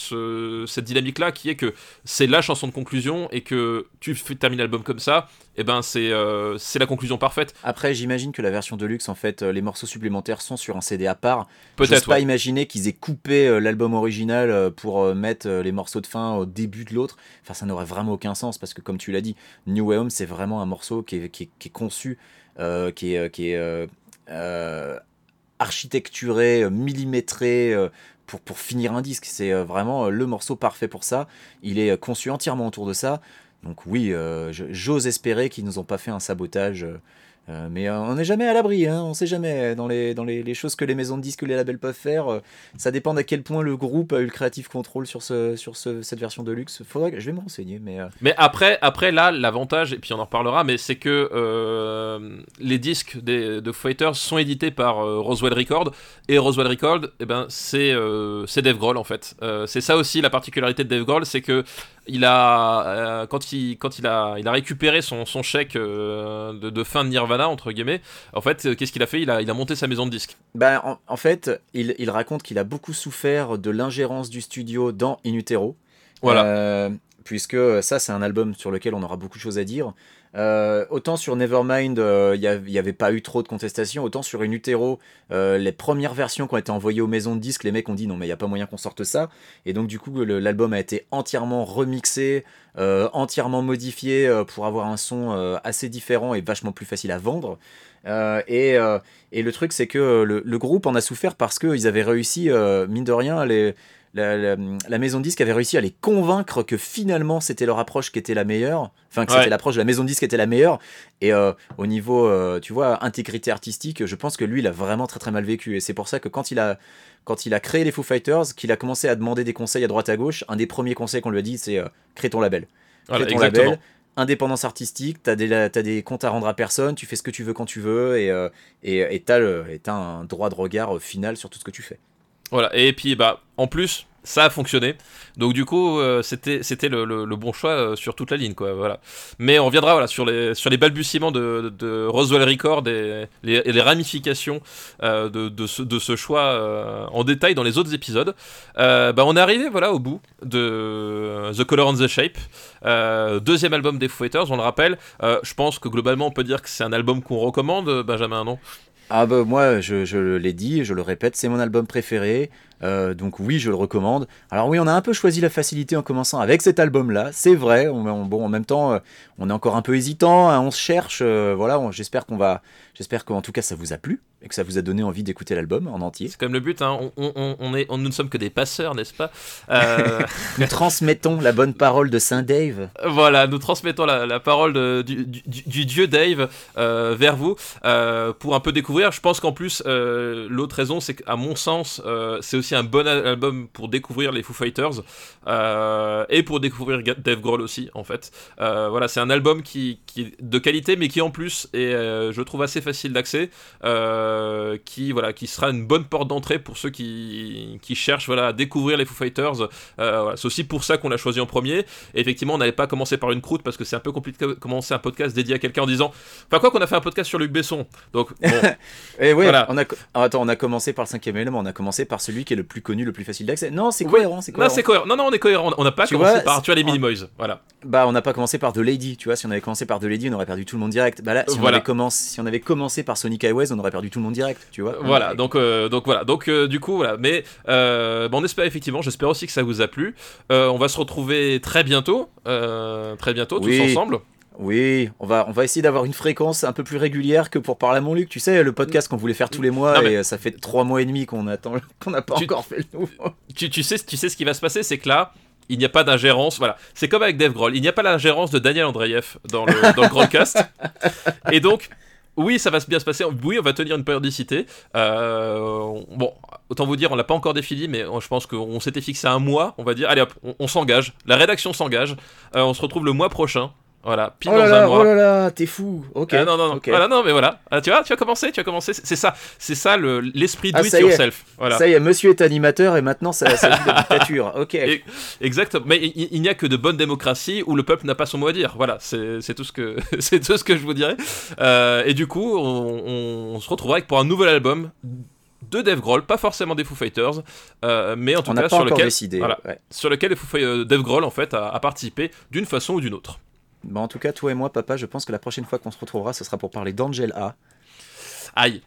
A: cette dynamique-là qui est que c'est la chanson de conclusion et que tu termines l'album comme ça, et eh ben c'est c'est la conclusion parfaite.
B: Après, j'imagine que la version deluxe, en fait, les morceaux supplémentaires sont sur un CD à part. Peut-être. pas imaginer qu'ils aient coupé l'album original pour mettre les morceaux de fin au début de l'autre. Enfin, ça n'aurait vraiment aucun sens parce que, comme tu l'as dit, New Way Home, c'est vraiment un morceau qui est, qui est conçu euh, qui est, qui est euh, euh, architecturé, millimétré pour, pour finir un disque. C'est vraiment le morceau parfait pour ça. Il est conçu entièrement autour de ça. Donc oui, j'ose espérer qu'ils nous ont pas fait un sabotage euh, mais euh, on n'est jamais à l'abri, hein, on sait jamais dans, les, dans les, choses que les maisons de disques, les labels peuvent faire. Euh, ça dépend d'à quel point le groupe a eu le créatif control sur, ce, sur ce, cette version de luxe. Faudrait que je vais me renseigner. Mais,
A: mais après, après là, l'avantage, et puis on en reparlera, mais c'est que les disques des, de Fighters sont édités par Roswell Records et Roswell Records, eh ben, c'est Dave Grohl en fait. c'est ça aussi la particularité de Dave Grohl, c'est que il a, quand, il, quand il, a, il a récupéré son, son chèque de, de fin de Nirvana, entre guillemets. En fait, euh, qu'est-ce qu'il a fait? Il a, il a monté sa maison de disques.
B: Ben, en, fait, il, il raconte qu'il a beaucoup souffert de l'ingérence du studio dans In Utero. Voilà. Euh, puisque ça, c'est un album sur lequel on aura beaucoup de choses à dire. Euh, autant sur Nevermind, il n'y avait pas eu trop de contestations, autant sur une Utero, les premières versions qui ont été envoyées aux maisons de disques, les mecs ont dit non mais il n'y a pas moyen qu'on sorte ça. Et donc du coup l'album a été entièrement remixé, entièrement modifié pour avoir un son assez différent et vachement plus facile à vendre. Et, et, le truc c'est que le, le, groupe en a souffert parce qu'ils avaient réussi, mine de rien, les, la, maison de disque avait réussi à les convaincre que finalement c'était leur approche qui était la meilleure, enfin que c'était l'approche de la maison de disque qui était la meilleure. Et euh, au niveau, euh, tu vois, intégrité artistique, je pense que lui, il a vraiment très très mal vécu. Et c'est pour ça que quand il a, quand il a créé les Foo Fighters, qu'il a commencé à demander des conseils à droite à gauche, un des premiers conseils qu'on lui a dit, c'est euh, crée ton label. Crée ton label indépendance artistique, t'as des, as des comptes à rendre à personne, tu fais ce que tu veux quand tu veux, et et t'as as un droit de regard final sur tout ce que tu fais.
A: Et puis bah en plus, ça a fonctionné. Donc du coup, euh, c'était le, bon choix euh, sur toute la ligne, quoi. Voilà. Mais on reviendra voilà sur les sur les balbutiements de, de Roswell Record et les, ramifications euh, de, de, ce, de ce choix en détail dans les autres épisodes. bah, on est arrivé voilà au bout de The Color and the Shape, deuxième album des Foo Fighters. On le rappelle. je pense que globalement, on peut dire que c'est un album qu'on recommande, Benjamin, non?
B: Ah bah moi je, je l'ai dit, je le répète, c'est mon album préféré. Euh, donc oui, je le recommande. Alors oui, on a un peu choisi la facilité en commençant avec cet album-là, c'est vrai. bon, en même temps, euh, on est encore un peu hésitant, hein, on se cherche. Euh, voilà, j'espère qu'on va, j'espère qu'en tout cas ça vous a plu et que ça vous a donné envie d'écouter l'album en entier.
A: C'est comme le but, hein. on, est, nous ne sommes que des passeurs, n'est-ce pas?
B: Nous transmettons la bonne parole de Saint Dave.
A: Voilà, nous transmettons la, parole du, du, dieu Dave vers vous pour un peu découvrir. Je pense qu'en plus, l'autre raison, c'est qu'à mon sens, c'est aussi un bon album pour découvrir les Foo Fighters euh, et pour découvrir Dave Grohl aussi en fait. Euh, voilà, c'est un album qui, qui, est de qualité mais qui en plus est, euh, je trouve assez facile d'accès, qui voilà, qui sera une bonne porte d'entrée pour ceux qui, qui cherchent voilà à découvrir les Foo Fighters. Voilà, c'est aussi pour ça qu'on l'a choisi en premier. Et effectivement, on n'allait pas commencer par une croûte parce que c'est un peu compliqué de commencer un podcast dédié à quelqu'un en disant, enfin quoi qu'on a fait un podcast sur Luc Besson, donc bon.
B: et oui, voilà. on a, attends, on a commencé par le cinquième élément, on a commencé par celui qui est le plus connu, le plus facile d'accès. Non, c'est cohérent, c'est
A: cohérent. Non, c'est cohérent. Non, non, on est cohérent. On n'a pas commencé par tu vois les Minimoys. Voilà.
B: Bah, on n'a pas commencé par The Lady. Tu vois, si on avait commencé par The Lady, on aurait perdu tout le monde direct. Bah là, si, on, avait commencé, si on avait commencé par Sonic Highways, on aurait perdu tout le monde direct. Tu vois.
A: Voilà. Donc, euh, donc voilà. Donc, euh, du coup, voilà. Mais bon, on espère effectivement. J'espère aussi que ça vous a plu. on va se retrouver très bientôt. très bientôt, tous ensemble.
B: Oui, on va, on va essayer d'avoir une fréquence un peu plus régulière que pour parler à mon Luc. Tu sais, le podcast qu'on voulait faire tous les mois et ça fait trois mois et demi qu'on attend, qu'on n'a pas encore fait le nouveau.
A: Tu, tu, sais, tu sais ce qui va se passer, c'est que là, il n'y a pas d'ingérence. Voilà, c'est comme avec Dave Grohl. Il n'y a pas l'ingérence de Daniel Andreev dans le, dans le Grollcast. Et donc, oui, ça va bien se passer. Oui, on va tenir une périodicité. Euh, bon, autant vous dire, on l'a pas encore défini, mais je pense qu'on s'était fixé un mois. On va dire, allez hop, on, s'engage. La rédaction s'engage. Euh, on se retrouve le mois prochain Voilà,
B: pile oh dans un mois. Oh là là, t'es fou. Ok.
A: Ah, non, non, non. Voilà, non, mais voilà. Ah, tu vois, tu as commencé, tu as commencé. C'est ça, c'est ça l'esprit le, ah, do it yourself. Voilà.
B: Ça y est, monsieur est animateur et maintenant ça, ça la dictature. Ok.
A: exactement. Mais il, n'y a que de bonnes démocraties où le peuple n'a pas son mot à dire. Voilà, c'est tout ce que c'est tout ce que je vous dirais. Euh, et du coup, on, se retrouvera avec pour un nouvel album de Dave Grohl, pas forcément des Foo Fighters, euh, mais en tout cas sur lequel, voilà, sur lequel euh, Dave Grohl en fait a participé d'une façon ou d'une autre.
B: Bah en tout cas, toi et moi, papa, je pense que la prochaine fois qu'on se retrouvera, ce sera pour parler d'Angela.
A: Aïe.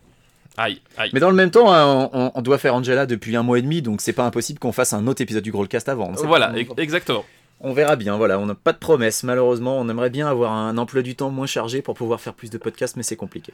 A: Aïe, aïe.
B: Mais dans le même temps, hein, on, doit faire Angela depuis un mois et demi, donc c'est pas impossible qu'on fasse un autre épisode du Growlcast avant.
A: Voilà, exactement.
B: On verra bien, voilà, on n'a pas de promesses malheureusement, on aimerait bien avoir un emploi du temps moins chargé pour pouvoir faire plus de podcasts, mais c'est compliqué.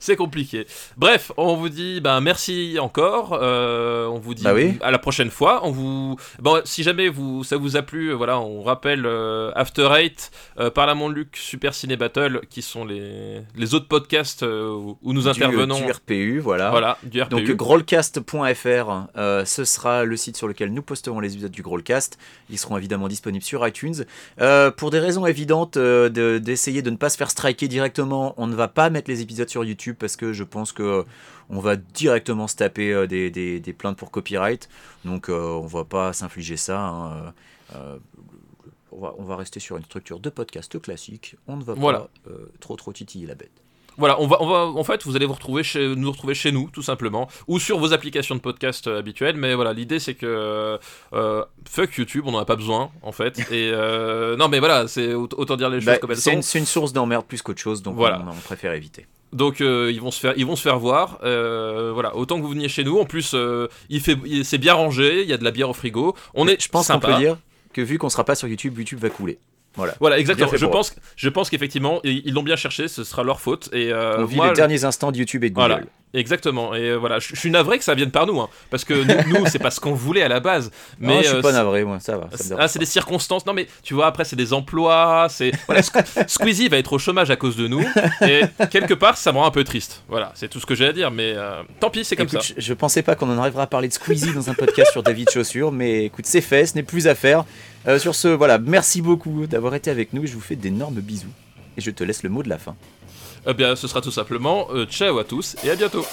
A: C'est compliqué. Bref, on vous dit ben, merci encore, euh, on vous dit bah à la prochaine fois. On vous... bon, si jamais vous, ça vous a plu, voilà, on rappelle euh, After Eight, euh, Parlement Luc, Super Ciné Battle, qui sont les, les autres podcasts où nous intervenons.
B: Du RPU, voilà.
A: Voilà, du RPU.
B: Donc growlcast.fr, ce sera le site sur lequel nous posterons les épisodes du Growlcast. Ils seront évidemment disponibles sur iTunes. Euh, pour des raisons évidentes euh, d'essayer de, ne pas se faire striker directement, on ne va pas mettre les épisodes sur YouTube parce que je pense que on va directement se taper euh, des, des, plaintes pour copyright. Donc on va pas s'infliger ça. Hein, on, va, on, va, rester sur une structure de podcast classique. On ne va pas trop trop titiller la bête.
A: Voilà, on va, on va, en fait, vous allez vous retrouver chez, nous retrouver chez nous, tout simplement, ou sur vos applications de podcast euh, habituelles. Mais voilà, l'idée c'est que euh, fuck YouTube, on n'en a pas besoin, en fait. Et euh, non, mais voilà, c'est autant dire les choses bah, comme elles sont.
B: C'est une source d'emmerde plus qu'autre chose, donc voilà. on, préfère éviter.
A: Donc ils vont se faire, ils vont se faire voir. voilà, autant que vous veniez chez nous. En plus, il fait, c'est bien rangé. Il y a de la bière au frigo. On est,
B: je pense qu'on peut dire que vu qu'on sera pas sur YouTube, YouTube va couler. Voilà,
A: voilà exactement. Je pense, je pense qu'effectivement, ils l'ont bien cherché, ce sera leur faute. Et, euh,
B: On vit les derniers instants de YouTube et de Google.
A: Voilà. Exactement. Et euh, voilà, je, suis navré que ça vienne par nous, hein, parce que nous, c'est pas ce qu'on voulait à la base. Mais
B: non, je suis euh, pas navré, moi, ça va.
A: ah, c'est des circonstances. Non, mais tu vois, après, c'est des emplois. C'est voilà, Squeezie va être au chômage à cause de nous. Et quelque part, ça me rend un peu triste. Voilà, c'est tout ce que j'ai à dire. Mais euh, tant pis, c'est comme ça.
B: Je, je, pensais pas qu'on en arrivera à parler de Squeezie dans un podcast sur David Chaussure, mais écoute, c'est fait, ce n'est plus à faire. Sur ce, voilà, merci beaucoup d'avoir été avec nous. Je vous fais d'énormes bisous et je te laisse le mot de la fin.
A: Eh bien, ce sera tout simplement euh, ciao à tous et à bientôt.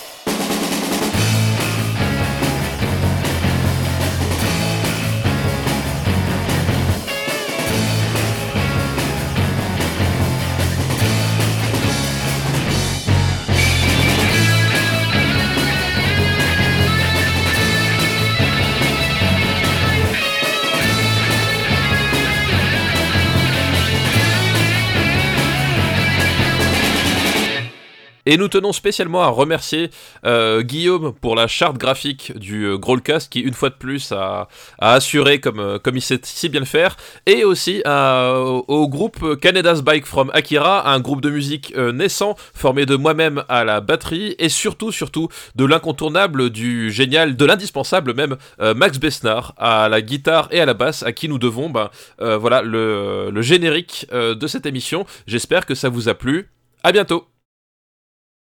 A: Et nous tenons spécialement à remercier euh, Guillaume pour la charte graphique du euh, qui, une fois de plus, a, assuré comme, euh, comme il sait si bien le faire. Et aussi au groupe Canada's Bike from Akira, un groupe de musique naissant formé de moi-même à la batterie et surtout, surtout de l'incontournable, du génial, de l'indispensable même, Max Besnard à la guitare et à la basse, à qui nous devons ben, voilà, le, le générique de cette émission. J'espère que ça vous a plu. À bientôt